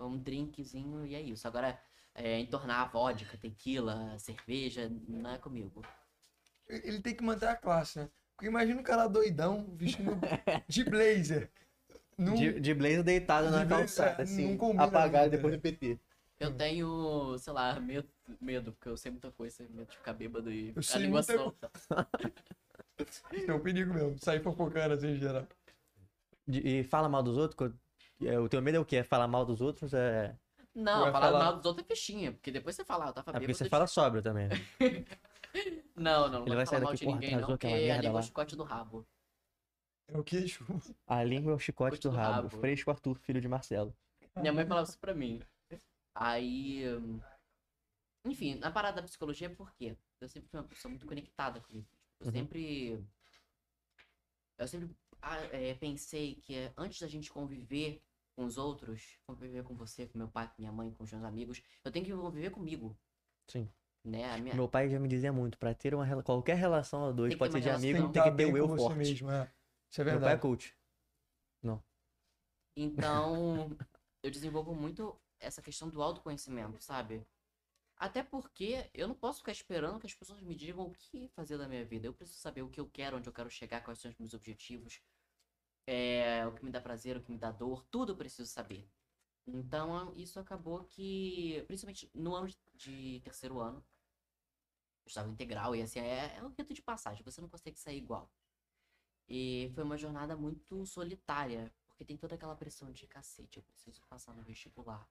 Speaker 2: um drinkzinho e é isso. Agora, é, entornar vodka, tequila, cerveja, não é comigo.
Speaker 3: Ele tem que manter a classe, né? Porque imagina um cara doidão vestindo de blazer. Num-
Speaker 1: De, de blazer deitado na
Speaker 3: De blazer,
Speaker 1: calçada,
Speaker 3: é,
Speaker 1: assim, apagado depois do PT.
Speaker 2: Eu tenho, sei lá, medo, medo, porque eu sei muita coisa, medo de ficar bêbado e
Speaker 3: Eu
Speaker 2: a língua
Speaker 3: muita
Speaker 2: solta.
Speaker 3: É um perigo mesmo, sair fofocando assim em geral.
Speaker 1: E fala mal dos outros? é, O teu medo é o quê? É falar mal dos outros? É,
Speaker 2: Não,
Speaker 3: Vai
Speaker 2: falar
Speaker 3: falar-
Speaker 2: mal dos outros é fichinha, porque depois você fala, eu tava
Speaker 1: é porque
Speaker 2: bêbado.
Speaker 1: você
Speaker 2: de-
Speaker 1: fala sóbrio também. né?
Speaker 2: Não, não, não
Speaker 1: Ele
Speaker 2: vai falar mal
Speaker 1: daqui,
Speaker 2: de
Speaker 1: porra,
Speaker 2: ninguém não, porque a
Speaker 1: merda
Speaker 2: língua é o chicote do rabo.
Speaker 3: É o queixo.
Speaker 1: A língua é o chicote
Speaker 2: Chicote
Speaker 1: do
Speaker 2: do
Speaker 1: rabo.
Speaker 2: rabo.
Speaker 1: Fresco Arthur, filho de Marcelo.
Speaker 2: Minha mãe falava isso pra mim. Aí. hum, Enfim, na parada da psicologia é porque eu sempre fui uma pessoa muito conectada comigo. Eu
Speaker 1: Uhum.
Speaker 2: sempre. Eu sempre ah, é, pensei que é, antes da gente conviver com os outros, conviver com você, com meu pai, com minha mãe, com os meus amigos, eu tenho que conviver comigo.
Speaker 1: Sim.
Speaker 2: Né? A minha...
Speaker 1: Meu pai já me dizia muito, pra ter uma rela- qualquer relação a dois, pode ser de amigo,
Speaker 3: Tem
Speaker 1: tem
Speaker 3: que
Speaker 1: ter o
Speaker 3: bem
Speaker 1: eu forte.
Speaker 3: mesmo, é. Isso é
Speaker 1: Meu pai é
Speaker 3: verdade.
Speaker 1: coach.
Speaker 2: Então, eu desenvolvo muito essa questão do autoconhecimento, sabe? Até porque eu não posso ficar esperando que as pessoas me digam o que fazer da minha vida. Eu preciso saber o que eu quero, onde eu quero chegar, quais são os meus objetivos, é, o que me dá prazer, o que me dá dor, tudo eu preciso saber. Então, isso acabou que, principalmente no ano de- terceiro ano, eu estava integral e assim, é, é um rito de passagem, você não consegue sair igual. E foi uma jornada muito solitária, porque tem toda aquela pressão de cacete, eu preciso passar no vestibular.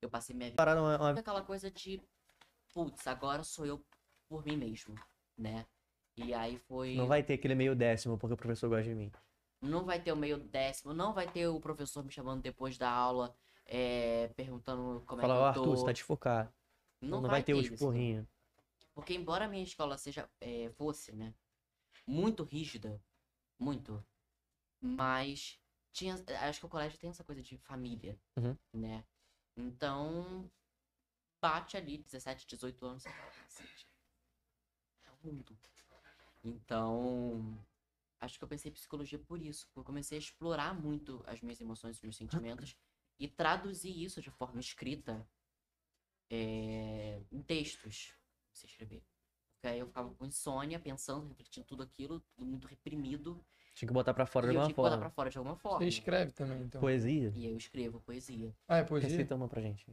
Speaker 2: Eu passei minha vida
Speaker 1: Parada uma, uma-
Speaker 2: aquela coisa de, putz, agora sou eu por mim mesmo, né? E aí foi.
Speaker 1: Não vai ter aquele meio décimo porque o professor gosta de mim.
Speaker 2: Não vai ter o meio décimo, não vai ter o professor me chamando depois da aula, é, perguntando como
Speaker 1: Fala,
Speaker 2: é que eu
Speaker 1: Arthur,
Speaker 2: tô.
Speaker 1: você tá desfocado. Não, vai ter os
Speaker 2: isso.
Speaker 1: porrinhos.
Speaker 2: Porque embora a minha escola seja, é, fosse, né, muito rígida, muito, mas tinha, acho que o colégio tem essa coisa de família,
Speaker 1: Uhum.
Speaker 2: né? Então, bate ali, 17, 18 anos, você fala, é o mundo. Então, acho que eu pensei em psicologia por isso, porque eu comecei a explorar muito as minhas emoções, os meus sentimentos, e traduzir isso de forma escrita é, em textos você escrever. Porque aí eu ficava com insônia, pensando, refletindo tudo aquilo, tudo muito reprimido.
Speaker 1: Tinha que botar pra fora
Speaker 2: e
Speaker 1: de alguma
Speaker 2: tinha que botar
Speaker 1: forma.
Speaker 2: pra fora de alguma forma.
Speaker 3: Você escreve também, então.
Speaker 1: Poesia?
Speaker 2: E eu escrevo poesia.
Speaker 3: Ah, é poesia?
Speaker 1: Receita uma pra gente.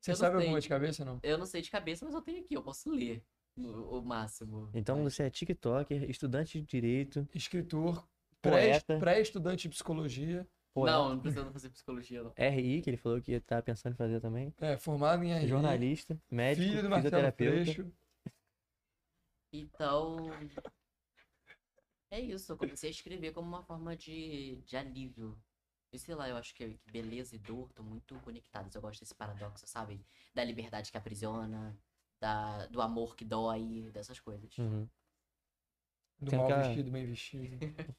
Speaker 3: Você
Speaker 2: Eu
Speaker 3: sabe
Speaker 2: sei.
Speaker 3: alguma de cabeça, não?
Speaker 2: Eu não sei de cabeça, mas eu tenho aqui, eu posso ler o, o máximo.
Speaker 1: Então
Speaker 2: Mas-
Speaker 1: você é TikToker, estudante de direito,
Speaker 3: Escritor, pré-
Speaker 1: Poeta.
Speaker 3: pré-estudante de psicologia,
Speaker 1: poeta.
Speaker 2: Não, não precisa fazer psicologia, não.
Speaker 1: RI, que ele falou que tá pensando em fazer também.
Speaker 3: é, formado em RI,
Speaker 1: Jornalista, médico,
Speaker 3: filho do Marcelo
Speaker 1: fisioterapeuta.
Speaker 3: Freixo.
Speaker 2: Então. É isso, eu comecei a escrever como uma forma de, de alívio. E sei lá, eu acho que que beleza e dor estão muito conectadas. Eu gosto desse paradoxo, sabe? Da liberdade que aprisiona, da, do amor que dói, dessas coisas.
Speaker 1: Uhum.
Speaker 3: Do
Speaker 1: Tem
Speaker 3: mal
Speaker 1: aquela-
Speaker 3: vestido, bem vestido.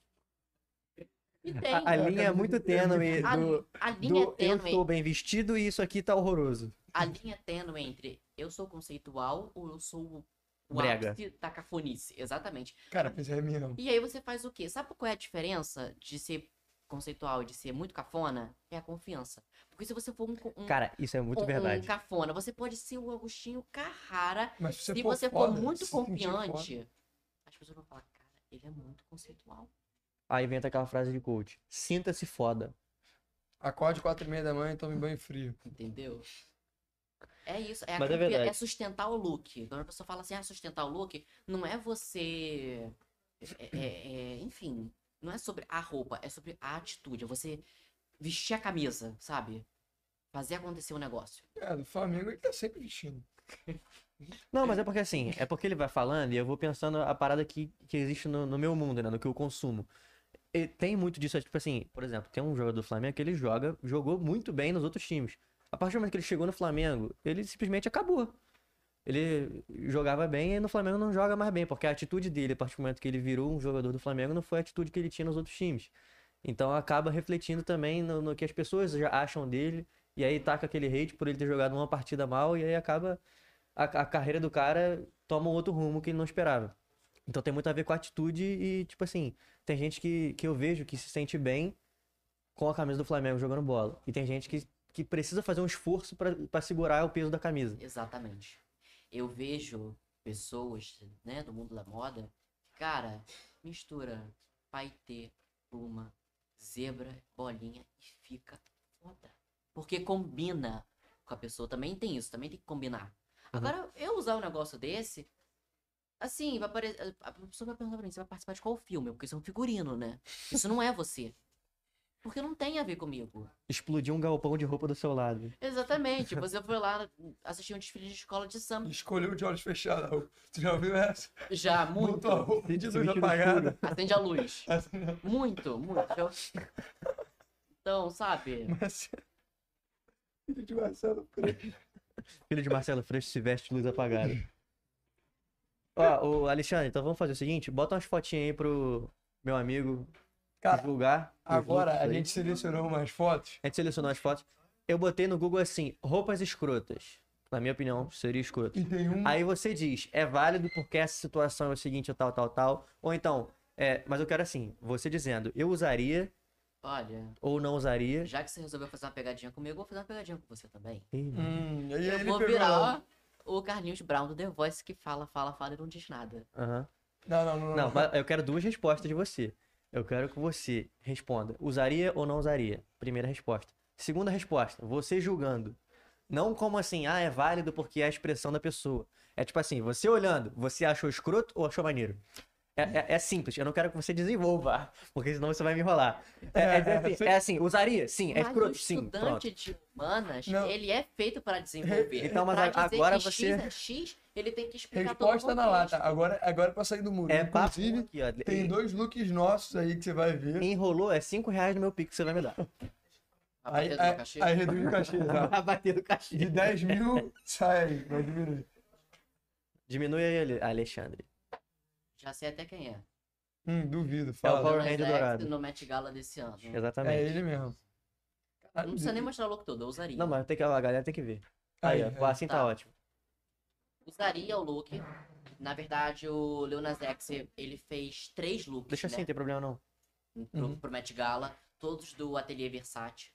Speaker 2: E tem.
Speaker 1: A, a linha é muito tênue
Speaker 2: A,
Speaker 1: do,
Speaker 2: a
Speaker 1: do
Speaker 2: linha é
Speaker 1: eu
Speaker 2: tênue.
Speaker 1: estou bem vestido e isso aqui tá horroroso.
Speaker 2: A linha é tênue entre eu sou conceitual ou eu sou o
Speaker 1: Brega.
Speaker 2: ápice da cafonice. Exatamente.
Speaker 3: Cara, mas é mesmo.
Speaker 2: E aí você faz o quê? Sabe qual é a diferença de ser conceitual e de ser muito cafona? É a confiança. Porque se você for um, um,
Speaker 1: Cara, isso é muito
Speaker 2: um-
Speaker 1: verdade.
Speaker 2: um cafona, você pode ser o Agostinho Carrara.
Speaker 3: Mas se você
Speaker 2: Se
Speaker 3: for,
Speaker 2: você for
Speaker 3: foda,
Speaker 2: muito
Speaker 3: se
Speaker 2: confiante, as pessoas vão falar, cara, ele é muito conceitual.
Speaker 1: Aí vem aquela frase de coach. Sinta-se foda.
Speaker 3: Acorde quatro e meia da manhã e tome banho frio.
Speaker 2: Entendeu? É isso, é,
Speaker 1: é
Speaker 2: é sustentar o look. Quando a pessoa fala assim, ah, sustentar o look, não é você. é- é- é- enfim, não é sobre a roupa, é sobre a atitude. É você vestir a camisa, sabe? Fazer acontecer o negócio.
Speaker 3: É, do Flamengo ele tá sempre vestindo.
Speaker 1: Não, mas é porque assim, é porque ele vai falando e eu vou pensando a parada que, que existe no, no meu mundo, né? No que eu consumo. E tem muito disso, é tipo assim, por exemplo, tem um jogador do Flamengo que ele joga, jogou muito bem nos outros times. A partir do momento que ele chegou no Flamengo, ele simplesmente acabou. Ele jogava bem e no Flamengo não joga mais bem, porque a atitude dele, a partir do momento que ele virou um jogador do Flamengo, não foi a atitude que ele tinha nos outros times. Então acaba refletindo também no, no que as pessoas já acham dele, e aí taca aquele hate por ele ter jogado uma partida mal, e aí acaba a, a carreira do cara toma um outro rumo que ele não esperava. Então tem muito a ver com a atitude e, tipo assim, tem gente que, que eu vejo que se sente bem com a camisa do Flamengo jogando bola. E tem gente que que precisa fazer um esforço pra segurar o peso da camisa.
Speaker 2: Exatamente. Eu vejo pessoas, né, do mundo da moda, cara, mistura paetê, pluma, zebra, bolinha e fica foda. Porque combina com a pessoa. Também tem isso, também tem que combinar. Agora, eu usar um negócio desse, assim, vai aparecer. A pessoa vai perguntar pra mim, você vai participar de qual filme? Porque isso é um figurino, né? Isso não é você. Porque não tem a ver comigo.
Speaker 1: Explodir um galpão de roupa do seu lado.
Speaker 2: Exatamente. Você foi lá assistir um desfile de escola de samba.
Speaker 3: Escolheu de olhos fechados. Tu já ouviu essa?
Speaker 2: Já, muito.
Speaker 3: Botou a roupa de luz apagada.
Speaker 2: Acende a luz. Muito, muito. Eu- Então, sabe?
Speaker 3: Mas... Filho de Marcelo Freixo.
Speaker 1: Filho de Marcelo Freixo se veste de luz apagada. Ó, o Alexandre, então vamos fazer o seguinte: bota umas fotinhas aí pro meu amigo
Speaker 3: Cara,
Speaker 1: divulgar.
Speaker 3: agora a gente selecionou umas fotos.
Speaker 1: A gente selecionou as fotos. Eu botei no Google assim, roupas escrotas. Na minha opinião, seria escroto.
Speaker 3: E tem um.
Speaker 1: Aí você diz, é válido porque essa situação é o seguinte, tal, tal, tal. Ou então, é, mas eu quero assim, você dizendo, eu usaria
Speaker 2: Olha,
Speaker 1: ou não usaria.
Speaker 2: já que você resolveu fazer uma pegadinha comigo, eu vou fazer uma pegadinha com você também.
Speaker 3: Hum, aí
Speaker 2: eu
Speaker 3: ele
Speaker 2: vou
Speaker 3: pegou
Speaker 2: virar o Carlinhos Brown do The Voice que fala, fala, fala e não diz nada.
Speaker 1: Aham.
Speaker 3: Não, não, não.
Speaker 1: Não, mas eu quero duas respostas de você. Eu quero que você responda, usaria ou não usaria? Primeira resposta. Segunda resposta, você julgando. Não como assim, ah, é válido porque é a expressão da pessoa. É tipo assim, você olhando, você achou escroto ou achou maneiro? É, é- é simples, eu não quero que você desenvolva, porque senão você vai me enrolar. É, é dizer assim, é assim, usaria? Sim. É escroto?
Speaker 2: o
Speaker 1: Sim.
Speaker 2: estudante
Speaker 1: Pronto.
Speaker 2: de humanas,
Speaker 3: Não.
Speaker 2: ele é feito para desenvolver.
Speaker 1: Então, mas
Speaker 2: Pra
Speaker 1: agora
Speaker 2: que
Speaker 1: você-
Speaker 2: X é X, ele tem que explicar
Speaker 3: Resposta
Speaker 2: todo o
Speaker 3: na lata. Agora, agora é pra sair do muro.
Speaker 1: É
Speaker 3: Inclusive,
Speaker 1: aqui, ó.
Speaker 3: tem dois looks nossos aí que você vai ver.
Speaker 1: Enrolou, é 5 reais no meu pico que você vai me dar.
Speaker 3: Aí, aí,
Speaker 2: cachê?
Speaker 3: aí reduz o cachê.
Speaker 1: Vai bater do
Speaker 3: De
Speaker 1: cachê.
Speaker 3: 10 mil, sai aí, vai diminuir.
Speaker 1: Diminui aí, Ale- Alexandre.
Speaker 2: Já sei até quem é.
Speaker 3: Hum, duvido,
Speaker 1: É o
Speaker 3: fala.
Speaker 1: Power Ranger dourado.
Speaker 2: no Met Gala desse ano.
Speaker 1: Exatamente.
Speaker 3: É ele mesmo.
Speaker 2: Não precisa nem mostrar o look todo, eu usaria.
Speaker 1: Não, mas tem que, a galera tem que ver. Aí,
Speaker 3: Aí,
Speaker 1: ó, assim tá
Speaker 2: Tá.
Speaker 1: ótimo.
Speaker 2: Usaria o look. Na verdade, o Leonas X, ele fez três looks,
Speaker 1: Deixa assim,
Speaker 2: né?
Speaker 1: não tem problema não.
Speaker 2: pro,
Speaker 3: Uhum.
Speaker 2: pro Met Gala, todos do Ateliê Versace.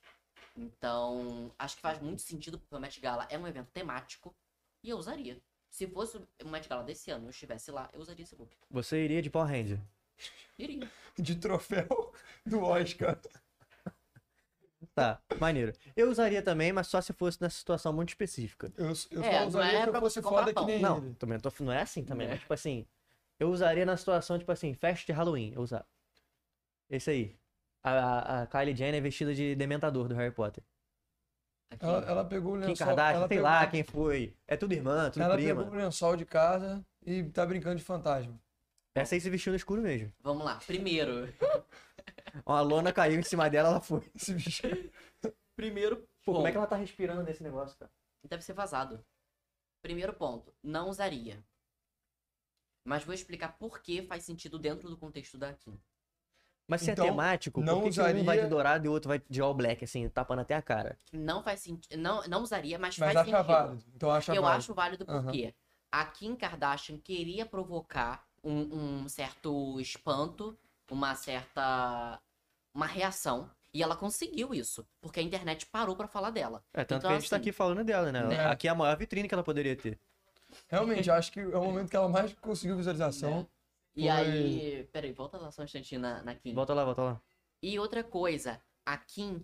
Speaker 2: Então, acho que faz muito sentido porque o Met Gala é um evento temático e eu usaria. Se fosse o Met Gala desse ano, eu estivesse lá, eu usaria esse look.
Speaker 1: Você iria de Power Ranger.
Speaker 2: Iria.
Speaker 3: De troféu do Oscar.
Speaker 1: Tá, maneiro. Eu usaria também, mas só se fosse nessa situação muito específica.
Speaker 3: Eu, eu
Speaker 2: É,
Speaker 3: só
Speaker 2: não
Speaker 3: usaria
Speaker 2: é
Speaker 3: se eu
Speaker 2: pra
Speaker 3: fosse foda que
Speaker 2: pão.
Speaker 3: nem
Speaker 1: Não,
Speaker 3: ele.
Speaker 1: também não, tô, não é assim também,
Speaker 2: É.
Speaker 1: mas tipo assim, eu usaria na situação, tipo assim, festa de Halloween, eu usar. Esse aí. A, a- a Kylie Jenner é vestida de dementador do Harry Potter.
Speaker 2: Aqui.
Speaker 3: Ela, ela pegou o
Speaker 1: Kim
Speaker 3: lençol.
Speaker 1: Kardashian,
Speaker 3: ela
Speaker 1: sei
Speaker 3: pegou,
Speaker 1: lá quem foi. É tudo irmã, tudo
Speaker 3: Ela
Speaker 1: prima.
Speaker 3: pegou o lençol de casa e tá brincando de fantasma.
Speaker 1: Essa aí se vestiu no escuro mesmo.
Speaker 2: Vamos lá. Primeiro.
Speaker 1: Uma lona caiu em cima dela, ela foi.
Speaker 3: Bicho.
Speaker 2: Primeiro
Speaker 1: Pô, como é
Speaker 2: ponto.
Speaker 1: que ela tá respirando nesse negócio, cara?
Speaker 2: Deve ser vazado. Primeiro ponto. Não usaria. Mas vou explicar por que faz sentido dentro do contexto da Kim.
Speaker 1: Mas se
Speaker 3: Então,
Speaker 1: é temático,
Speaker 3: não
Speaker 1: por que, que um vai de
Speaker 3: usaria-
Speaker 1: dourado e o outro vai de all black, assim, tapando até a cara?
Speaker 2: Não faz sentido. Não, não usaria, mas,
Speaker 3: Mas
Speaker 2: faz
Speaker 3: acha
Speaker 2: sentido.
Speaker 3: válido. Então acha
Speaker 2: Eu
Speaker 3: válido.
Speaker 2: acho válido porque a Kim Kardashian queria provocar um, um certo espanto, uma certa. uma reação. E ela conseguiu isso. Porque a internet parou pra falar dela.
Speaker 1: É, tanto
Speaker 2: Então,
Speaker 1: que a gente tá
Speaker 2: assim,
Speaker 1: aqui falando dela, né?
Speaker 3: né?
Speaker 1: Aqui é a maior vitrine que ela poderia ter.
Speaker 3: Realmente, eu acho que é o momento que ela mais conseguiu
Speaker 2: Né? E aí. Peraí, volta lá só um instantinho na, na Kim.
Speaker 1: Volta lá, volta lá.
Speaker 2: E outra coisa, a Kim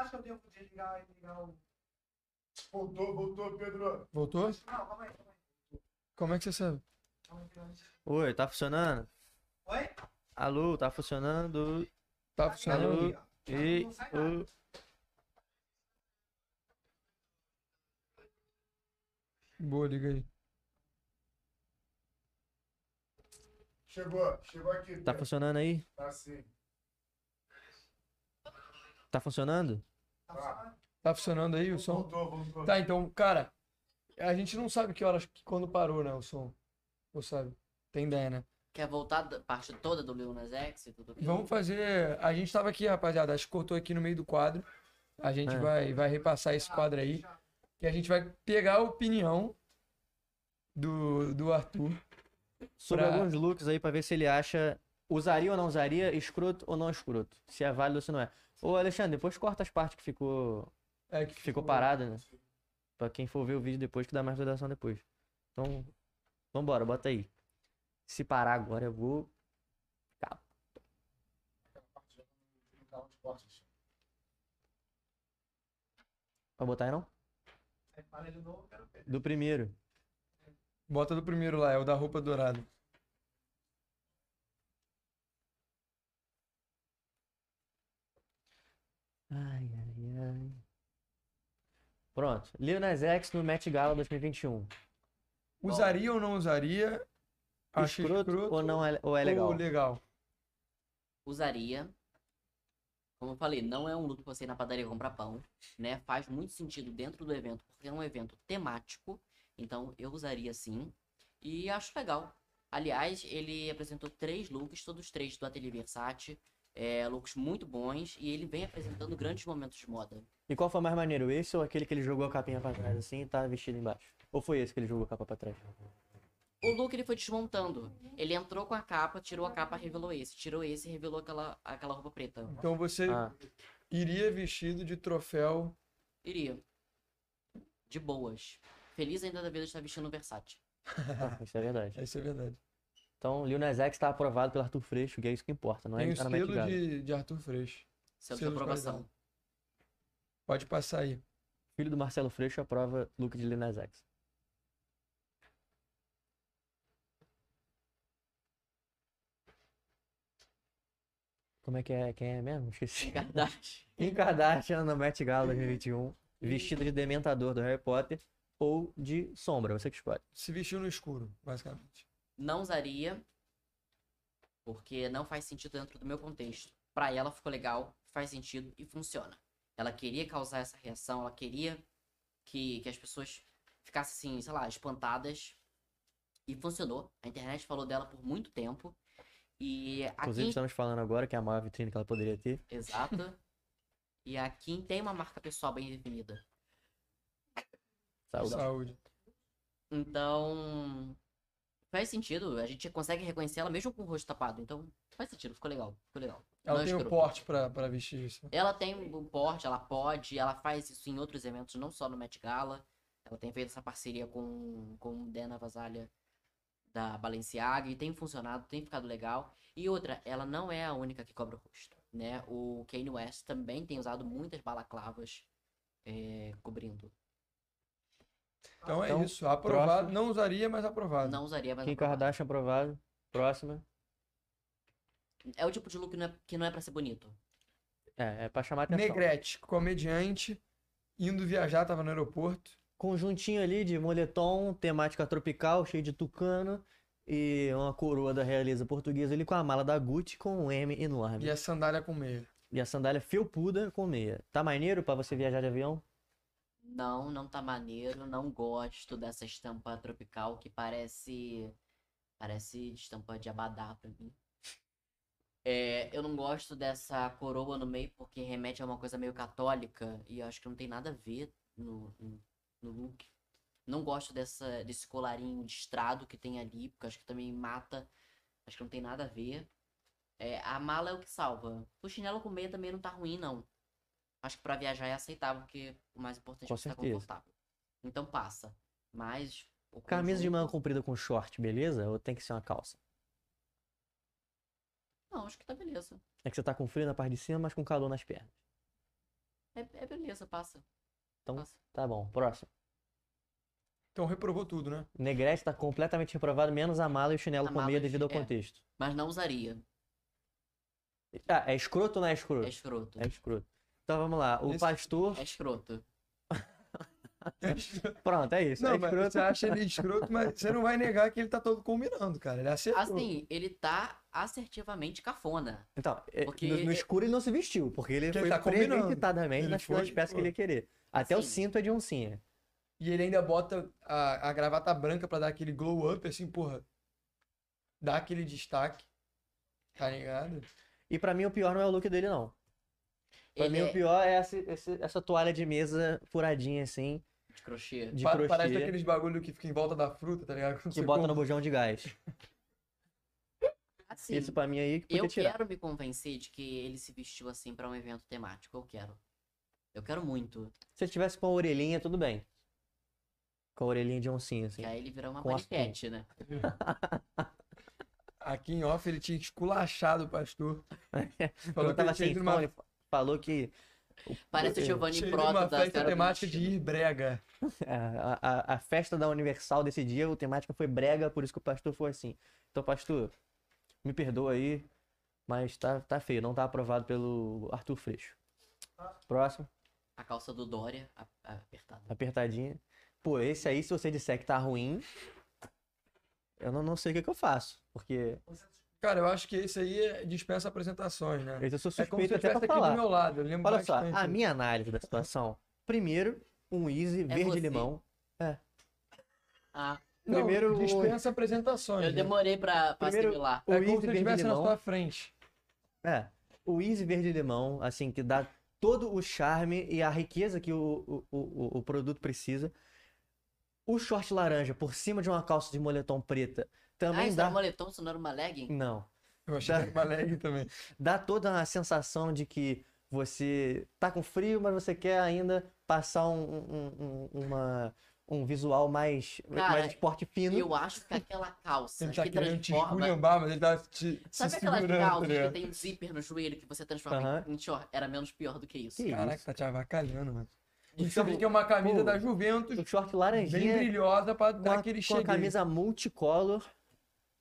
Speaker 4: Acho que eu devo desligar e ligar o.
Speaker 5: Voltou, voltou, Pedro.
Speaker 3: Voltou?
Speaker 4: Não, calma aí, calma aí.
Speaker 3: Como é que você sabe?
Speaker 1: Oi, tá funcionando?
Speaker 4: Oi?
Speaker 1: Alô, tá funcionando?
Speaker 3: Tá funcionando?
Speaker 1: Alô? Ei,
Speaker 4: Não sai nada.
Speaker 1: ô.
Speaker 3: Boa, liga aí.
Speaker 5: Chegou, chegou aqui.
Speaker 1: Tá funcionando aí?
Speaker 5: Tá sim.
Speaker 1: Tá funcionando?
Speaker 4: Tá funcionando?
Speaker 3: Tá funcionando aí o som?
Speaker 5: Voltou, voltou.
Speaker 3: Tá, então, cara, a gente não sabe que horas, que quando parou, né, o som. Ou sabe? Tem ideia, né?
Speaker 2: Quer voltar da parte toda do Lil Nas X e tudo aquilo?
Speaker 3: Vamos fazer. A gente tava aqui, rapaziada. Acho que cortou aqui no meio do quadro. A gente
Speaker 1: É.
Speaker 3: vai, vai repassar esse quadro aí. E a gente vai pegar a opinião do, do Arthur.
Speaker 1: Sobre
Speaker 3: Pra-
Speaker 1: alguns looks aí pra ver se ele acha usaria ou não usaria, escroto ou não escroto. Se é válido ou se não é. Ô, Alexandre, depois corta as partes que ficou,
Speaker 3: É, que
Speaker 1: que ficou parada, né? Pra quem for ver o vídeo depois, que dá mais visualização depois. Então, vambora, bota aí. Se parar agora, eu vou. Vai botar aí não? Do primeiro.
Speaker 3: Bota do primeiro lá, é o da roupa dourada.
Speaker 1: Ai, ai, ai. Pronto. Lil Nas X no Met Gala 2021.
Speaker 3: Usaria ou não usaria? Acho
Speaker 1: escroto, ou não é, ou é legal?
Speaker 3: Ou legal.
Speaker 2: Usaria. Como eu falei, não é um look pra você ir na padaria comprar pão, né? Faz muito sentido dentro do evento, porque é um evento temático. Então, eu usaria sim. E acho legal. Aliás, ele apresentou três looks, todos três do Ateliê Versace. É, looks muito bons. E ele vem apresentando grandes momentos de moda.
Speaker 1: E qual foi mais maneiro? Esse ou aquele que ele jogou a capinha pra trás assim e tá vestido embaixo? Ou foi esse que ele jogou a capa pra trás?
Speaker 2: O look ele foi desmontando. Ele entrou com a capa, tirou a capa, revelou esse. Tirou esse e revelou aquela, aquela roupa preta.
Speaker 3: Então você
Speaker 1: Ah,
Speaker 3: iria vestido de troféu.
Speaker 2: Iria. De boas. Feliz ainda da vida de estar vestindo um Versace.
Speaker 1: ah, isso é verdade.
Speaker 3: Isso é verdade.
Speaker 1: Então, Lil Nas X tá aprovado pelo Arthur Freixo, que é isso que importa, não é
Speaker 3: Tem
Speaker 1: ele
Speaker 3: o selo de, de Arthur Freixo.
Speaker 2: Selo de
Speaker 3: Selo de
Speaker 2: aprovação.
Speaker 3: Pode passar aí.
Speaker 1: Filho do Marcelo Freixo aprova look de Lil Nas X. Como é que é? Quem é mesmo? Esqueci.
Speaker 2: Kardashian.
Speaker 1: Kim Kardashian na Met Gala 2021, vestida de dementador do Harry Potter ou de sombra, você que escolhe.
Speaker 3: Se vestiu no escuro, basicamente.
Speaker 2: Não usaria. Porque não faz sentido dentro do meu contexto. Pra ela ficou legal, faz sentido e funciona. Ela queria causar essa reação, ela queria que, que as pessoas ficassem, assim, sei lá, espantadas. E funcionou. A internet falou dela por muito tempo. E
Speaker 1: Inclusive,
Speaker 2: aqui.
Speaker 1: estamos falando agora que é a maior vitrine que ela poderia ter.
Speaker 2: Exato. E a Kim tem uma marca pessoal bem definida.
Speaker 1: Saúde.
Speaker 3: Saúde.
Speaker 2: Então. Faz sentido. A gente consegue reconhecer ela mesmo com o rosto tapado. Então, faz sentido. Ficou legal. Ficou legal.
Speaker 3: Ela
Speaker 2: Não
Speaker 3: tem o
Speaker 2: escroto.
Speaker 3: porte pra, pra vestir isso.
Speaker 2: Ela tem um porte, ela pode, ela faz isso em outros eventos, não só no Met Gala. Ela tem feito essa parceria com, com o Dana Vasalha da Balenciaga e tem funcionado, tem ficado legal. E outra, ela não é a única que cobra o rosto, né? O Kanye West também tem usado muitas balaclavas é, cobrindo.
Speaker 3: Então é
Speaker 1: Então,
Speaker 3: isso. Aprovado.
Speaker 1: próximo.
Speaker 3: Não usaria, mas aprovado.
Speaker 2: Não usaria mais
Speaker 1: Kim
Speaker 2: aprovado.
Speaker 1: Kardashian aprovado. Próxima.
Speaker 2: É o tipo de look que não é, que não é pra ser bonito.
Speaker 1: É, é pra chamar atenção.
Speaker 3: Negrete, comediante, indo viajar, tava no aeroporto.
Speaker 1: Conjuntinho ali de moletom, temática tropical, cheio de tucano. E uma coroa da realeza portuguesa ali com a mala da Gucci com um M enorme.
Speaker 3: E a sandália com meia.
Speaker 1: E a sandália felpuda com meia. Tá maneiro pra você viajar de avião?
Speaker 2: Não, não tá maneiro, não gosto dessa estampa tropical que parece. Parece estampa de abadá pra mim. É, eu não gosto dessa coroa no meio porque remete a uma coisa meio católica e eu acho que não tem nada a ver no, no, no look. Não gosto dessa, desse colarinho listrado que tem ali, porque acho que também mata. Acho que não tem nada a ver. É, a mala é o que salva. O chinelo com meia também não tá ruim, não. Acho que pra viajar é aceitável, porque o mais importante
Speaker 1: Com
Speaker 2: é você estar
Speaker 1: certeza.
Speaker 2: confortável. Então passa. Mas. o
Speaker 1: Camisa de manga comprida com short, beleza? Ou tem que ser uma calça?
Speaker 2: Não, acho que tá beleza.
Speaker 1: É que você tá com frio na parte de cima, mas com calor nas pernas.
Speaker 2: É, é beleza, passa.
Speaker 1: Então,
Speaker 2: Passa.
Speaker 1: tá bom. Próximo.
Speaker 3: Então reprovou tudo, né?
Speaker 1: Negrete tá completamente reprovado, menos a mala e o chinelo
Speaker 2: A
Speaker 1: com meia devido ao
Speaker 2: é.
Speaker 1: contexto.
Speaker 2: Mas não usaria.
Speaker 1: Ah, é escroto ou não é escroto?
Speaker 2: É escroto.
Speaker 1: É escroto. Então vamos lá. O
Speaker 3: Esse-
Speaker 1: pastor.
Speaker 2: É escroto.
Speaker 1: Pronto, é isso.
Speaker 3: Não,
Speaker 1: é
Speaker 3: mas
Speaker 1: escroto.
Speaker 3: você acha ele escroto, mas você não vai negar que ele tá todo combinando, cara. Ele acertou.
Speaker 2: Assim, ele tá assertivamente cafona.
Speaker 1: Então, é,
Speaker 2: Porque
Speaker 1: no, no
Speaker 2: é-
Speaker 1: escuro ele não se vestiu, porque ele
Speaker 3: Porque ele
Speaker 1: foi
Speaker 3: tá combinando.
Speaker 1: premeditadamente
Speaker 3: Ele
Speaker 1: nas,
Speaker 3: foi,
Speaker 1: nas peças que ele ia querer. Até o
Speaker 2: Assim.
Speaker 1: cinto é de oncinha.
Speaker 3: E ele ainda bota a, a gravata branca pra dar aquele glow up, assim, porra. Dá aquele destaque. Tá ligado?
Speaker 1: E pra mim o pior não é o look dele, não. Pra
Speaker 2: Ele
Speaker 1: mim
Speaker 2: é
Speaker 1: o pior é essa, essa toalha de mesa furadinha assim,
Speaker 2: de crochê.
Speaker 1: de
Speaker 3: Pa-
Speaker 1: crochê,
Speaker 3: Parece aqueles bagulho que fica em volta da fruta, tá ligado? Quando
Speaker 1: que bota
Speaker 3: compra.
Speaker 1: no bujão de gás.
Speaker 2: Assim,
Speaker 1: Isso pra mim aí que
Speaker 2: eu
Speaker 1: tirar.
Speaker 2: quero me convencer de que ele se vestiu assim pra um evento temático. Eu quero. Eu quero muito.
Speaker 1: Se ele tivesse com a orelhinha, tudo bem. Com a orelhinha de oncinha, assim.
Speaker 2: Que aí ele virar uma
Speaker 1: Com
Speaker 2: paniquete, né?
Speaker 3: Aqui em off ele tinha esculachado o pastor. Falou
Speaker 1: eu
Speaker 3: que
Speaker 1: tava
Speaker 3: ele tinha
Speaker 1: sem
Speaker 3: ido numa,
Speaker 1: falou que
Speaker 2: Parece o Giovanni
Speaker 3: numa
Speaker 2: da
Speaker 3: festa temática de ir brega.
Speaker 1: é, a, a, a festa da Universal desse dia, a temática foi brega, por isso que o pastor foi assim. Então, pastor, me perdoa aí, mas tá, tá feio, não tá aprovado pelo Arthur Freixo. Próximo,
Speaker 2: A calça do Dória apertada.
Speaker 1: apertadinha. Pô, esse aí, se você disser que tá ruim, eu não, não sei o que, que eu faço. Porque
Speaker 3: Cara, eu acho que esse aí é- dispensa apresentações, né?
Speaker 1: eu sou
Speaker 3: É como se
Speaker 1: suspeito
Speaker 3: eu
Speaker 1: até pra
Speaker 3: aqui do
Speaker 1: falar.
Speaker 3: meu lado. Eu lembro
Speaker 1: Olha só, a minha análise da situação. Primeiro, um Easy
Speaker 2: É
Speaker 1: verde
Speaker 2: você.
Speaker 1: limão.
Speaker 2: Ah,
Speaker 3: Não,
Speaker 1: primeiro, o-
Speaker 3: dispensa apreentações.
Speaker 2: eu
Speaker 3: né?
Speaker 2: demorei pra, pra
Speaker 1: Primeiro-
Speaker 2: assimilar.
Speaker 1: O
Speaker 3: É como
Speaker 1: Easy
Speaker 3: se estivesse na
Speaker 1: limão.
Speaker 3: sua frente.
Speaker 1: É, o Easy Verde Limão, assim, que dá todo o charme e a riqueza que o, o, o, o produto precisa. O short laranja por cima de uma calça de moletom preta
Speaker 2: Ah,
Speaker 1: também
Speaker 2: isso
Speaker 1: dá.
Speaker 2: era um moletom, isso não era uma legging?
Speaker 1: Não.
Speaker 3: Eu achei que era uma leg também.
Speaker 1: Dá toda a sensação de que você tá com frio, mas você quer ainda passar um, um, um, uma, um visual mais,
Speaker 2: Cara,
Speaker 1: mais esporte fino.
Speaker 2: Eu acho que aquela calça
Speaker 3: Ele tá
Speaker 2: que
Speaker 3: querendo te
Speaker 2: transforma.
Speaker 3: esculhambar, mas ele tá te,
Speaker 2: Sabe
Speaker 3: se
Speaker 2: aquelas calças que
Speaker 3: ligado?
Speaker 2: tem um zíper no joelho que você transforma
Speaker 1: Aham.
Speaker 2: em short? Era menos pior do que isso.
Speaker 1: Que
Speaker 3: Caraca,
Speaker 1: isso?
Speaker 3: tá te avacalhando, mano.
Speaker 2: Então,
Speaker 3: Isso aqui que é uma camisa
Speaker 1: pô,
Speaker 3: da Juventus,
Speaker 1: O short
Speaker 3: bem
Speaker 1: laranjinha
Speaker 3: brilhosa pra dar aquele
Speaker 1: com a
Speaker 3: cheguei.
Speaker 1: camisa multicolor.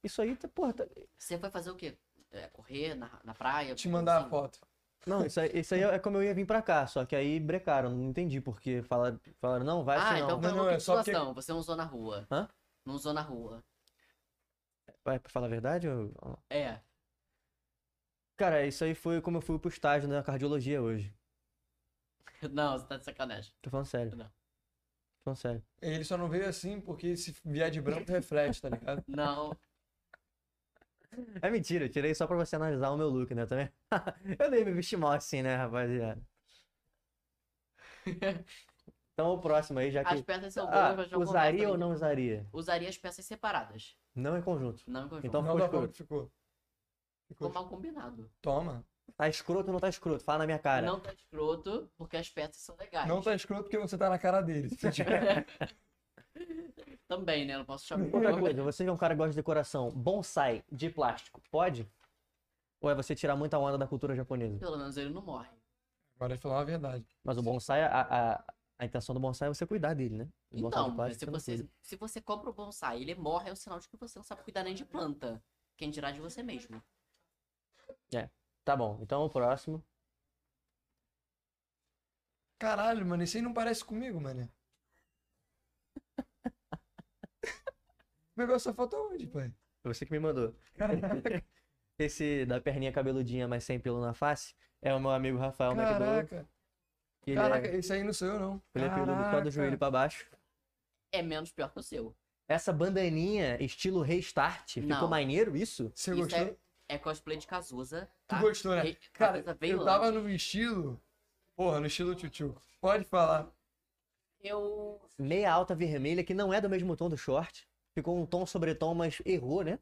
Speaker 1: Isso aí, tá, porra, tá-
Speaker 2: Você foi fazer o quê? É, correr na, na praia?
Speaker 3: Te mandar a
Speaker 2: assim?
Speaker 3: foto.
Speaker 1: Não, isso aí, isso aí é como eu ia vir pra cá, só que aí brecaram, não entendi porque falaram, falaram não, vai
Speaker 2: Ah,
Speaker 1: assim
Speaker 2: então
Speaker 1: não.
Speaker 2: foi
Speaker 3: Não, é só porque-
Speaker 2: situação. Você não usou na rua.
Speaker 1: Hã?
Speaker 2: Não usou na rua.
Speaker 1: Vai pra falar a verdade? ou-
Speaker 2: É.
Speaker 1: Cara, isso aí foi como eu fui pro estágio na cardiologia hoje.
Speaker 2: Não, você tá de sacanagem.
Speaker 1: Tô falando sério.
Speaker 2: Não.
Speaker 1: Tô falando sério.
Speaker 3: Ele só não veio assim porque se vier de branco reflete, tá ligado?
Speaker 2: Não.
Speaker 1: É mentira, eu tirei só pra você analisar o meu look, né, também? eu nem me vesti mal assim, né, rapaziada? Então o próximo aí, já
Speaker 2: As
Speaker 1: que...
Speaker 2: peças são boas,
Speaker 1: Ah,
Speaker 2: mas não
Speaker 1: usaria ou não usaria?
Speaker 2: Usaria as peças separadas.
Speaker 1: Não em conjunto.
Speaker 2: Não em conjunto.
Speaker 1: Então
Speaker 3: não
Speaker 1: ficou
Speaker 3: ficou.
Speaker 2: Ficou
Speaker 3: Ficou.
Speaker 2: mal combinado.
Speaker 3: Toma.
Speaker 1: Tá escroto ou não tá escroto? Fala na minha cara.
Speaker 2: Não tá escroto, porque as peças são legais.
Speaker 3: Não tá escroto porque você tá na cara dele. Se tiver-
Speaker 2: Também, né? Não posso chamar.
Speaker 1: Outra coisa, você que é um cara que gosta de decoração, bonsai de plástico, pode? Ou é você tirar muita onda da cultura japonesa?
Speaker 2: Pelo menos ele não morre.
Speaker 3: Agora ele falou uma verdade.
Speaker 1: Mas o bonsai, a, a, a intenção do bonsai é você cuidar dele, né? O
Speaker 2: Então,
Speaker 1: de
Speaker 2: mas se
Speaker 1: plástico você
Speaker 2: se você compra o bonsai e ele morre, é um sinal de que você não sabe cuidar nem de planta. Quem dirá de você mesmo.
Speaker 1: Tá bom, então o próximo.
Speaker 3: Caralho, mano, isso aí não parece comigo, mano. Pegou essa foto onde, pai?
Speaker 1: Foi Você que me mandou.
Speaker 3: Caraca,
Speaker 1: Esse da perninha cabeludinha, mas sem pelo na face, é o meu amigo Rafael McDowell.
Speaker 3: caraca.
Speaker 1: que Ele
Speaker 3: Caraca,
Speaker 1: é,
Speaker 3: esse aí não sou eu, não.
Speaker 1: ele é peludo só do
Speaker 3: Caraca.
Speaker 1: joelho pra baixo.
Speaker 2: É menos pior que o seu.
Speaker 1: Essa bandaninha, estilo restart, ficou
Speaker 2: Não.
Speaker 1: maneiro isso?
Speaker 3: Você
Speaker 2: Isso
Speaker 3: gostou?
Speaker 2: é, é cosplay de Cazuza.
Speaker 3: Tu
Speaker 2: Tá?
Speaker 3: gostou, né?
Speaker 2: Re-
Speaker 3: Cara,
Speaker 2: Cazuza veio
Speaker 3: eu tava no estilo... Porra, no estilo tchutchuco. Pode falar.
Speaker 2: Eu.
Speaker 1: Meia alta vermelha, que não é do mesmo tom do short. Ficou um tom sobre tom, mas errou, né?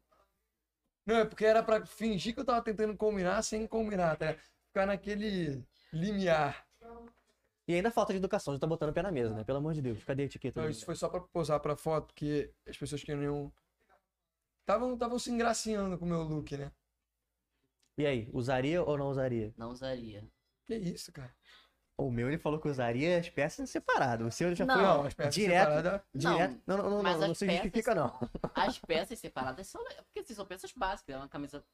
Speaker 3: Não, é porque era pra fingir que eu tava tentando combinar sem combinar, tá? Ficar naquele limiar.
Speaker 1: E ainda falta de educação, já tá botando o pé na mesa, né? Pelo amor de Deus, cadê a etiqueta?
Speaker 3: Não, isso foi só pra posar pra foto, porque as pessoas queriam... Estavam estavam se engraciando com o meu look, né?
Speaker 1: E aí, usaria ou não usaria?
Speaker 2: Não usaria.
Speaker 3: Que isso, cara?
Speaker 1: O meu ele falou que usaria as peças separadas. O seu ele já
Speaker 2: Não.
Speaker 1: foi
Speaker 3: Não, as peças
Speaker 1: direto.
Speaker 3: separadas-
Speaker 1: Direto. Não, não, não, não, não se justifica, não.
Speaker 2: As peças separadas são. Porque assim, são peças básicas. É uma camisa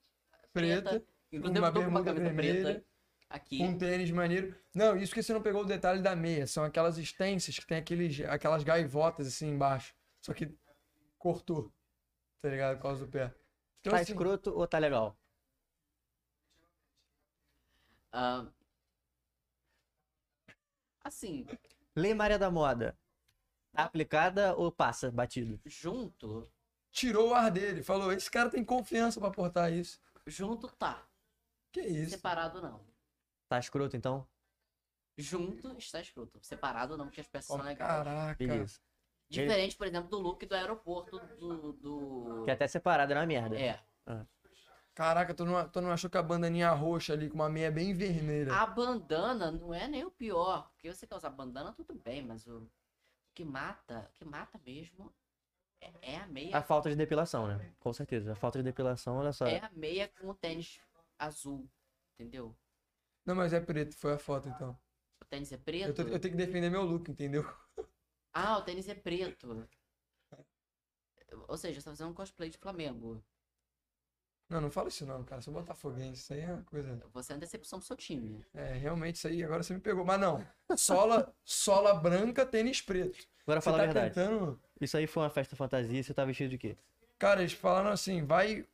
Speaker 3: Preta,
Speaker 2: preta. Inclusive,
Speaker 3: uma
Speaker 2: eu tô com uma
Speaker 3: bermuda
Speaker 2: camisa
Speaker 3: vermelha,
Speaker 2: preta aqui.
Speaker 3: um tênis maneiro. Não, isso que você não pegou o detalhe da meia. São aquelas stencils que tem aqueles, aquelas gaivotas assim embaixo. Só que cortou. Tá ligado? Por causa do pé. Então,
Speaker 1: Tá
Speaker 3: assim,
Speaker 1: escroto ou tá legal?
Speaker 2: Ah, assim,
Speaker 1: Lei Maria da Moda. Tá aplicada ou passa batido?
Speaker 2: junto.
Speaker 3: tirou o ar dele. Falou, esse cara tem confiança pra portar isso.
Speaker 2: Junto tá.
Speaker 3: Que isso?
Speaker 2: Separado não.
Speaker 1: Tá escroto, então?
Speaker 2: Junto está escroto. Separado não, porque as peças
Speaker 3: Ó,
Speaker 2: são legais.
Speaker 3: caraca.
Speaker 1: Beleza.
Speaker 2: Diferente, por exemplo, do look do aeroporto do. do...
Speaker 1: Que até separado era uma merda.
Speaker 2: É.
Speaker 3: Caraca, tu não, tu não achou que a bandaninha roxa ali com uma meia bem vermelha?
Speaker 2: A bandana não é nem o pior. Porque você quer usar bandana, tudo bem, mas o, o que mata, o que mata mesmo é, é a meia.
Speaker 1: A falta de depilação, né? Com certeza. A falta de depilação, olha só.
Speaker 2: É a meia com o tênis azul. Entendeu?
Speaker 3: Não, mas é preto, foi a foto então.
Speaker 2: O tênis é
Speaker 3: Eu,
Speaker 2: preto.
Speaker 3: tô- eu tenho que defender meu look, entendeu?
Speaker 2: Ah, o tênis é preto. Ou seja, você tá fazendo um cosplay de Flamengo.
Speaker 3: Não, não fala isso não, cara. Sou botafoguense, isso aí é uma coisa.
Speaker 2: Você é uma decepção pro seu time.
Speaker 3: É, realmente isso aí agora você me pegou. Mas não, sola, sola branca, tênis preto.
Speaker 1: Agora
Speaker 3: Você
Speaker 1: fala
Speaker 3: tá
Speaker 1: a verdade.
Speaker 3: tentando...
Speaker 1: Isso aí foi uma festa fantasia, você tá vestido de quê?
Speaker 3: Cara, eles falaram assim, vai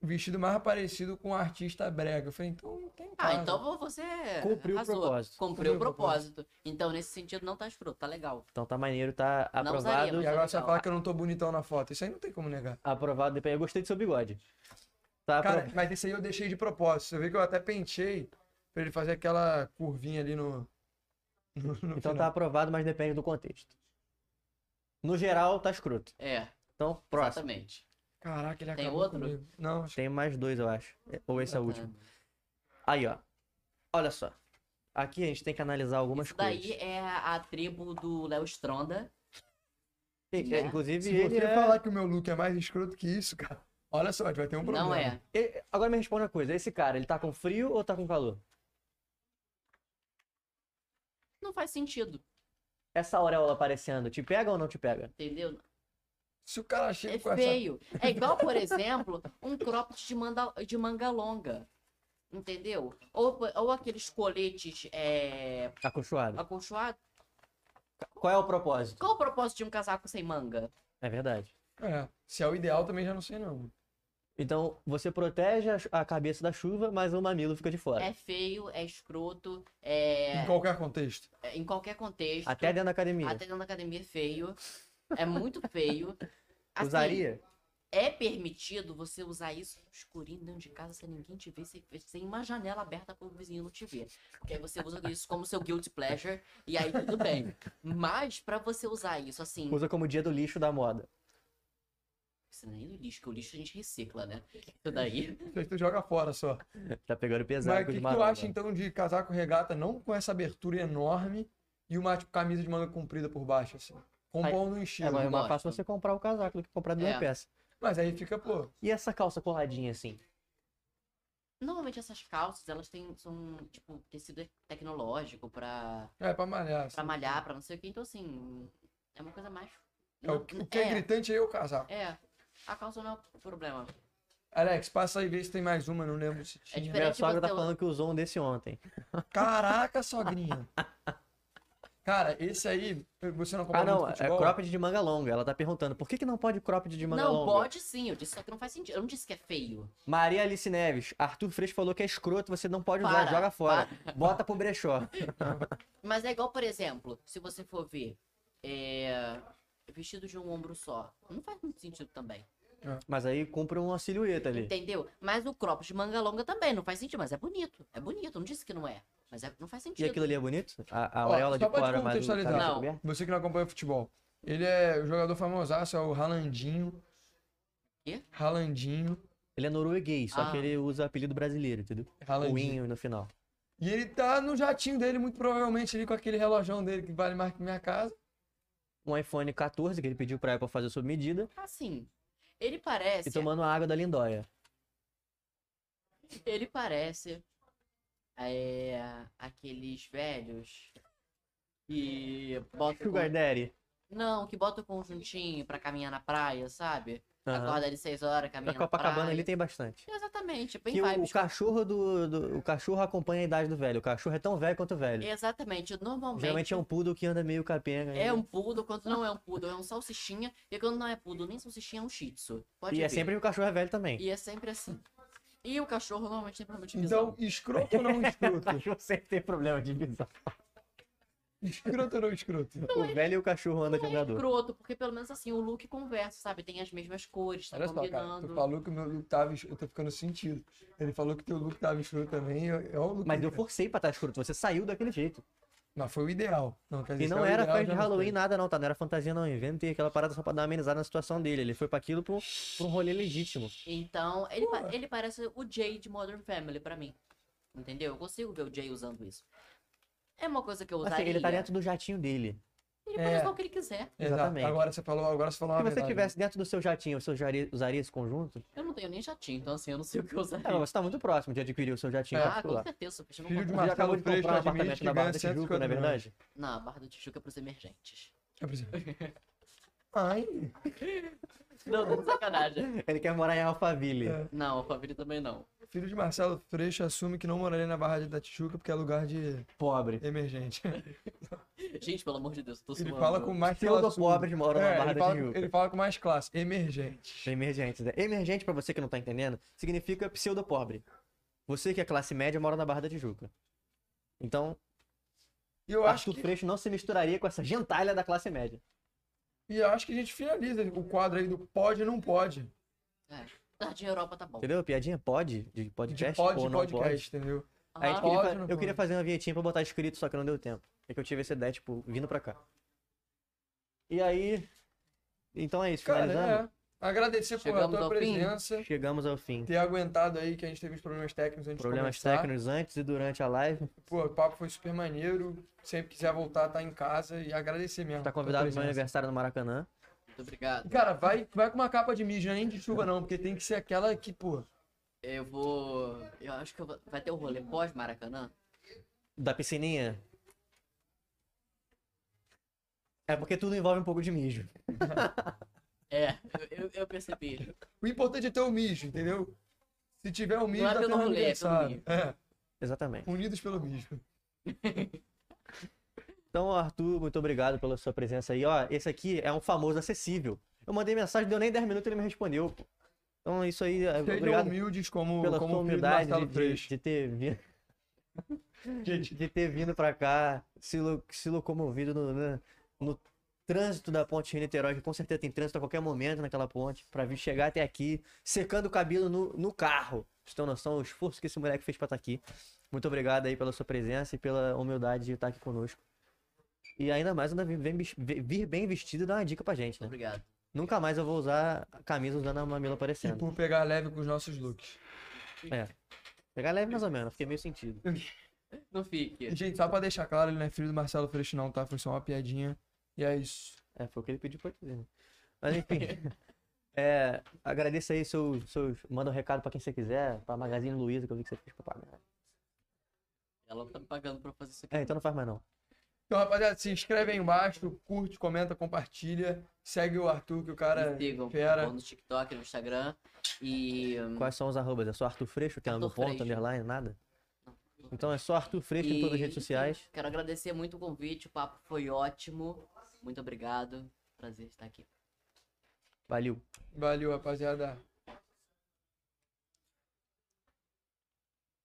Speaker 3: vestido mais parecido com um artista brega. Eu falei, então não tem
Speaker 2: Ah,
Speaker 3: caso.
Speaker 2: então você
Speaker 1: Cumpriu o
Speaker 2: arrasou.
Speaker 1: propósito.
Speaker 2: Cumpriu
Speaker 3: Cumpriu
Speaker 2: o
Speaker 3: o
Speaker 2: propósito. Então, nesse sentido, não tá escroto, tá legal.
Speaker 1: Então tá maneiro, tá
Speaker 2: Não
Speaker 1: aprovado.
Speaker 2: usaria,
Speaker 3: E agora você vai falar que eu não tô bonitão na foto. Isso aí não tem como negar.
Speaker 1: Aprovado, depois eu gostei do seu bigode. Tá
Speaker 3: Cara,
Speaker 1: apro-
Speaker 3: mas esse aí eu deixei de propósito. Você vê que eu até pentei pra ele fazer aquela curvinha ali no. no, no
Speaker 1: Então
Speaker 3: final.
Speaker 1: tá aprovado, mas depende do contexto. No geral, tá escroto.
Speaker 2: É,
Speaker 1: Então, próximo.
Speaker 2: exatamente.
Speaker 3: Caraca, ele
Speaker 2: Tem
Speaker 3: acabou
Speaker 2: outro?
Speaker 3: comigo. Não, acho
Speaker 1: Tem mais dois, eu acho. Ou esse é o último. Aí, ó. Olha só. Aqui a gente tem que analisar algumas
Speaker 2: Isso
Speaker 1: coisas.
Speaker 2: daí é a tribo do Léo Stronda.
Speaker 1: E-
Speaker 2: né?
Speaker 1: Inclusive,
Speaker 3: se
Speaker 1: ele
Speaker 3: você
Speaker 1: é...
Speaker 3: falar que o meu look é mais escroto que isso, cara, olha só, a gente vai ter um problema.
Speaker 2: Não é.
Speaker 1: ele- Agora me responde uma coisa. Esse cara, ele tá com frio ou tá com calor?
Speaker 2: Não faz sentido,
Speaker 1: Essa auréola aparecendo, te pega ou não te pega?
Speaker 2: entendeu?
Speaker 3: Se o cara chega
Speaker 2: É
Speaker 3: com essa.
Speaker 2: feio. É igual, por exemplo, um cropped de, manda, de manga longa. Entendeu? Ou, ou aqueles coletes é,
Speaker 1: Acolchoado.
Speaker 2: acolchoados.
Speaker 1: Qual é o propósito?
Speaker 2: Qual o propósito de um casaco sem manga?
Speaker 1: É verdade.
Speaker 3: É, se é o ideal também já não sei não.
Speaker 1: Então, você protege a cabeça da chuva, mas o mamilo fica de fora.
Speaker 2: É feio, é escroto, é,
Speaker 3: Em qualquer contexto.
Speaker 2: é em qualquer contexto.
Speaker 1: Até dentro da academia.
Speaker 2: Até dentro da academia é feio. É muito feio. Assim,
Speaker 1: Usaria?
Speaker 2: É permitido você usar isso escurinho dentro de casa sem ninguém te ver, sem, sem uma janela aberta para o vizinho não te ver. Porque aí você usa isso como seu guilty pleasure e aí tudo bem. Mas para você usar isso assim,
Speaker 1: Usa como dia do lixo da moda.
Speaker 2: Isso não é do lixo, que o lixo a gente recicla, né? Isso daí.
Speaker 3: Isso tu joga fora só.
Speaker 1: Tá pegando pesado
Speaker 3: Mas o
Speaker 1: com
Speaker 3: que, que tu acha então de casaco regata não com essa abertura enorme e uma tipo, camisa de manga comprida por baixo, assim? Compondo um
Speaker 1: É,
Speaker 3: estilo.
Speaker 1: mas é mais
Speaker 2: gosto.
Speaker 1: fácil você comprar o casaco do que comprar duas
Speaker 2: É.
Speaker 1: peças.
Speaker 3: Mas aí fica, pô.
Speaker 1: E essa calça coladinha assim?
Speaker 2: Normalmente essas calças, elas têm são tipo tecido tecnológico para
Speaker 3: É pra malhar. assim.
Speaker 2: para malhar, para não sei o que, então assim, é uma coisa mais
Speaker 3: É, o, que- o que é,
Speaker 2: é,
Speaker 3: gritante aí é o casaco.
Speaker 2: é, a calça não é o problema.
Speaker 3: Alex, passa aí e vê se tem mais uma, não lembro se tinha.
Speaker 2: diferente.
Speaker 1: Minha sogra tá
Speaker 2: você-
Speaker 1: falando que usou um desse ontem.
Speaker 3: Caraca, sogrinha. Cara, esse aí, você não
Speaker 1: Ah,
Speaker 3: acompanha
Speaker 1: não,
Speaker 3: muito
Speaker 1: é cropped de manga longa. Ela tá perguntando, por que, que não pode cropped de manga
Speaker 2: não,
Speaker 1: longa?
Speaker 2: pode sim, eu disse só que não faz sentido. Eu não disse que é feio.
Speaker 1: Maria Alice Neves, Arthur Freixo falou que é escroto, você não pode usar,
Speaker 2: Para,
Speaker 1: joga fora. Bota pro brechó.
Speaker 2: Mas é igual, por exemplo, se você for ver é, vestido de um ombro só, não faz muito sentido também.
Speaker 1: Mas aí compra uma silhueta ali.
Speaker 2: Entendeu? Mas o cropped de manga longa também não faz sentido, mas é bonito. É bonito, não disse que não é. Mas é- não faz
Speaker 1: E
Speaker 2: sentido.
Speaker 1: aquilo ali é bonito? A, a
Speaker 3: Ó,
Speaker 1: de fora, mas
Speaker 3: contextualizar.
Speaker 1: cabeça
Speaker 2: Não.
Speaker 1: coberta?
Speaker 3: Você que não acompanha futebol. Ele é o jogador famosaço, é o Ralandinho.
Speaker 2: Quê?
Speaker 3: Ralandinho.
Speaker 1: Ele é norueguês, só
Speaker 2: Ah.
Speaker 1: que ele usa apelido brasileiro, entendeu?
Speaker 3: Ralandinho.
Speaker 1: inho no final.
Speaker 3: E ele tá no jatinho dele, muito provavelmente, ali com aquele relojão dele que vale mais que minha casa.
Speaker 1: Um iPhone 14 que ele pediu pra Apple fazer sob medida.
Speaker 2: Assim, ele parece.
Speaker 1: E tomando a água da Lindóia.
Speaker 2: Ele parece É. Aqueles velhos. Que botam.
Speaker 1: Sugar Daddy.
Speaker 2: Não, que bota o conjuntinho pra caminhar na praia, sabe?
Speaker 1: Aham.
Speaker 2: Acorda de 6 horas, caminha na
Speaker 1: Copacabana
Speaker 2: praia.
Speaker 1: ali tem bastante.
Speaker 2: Exatamente, bem
Speaker 1: Que o, o
Speaker 2: vibes.
Speaker 1: cachorro do, do- O cachorro acompanha a idade do velho. O cachorro é tão velho quanto o velho.
Speaker 2: Exatamente, normalmente.
Speaker 1: Geralmente é um poodle que anda meio capenga.
Speaker 2: É
Speaker 1: né?
Speaker 2: um poodle, quando não é um poodle, é um salsichinha. E quando não é poodle, nem salsichinha, é um shih tzu. Pode
Speaker 1: E é sempre o cachorro é velho também.
Speaker 2: E é sempre assim. E o cachorro normalmente tem problema de visão.
Speaker 3: Então, escroto ou não
Speaker 1: O
Speaker 3: escroto?
Speaker 1: cachorro sempre tem problema de visão.
Speaker 3: Escroto ou não escroto?
Speaker 1: O velho e o cachorro andam de
Speaker 2: é
Speaker 1: andador.
Speaker 2: escroto, porque pelo menos assim, o look conversa, sabe? Tem as mesmas cores, tá
Speaker 3: Olha só, cara,
Speaker 2: combinando.
Speaker 3: tu falou que o meu look tava escroto, eu tô ficando sentido. Ele falou que teu look tava escroto também, é é o look.
Speaker 1: Mas eu forcei pra estar escroto. Você saiu daquele jeito.
Speaker 3: Não, foi o ideal. Não, quer dizer,
Speaker 1: E não
Speaker 3: é
Speaker 1: era
Speaker 3: ideal,
Speaker 1: festa de
Speaker 3: não
Speaker 1: Halloween, nada não, tá? Não era fantasia não. Eu inventei aquela parada só pra dar uma amenizada na situação dele. Ele foi pra aquilo pra um, pra um rolê legítimo.
Speaker 2: Então, ele, pa- ele parece o Jay de Modern Family pra mim. Entendeu? Eu consigo ver o Jay usando isso. É uma coisa que eu usaria.
Speaker 1: Assim, ele tá dentro do jatinho dele.
Speaker 2: Ele pode
Speaker 3: É.
Speaker 2: usar o que ele quiser.
Speaker 1: Exatamente.
Speaker 3: Agora você falou, agora você falou
Speaker 1: Se
Speaker 3: uma
Speaker 1: você
Speaker 3: verdade.
Speaker 1: estivesse dentro do seu jatinho, você usaria, usaria esse conjunto?
Speaker 2: Eu não tenho nem jatinho, então assim, eu não sei o que eu usaria.
Speaker 1: É, mas você tá muito próximo de adquirir o seu jatinho
Speaker 3: É.
Speaker 2: ah, com certeza, eu
Speaker 3: Filho de
Speaker 1: já acabou
Speaker 3: Marcelo
Speaker 1: de
Speaker 3: Freixo
Speaker 1: comprar um
Speaker 3: admite
Speaker 1: apartamento na Barra da Tijuca, não é
Speaker 3: 150 milhões.
Speaker 1: verdade?
Speaker 2: Não, a Barra do Tijuca é pros emergentes.
Speaker 3: É por exemplo. Ai,
Speaker 2: Não, não, sacanagem.
Speaker 1: Ele quer morar em Alphaville.
Speaker 3: É.
Speaker 2: Não, a família também não.
Speaker 3: filho de Marcelo Freixo assume que não moraria na Barra da Tijuca porque é lugar de
Speaker 1: Pobre.
Speaker 3: emergente.
Speaker 2: Gente, pelo amor de Deus, eu tô
Speaker 3: Ele
Speaker 2: suando.
Speaker 3: fala com mais classe.
Speaker 1: pobres moram na
Speaker 3: É,
Speaker 1: Barra
Speaker 3: ele
Speaker 1: da
Speaker 3: fala,
Speaker 1: Tijuca.
Speaker 3: ele fala com mais classe. Emergente.
Speaker 1: Emergentes. né? Emergente, pra você que não tá entendendo, significa pseudo pobre. Você que é classe média mora na Barra da Tijuca. Então,
Speaker 3: eu acho que,
Speaker 1: Freixo não se misturaria com essa gentalha da classe média.
Speaker 3: E acho que a gente finaliza o quadro aí do pode e não pode.
Speaker 2: É, Jardim Europa tá bom.
Speaker 1: Entendeu? Piadinha pode, de
Speaker 3: De
Speaker 1: podcast
Speaker 3: pode
Speaker 1: ou não pode.
Speaker 3: podcast, entendeu?
Speaker 1: Aí a gente
Speaker 2: Ah,
Speaker 1: queria
Speaker 3: Pode ou não
Speaker 1: eu
Speaker 3: pode?
Speaker 1: queria fazer uma vinhetinha pra botar escrito, só que não deu tempo. É que eu tive essa ideia, tipo, vindo pra cá. E aí. Então é isso,
Speaker 3: Cara,
Speaker 1: finalizando.
Speaker 3: Agradecer por a
Speaker 2: Chegamos
Speaker 3: tua
Speaker 2: ao fim?
Speaker 3: presença.
Speaker 1: Chegamos ao fim.
Speaker 3: Ter aguentado aí que a gente teve uns problemas técnicos antes
Speaker 1: Problemas
Speaker 3: de
Speaker 1: técnicos antes e durante a live.
Speaker 3: Pô, o papo foi super maneiro. Sempre quiser voltar, tá em casa. E agradecer mesmo.
Speaker 1: Tá convidado pro meu
Speaker 3: presença.
Speaker 1: aniversário no Maracanã.
Speaker 2: Muito obrigado.
Speaker 3: Cara, vai, vai com uma capa de mídia, nem de chuva não, porque tem que ser aquela que, pô.
Speaker 2: Eu vou. Eu acho que eu vou- vai ter o rolê pós-Maracanã.
Speaker 1: Da piscininha. É porque tudo envolve um pouco de mijo.
Speaker 2: É, eu, eu- percebi.
Speaker 3: O importante é ter o mijo, entendeu? Se tiver o mijo,
Speaker 2: Não é pelo rolê, é pelo mijo.
Speaker 3: É,
Speaker 1: Exatamente.
Speaker 3: unidos pelo mijo.
Speaker 1: Então, Arthur, muito obrigado pela sua presença aí. Ó, esse aqui é um famoso acessível. Eu mandei mensagem, deu nem 10 minutos e ele me respondeu. pô. Então, isso aí. é-
Speaker 3: Sejam
Speaker 1: Obrigado
Speaker 3: humildes como,
Speaker 1: pela
Speaker 3: como
Speaker 1: sua humildade de, de, de ter vindo. de ter vindo pra cá, se, lo- se locomovido no, né, no trânsito da ponte Rio-Niterói, que com certeza tem trânsito a qualquer momento naquela ponte, pra vir chegar até aqui, secando o cabelo no, no carro. Vocês têm noção do esforço que esse moleque fez pra estar aqui. Muito obrigado aí pela sua presença e pela humildade de estar aqui conosco. E ainda mais ainda vir, vir- vir bem vestido e dar uma dica pra gente, né?
Speaker 2: obrigado.
Speaker 1: Nunca mais eu vou usar a camisa usando a mamila
Speaker 3: E
Speaker 1: aparecendo.
Speaker 3: por pegar leve com os nossos looks.
Speaker 1: É. Pegar leve mais ou menos, fiquei meio sentido.
Speaker 2: Não fique.
Speaker 3: E, gente, só pra deixar claro, ele não é filho do Marcelo Freixo não, tá? Foi só uma piadinha. E é isso.
Speaker 1: É, foi o que ele pediu pra dizer. né? Mas enfim. é, agradeço aí seus, seus. Manda um recado pra quem você quiser, pra Magazine Luiza, que eu vi que você fez propaganda.
Speaker 2: Ela tá me pagando pra fazer isso aqui.
Speaker 1: É, então não faz mais não.
Speaker 3: Então, rapaziada, se inscreve aí embaixo, curte, comenta, compartilha. Segue o Arthur, que o cara
Speaker 2: Me sigam
Speaker 3: fera.
Speaker 2: no TikTok, no Instagram. E. hum,
Speaker 1: Quais são os arrobas? É só Arthur Freixo, tem
Speaker 2: Arthur
Speaker 1: no ponto, underline, nada? Então é só Arthur Freixo em todas as redes
Speaker 2: e,
Speaker 1: sociais.
Speaker 2: Quero agradecer muito o convite, o papo foi ótimo. Muito obrigado. Prazer estar aqui.
Speaker 1: Valeu.
Speaker 3: Valeu, rapaziada.